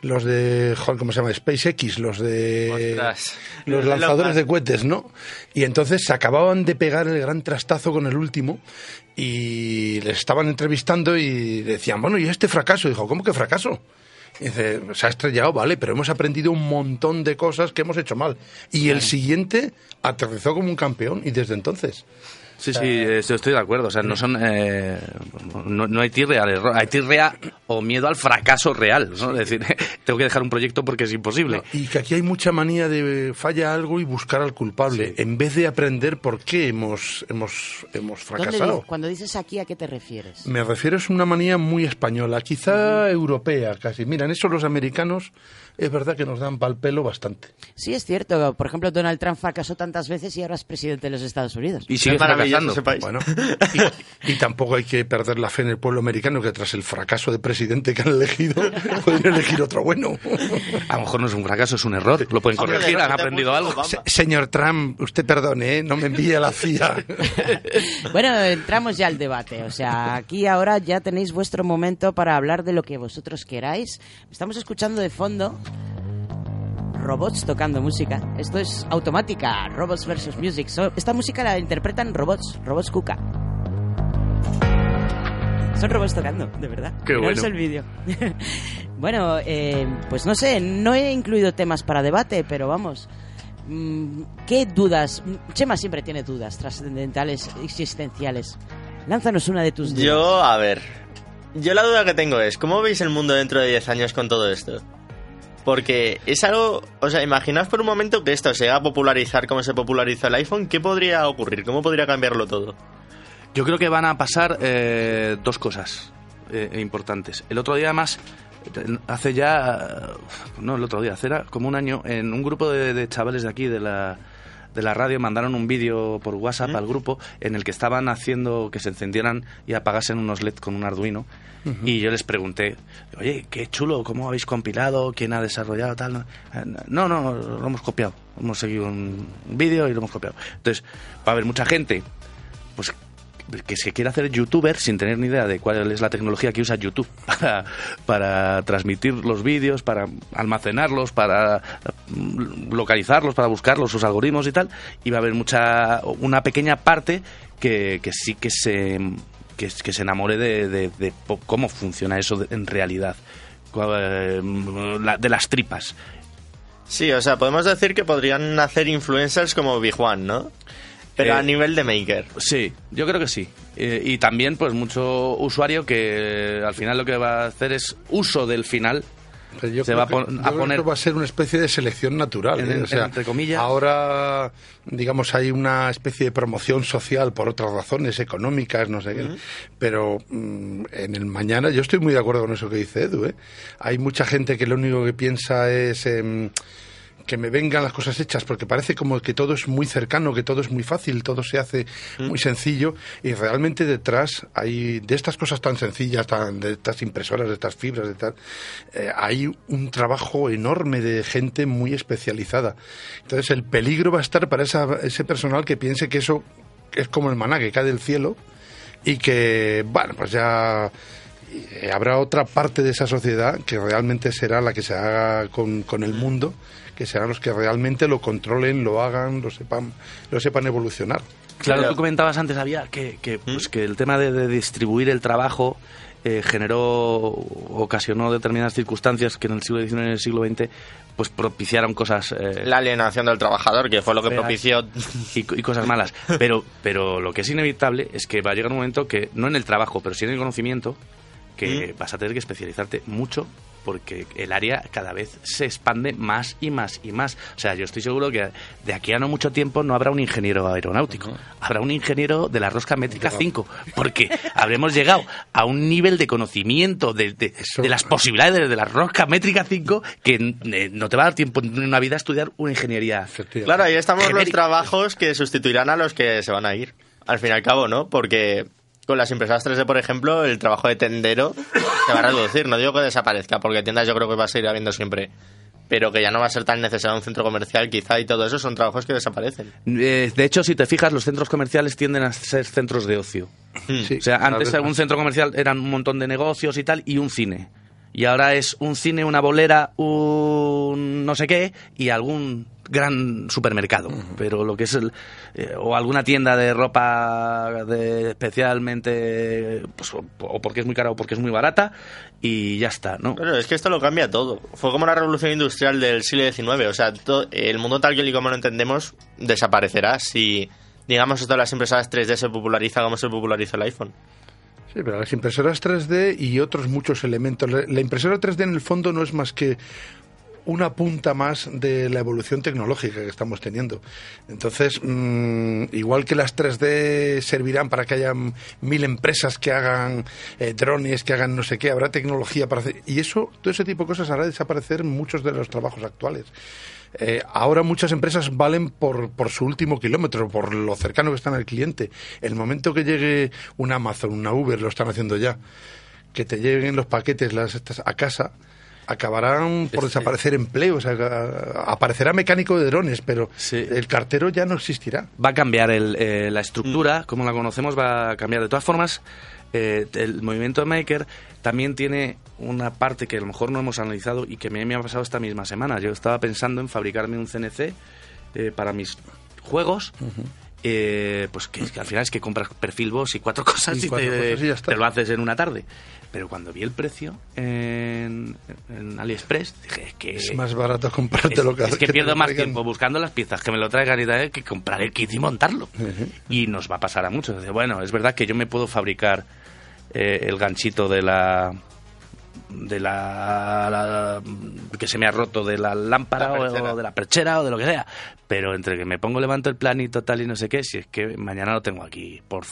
los de, ¿cómo se llama? SpaceX, los de, Ostras. los lanzadores de cohetes, ¿no? Y entonces se acababan de pegar el gran trastazo con el último y les estaban entrevistando y decían, bueno, ¿y este fracaso? dijo, ¿cómo que fracaso? Y dice, se ha estrellado, vale, pero hemos aprendido un montón de cosas que hemos hecho mal. Y el siguiente aterrizó como un campeón y desde entonces. Sí, sí, estoy, estoy de acuerdo. O sea, no son. eh, no, no hay tirrea al error. Hay tirrea o miedo al fracaso real. ¿no? Es decir, (laughs) tengo que dejar un proyecto porque es imposible. Y que aquí hay mucha manía de falla algo y buscar al culpable, en vez de aprender por qué hemos, hemos, hemos ¿Dónde fracasado. cuando dices aquí, ¿a qué te refieres? Me refiero es una manía muy española, quizá europea casi. Mira, en eso los americanos es verdad que nos dan pal pelo bastante. Sí, es cierto. Por ejemplo, Donald Trump fracasó tantas veces y ahora es presidente de los Estados Unidos. Y sigue fracasando. ese país. Bueno, (laughs) y, y tampoco hay que perder la fe en el pueblo americano que tras el fracaso de presidente que han elegido (laughs) pueden elegir otro bueno. A lo mejor no es un fracaso, es un error. Lo pueden corregir, han aprendido algo. Se- señor Trump, usted perdone, ¿eh? no me envíe a la CIA. (laughs) Bueno, entramos ya al debate. O sea, aquí ahora ya tenéis vuestro momento para hablar de lo que vosotros queráis. Estamos escuchando de fondo robots tocando música. Esto es automática, robots versus music. So- esta música la interpretan robots, robots Kuka. Son robots tocando, de verdad. Qué bueno. el vídeo. (laughs) bueno, eh, pues no sé, no he incluido temas para debate, pero vamos. Mm, ¿Qué dudas? Chema siempre tiene dudas trascendentales, existenciales. Lánzanos una de tus dudas. Yo, a ver. Yo la duda que tengo es, ¿cómo veis el mundo dentro de 10 años con todo esto? Porque es algo, o sea, imaginaos por un momento que esto se va a popularizar como se popularizó el iPhone, ¿qué podría ocurrir? ¿Cómo podría cambiarlo todo? Yo creo que van a pasar eh, dos cosas eh, importantes. El otro día, además, hace ya, no el otro día, hace como un año, en un grupo de, de chavales de aquí, de la, de la radio, mandaron un vídeo por WhatsApp al grupo en el que estaban haciendo que se encendieran y apagasen unos LED con un Arduino. Y yo les pregunté, oye, qué chulo, ¿cómo habéis compilado? ¿Quién ha desarrollado tal? No, no, lo hemos copiado. Hemos seguido un vídeo y lo hemos copiado. Entonces, va a haber mucha gente pues que se quiere hacer youtuber sin tener ni idea de cuál es la tecnología que usa YouTube (laughs) para, para transmitir los vídeos, para almacenarlos, para mm, localizarlos, para buscarlos, sus algoritmos y tal, y va a haber mucha una pequeña parte que, que sí que se que, que se enamore de, de- cómo funciona eso en realidad, eh, de las tripas. Sí, o sea, podemos decir que podrían hacer influencers como Big One, ¿no? Pero Eh, a nivel de maker. Sí, yo creo que sí. Eh, y también, pues, mucho usuario que eh, al final lo que va a hacer es uso del final. Yo se va a, que- pon- yo a creo que poner. va a ser una especie de selección natural. En- ¿eh? O sea, entre comillas. Ahora, digamos, hay una especie de promoción social por otras razones económicas, no sé qué. Pero mm, en el mañana, yo estoy muy de acuerdo con eso que dice Edu. ¿eh? Hay mucha gente que lo único que piensa es. em, que me vengan las cosas hechas, porque parece como que todo es muy cercano, que todo es muy fácil, todo se hace muy sencillo, y realmente detrás hay, de estas cosas tan sencillas, tan, de estas impresoras, de estas fibras, de tal, eh, hay un trabajo enorme de gente muy especializada. Entonces el peligro va a estar para esa- ese personal que piense que eso es como el maná que cae del cielo y que, bueno, pues ya eh, habrá otra parte de esa sociedad que realmente será la que se haga con, con el mundo, que serán los que realmente lo controlen, lo hagan, lo sepan, lo sepan evolucionar. Claro, tú comentabas antes, había que, que, pues, que el tema de, de distribuir el trabajo eh, generó, ocasionó determinadas circunstancias que en el siglo XIX y en el siglo XX pues propiciaron cosas eh, La alienación del trabajador, que fue lo que feas propició. y, co- y cosas malas. Pero, pero lo que es inevitable es que va a llegar un momento que, no en el trabajo, pero sí en el conocimiento, que vas a tener que especializarte mucho porque el área cada vez se expande más y más y más. O sea, yo estoy seguro que de aquí a no mucho tiempo no habrá un ingeniero aeronáutico, habrá un ingeniero de la rosca métrica 5, porque habremos llegado a un nivel de conocimiento de, de- de las posibilidades de la rosca métrica 5 que eh, no te va a dar tiempo en una vida a estudiar una ingeniería. Claro, ahí estamos los trabajos que sustituirán a los que se van a ir. Al fin y al cabo, ¿no? Porque con las impresoras 3D, por ejemplo, el trabajo de tendero se va a reducir. No digo que desaparezca, porque tiendas yo creo que va a seguir habiendo siempre. Pero que ya no va a ser tan necesario un centro comercial, quizá, y todo eso son trabajos que desaparecen. Eh, de hecho, si te fijas, los centros comerciales tienden a ser centros de ocio. Sí, o sea, antes un centro comercial eran un montón de negocios y tal, y un cine. Y ahora es un cine, una bolera, un no sé qué, y algún gran supermercado. Pero lo que es el... eh, o alguna tienda de ropa de especialmente... Pues, o, o porque es muy cara o porque es muy barata, y ya está, ¿no? Claro, es que esto lo cambia todo. Fue como la revolución industrial del siglo XIX. O sea, el mundo tal que y como lo entendemos desaparecerá si, digamos, esto de las impresoras 3D se populariza como se popularizó el iPhone. Sí, pero las impresoras 3D y otros muchos elementos. La la impresora 3D en el fondo no es más que una punta más de la evolución tecnológica que estamos teniendo. Entonces, mm, igual que las 3D servirán para que haya mil empresas que hagan eh, drones, que hagan no sé qué, habrá tecnología para hacer... Y eso, todo ese tipo de cosas hará desaparecer muchos de los trabajos actuales. Eh, ahora muchas empresas valen por, por su último kilómetro, por lo cercano que están al cliente. El momento que llegue un Amazon, una Uber, lo están haciendo ya, que te lleguen los paquetes las, estas, a casa, acabarán por desaparecer empleos. aparecerá mecánico de drones, pero el cartero ya no existirá. va a cambiar el, eh, la estructura, como la conocemos, va a cambiar. De todas formas, eh, el movimiento Maker también tiene una parte que a lo mejor no hemos analizado y que me, me ha pasado esta misma semana. Yo estaba pensando en fabricarme un CNC eh, para mis juegos. eh, pues que, que al final es que compras perfil boss y cuatro (laughs) cosas Y y, cuatro te, cosas y ya está. te lo haces en una tarde. Pero cuando vi el precio en, en AliExpress, dije es que Es más barato comprártelo es, que es que pierdo más tiempo buscando las piezas que me lo traigan y tal que comprar el kit y montarlo. Y nos va a pasar a muchos. Dice, Bueno, es verdad que yo me puedo fabricar eh, el ganchito de la de la, la que se me ha roto de la lámpara La o- perchera. o de la perchera o de lo que sea. Pero entre que me pongo, levanto el planito tal y no sé qué, si es que mañana lo tengo aquí por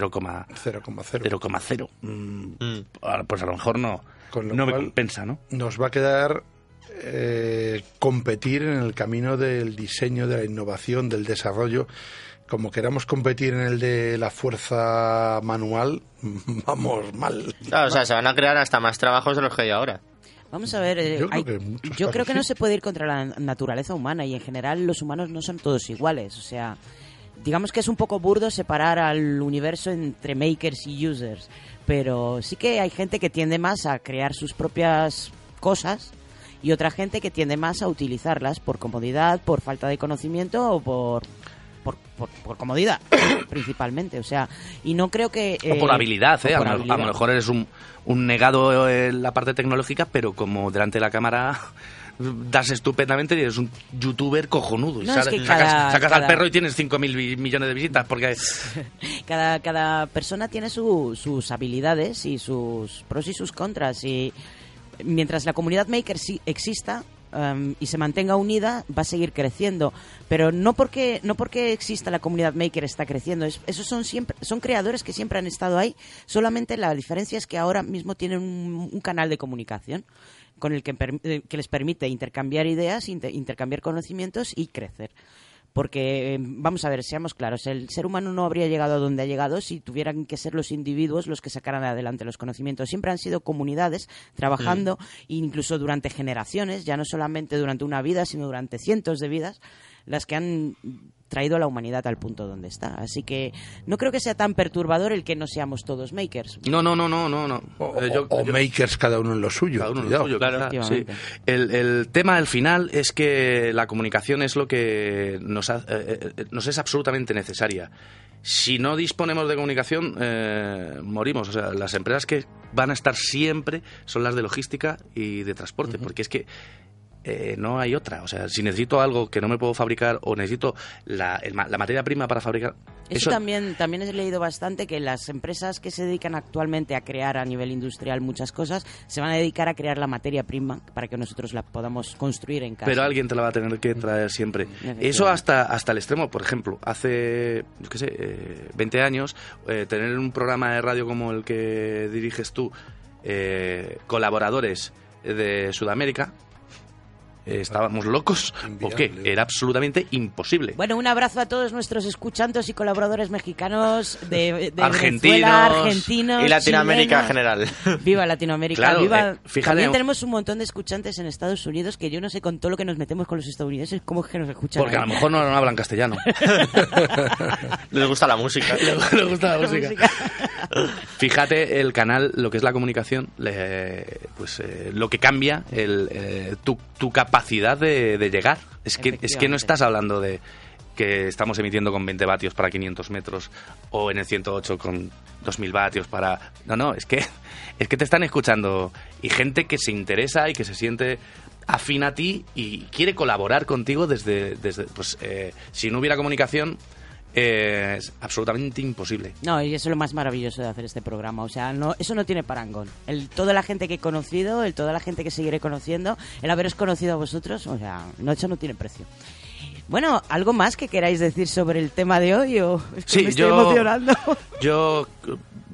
0,0. 0,0. Mm, Pues a lo mejor no, Con lo no me compensa, ¿no? Nos va a quedar eh, competir en el camino del diseño, de la innovación, del desarrollo. Como queramos competir en el de la fuerza manual, (laughs) vamos mal. Claro, o sea, se van a crear hasta más trabajos de los que hay ahora. Vamos a ver, eh, Yo creo que yo creo no se puede ir contra la naturaleza humana y en general los humanos no son todos iguales. O sea, digamos que es un poco burdo separar al universo entre makers y users, pero sí que hay gente que tiende más a crear sus propias cosas y otra gente que tiende más a utilizarlas por comodidad, por falta de conocimiento o por por, por, por comodidad (coughs) principalmente o sea y no creo que O por eh, habilidad, ¿eh? A, por lo- a habilidad. lo mejor eres un, un negado en la parte tecnológica, pero como delante de la cámara das estupendamente y eres un youtuber cojonudo. Y es que sacas, cada- sacas al cada- perro y tienes 5.000 vi- millones de visitas. Porque (laughs) cada, cada persona tiene su- sus habilidades y sus pros y sus contras. Y mientras la comunidad maker sí exista em, y se mantenga unida, va a seguir creciendo. Pero no porque, no porque exista la comunidad maker está creciendo. Es- esos son, siempre, son creadores que siempre han estado ahí. Solamente la diferencia es que ahora mismo tienen un, un canal de comunicación con el que, eh, que les permite intercambiar ideas, inter- intercambiar conocimientos y crecer. Porque, eh, vamos a ver, seamos claros, el ser humano no habría llegado a donde ha llegado si tuvieran que ser los individuos los que sacaran adelante los conocimientos. Siempre han sido comunidades trabajando, incluso durante generaciones, ya no solamente durante una vida, sino durante cientos de vidas, las que han traído a la humanidad al punto donde está. Así que no creo que sea tan perturbador el que no seamos todos makers. No, no, no, no, no. no. O, Eh, yo- o yo- makers cada uno en lo suyo. Cada uno lo cuidado. suyo, claro, sí. Efectivamente. El, el tema al final es que la comunicación es lo que nos, ha- eh, eh, nos es absolutamente necesaria. Si no disponemos de comunicación, eh, morimos. O sea, las empresas que van a estar siempre son las de logística y de transporte, porque es que eh, no hay otra. O sea, si necesito algo que no me puedo fabricar o necesito la, el la materia prima para fabricar... Eso, también, también he leído bastante que las empresas que se dedican actualmente a crear a nivel industrial muchas cosas se van a dedicar a crear la materia prima para que nosotros la podamos construir en casa. Pero alguien te la va a tener que traer siempre. Eso hasta, hasta el extremo, por ejemplo, hace, yo qué sé, eh, 20 años, eh, tener un programa de radio como el que diriges tú, eh, colaboradores de Sudamérica, eh, ¿estábamos locos o qué? Era absolutamente imposible. Bueno, un abrazo a todos nuestros escuchantes y colaboradores mexicanos de, de Argentinos Venezuela, argentinos y Latinoamérica en general. Viva Latinoamérica, Claro, viva. eh, fíjate- También tenemos un montón de escuchantes en Estados Unidos que yo no sé con todo lo que nos metemos con los estadounidenses cómo es que nos escuchan. Porque a ahí. lo mejor no, no hablan castellano. (laughs) Les gusta la música. (laughs) Le gusta la música. (laughs) Fíjate el canal, lo que es la comunicación, le- pues eh, lo que cambia el, eh, tu, tu capacidad de, de llegar. Es que, es que no estás hablando de que estamos emitiendo con 20 vatios para 500 metros o en el 108 con 2000 vatios para... No, no, es que, (laughs) es que te están escuchando y gente que se interesa y que se siente afín a ti y quiere colaborar contigo desde... desde pues eh, si no hubiera comunicación eh, es absolutamente imposible. No, y eso es lo más maravilloso de hacer este programa. O sea, no, eso no tiene parangón. El, toda la gente que he conocido, el, toda la gente que seguiré conociendo, el haberos conocido a vosotros, o sea, no, eso no tiene precio. Bueno, ¿algo más que queráis decir sobre el tema de hoy? O es que Sí, me estoy yo- emocionando. Yo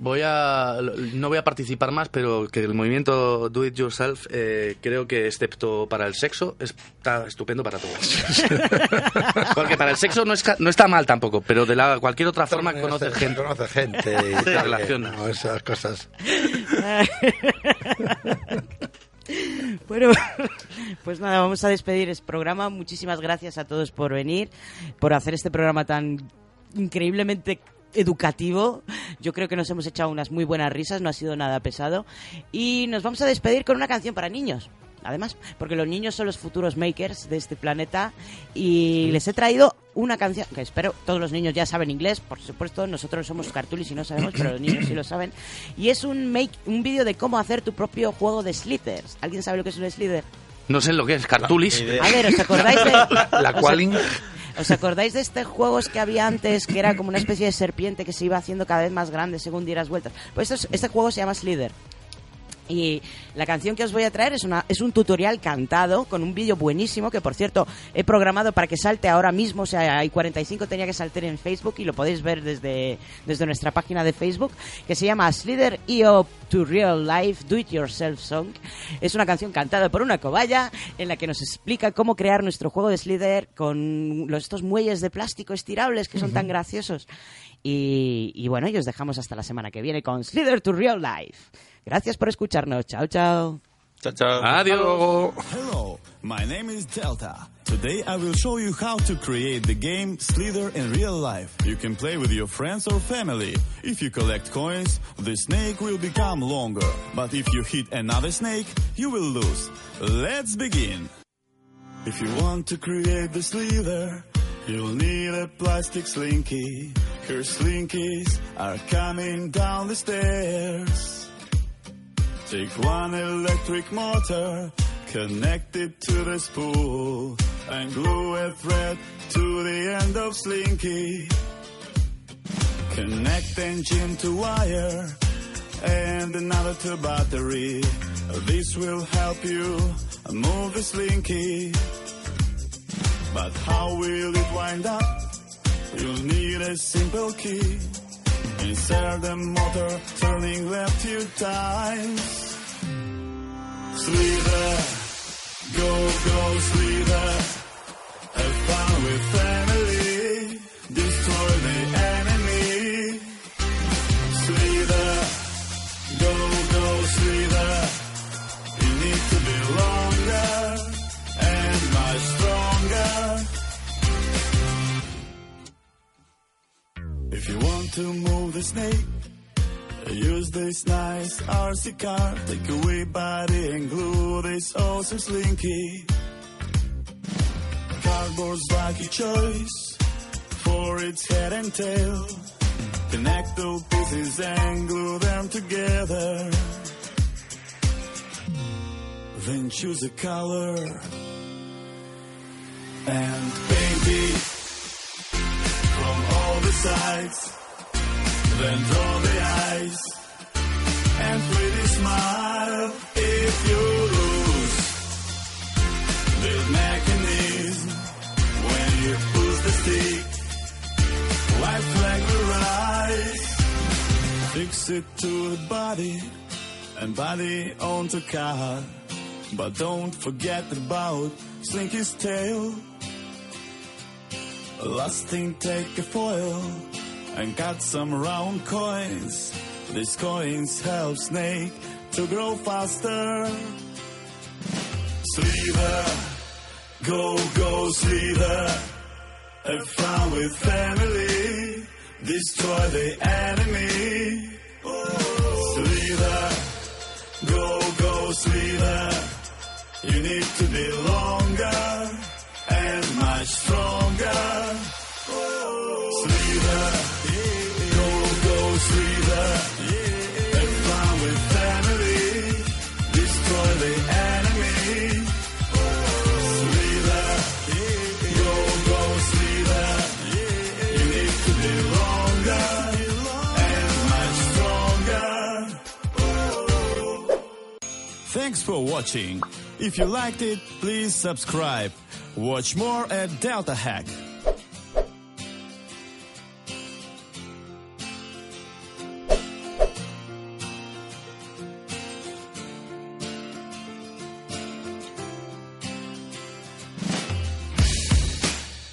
voy a no voy a participar más, pero que el movimiento Do It Yourself eh, creo que excepto para el sexo está estupendo para todo. (laughs) Porque para el sexo no, es ca- no está mal tampoco, pero de la cualquier otra forma conoces gente. Conoce gente y (laughs) tal, relaciona. no, esas cosas. (laughs) Bueno, pues nada, vamos a despedir este programa. Muchísimas gracias a todos por venir, por hacer este programa tan increíblemente educativo. Yo creo que nos hemos echado unas muy buenas risas, no ha sido nada pesado. Y nos vamos a despedir con una canción para niños. Además, porque los niños son los futuros makers de este planeta y les he traído una canción que espero todos los niños ya saben inglés, por supuesto, nosotros somos cartulis y no sabemos, pero los niños sí lo saben. Y es un make un vídeo de cómo hacer tu propio juego de slithers. ¿Alguien sabe lo que es un slither? No sé lo que es, cartulis. A ver, ¿os acordáis de (laughs) La Qualing. (laughs) ¿Os acordáis de estos juegos que había antes que era como una especie de serpiente que se iba haciendo cada vez más grande según dieras vueltas? Pues este juego se llama Slither. Y la canción que os voy a traer es, una, es un tutorial cantado con un vídeo buenísimo que, por cierto, he programado para que salte ahora mismo. O sea, hay 45 tenía que saltar en Facebook y lo podéis ver desde, desde nuestra página de Facebook, que se llama Slither EO to Real Life Do It Yourself Song. Es una canción cantada por una cobaya en la que nos explica cómo crear nuestro juego de Slither con los, estos muelles de plástico estirables que son tan graciosos. Y, y bueno, y os dejamos hasta la semana que viene con Slither to Real Life. Gracias por escucharnos. Chao, chao. Chao, chao. Adiós. Hello, my name is Delta. Today I will show you how to create the game Slither in real life. You can play with your friends or family. If you collect coins, the snake will become longer. But if you hit another snake, you will lose. Let's begin. If you want to create the Slither, you'll need a plastic slinky. Her slinkies are coming down the stairs. Take one electric motor, connect it to the spool, and glue a thread to the end of slinky. Connect engine to wire and another to battery. This will help you move the slinky. But how will it wind up? You'll need a simple key. Insert the motor, turning left two times. Slither, go, go, slither. Have fun with family. If you want to move the snake, use this nice RC car. Take away body and glue this oh awesome slinky. Cardboard's lucky choice for its head and tail. Connect the pieces and glue them together. Then choose a color and paint sides. Then draw the eyes and pretty smile if you lose the mechanism when you push the stick. White flag will rise. Fix it to the body and body on onto car. But don't forget about Slinky's tail. Last thing, take a foil and cut some round coins. These coins help Snake to grow faster. Slither, go, go, Slither. Have fun with family. Destroy the enemy. Slither, go, go, Slither. You need to be longer and much stronger. Go, go. Have fun with family. Destroy the enemy. Go, go. You need to be longer and much stronger. Thanks for watching. If you liked it, please subscribe. Watch more at Delta Hack.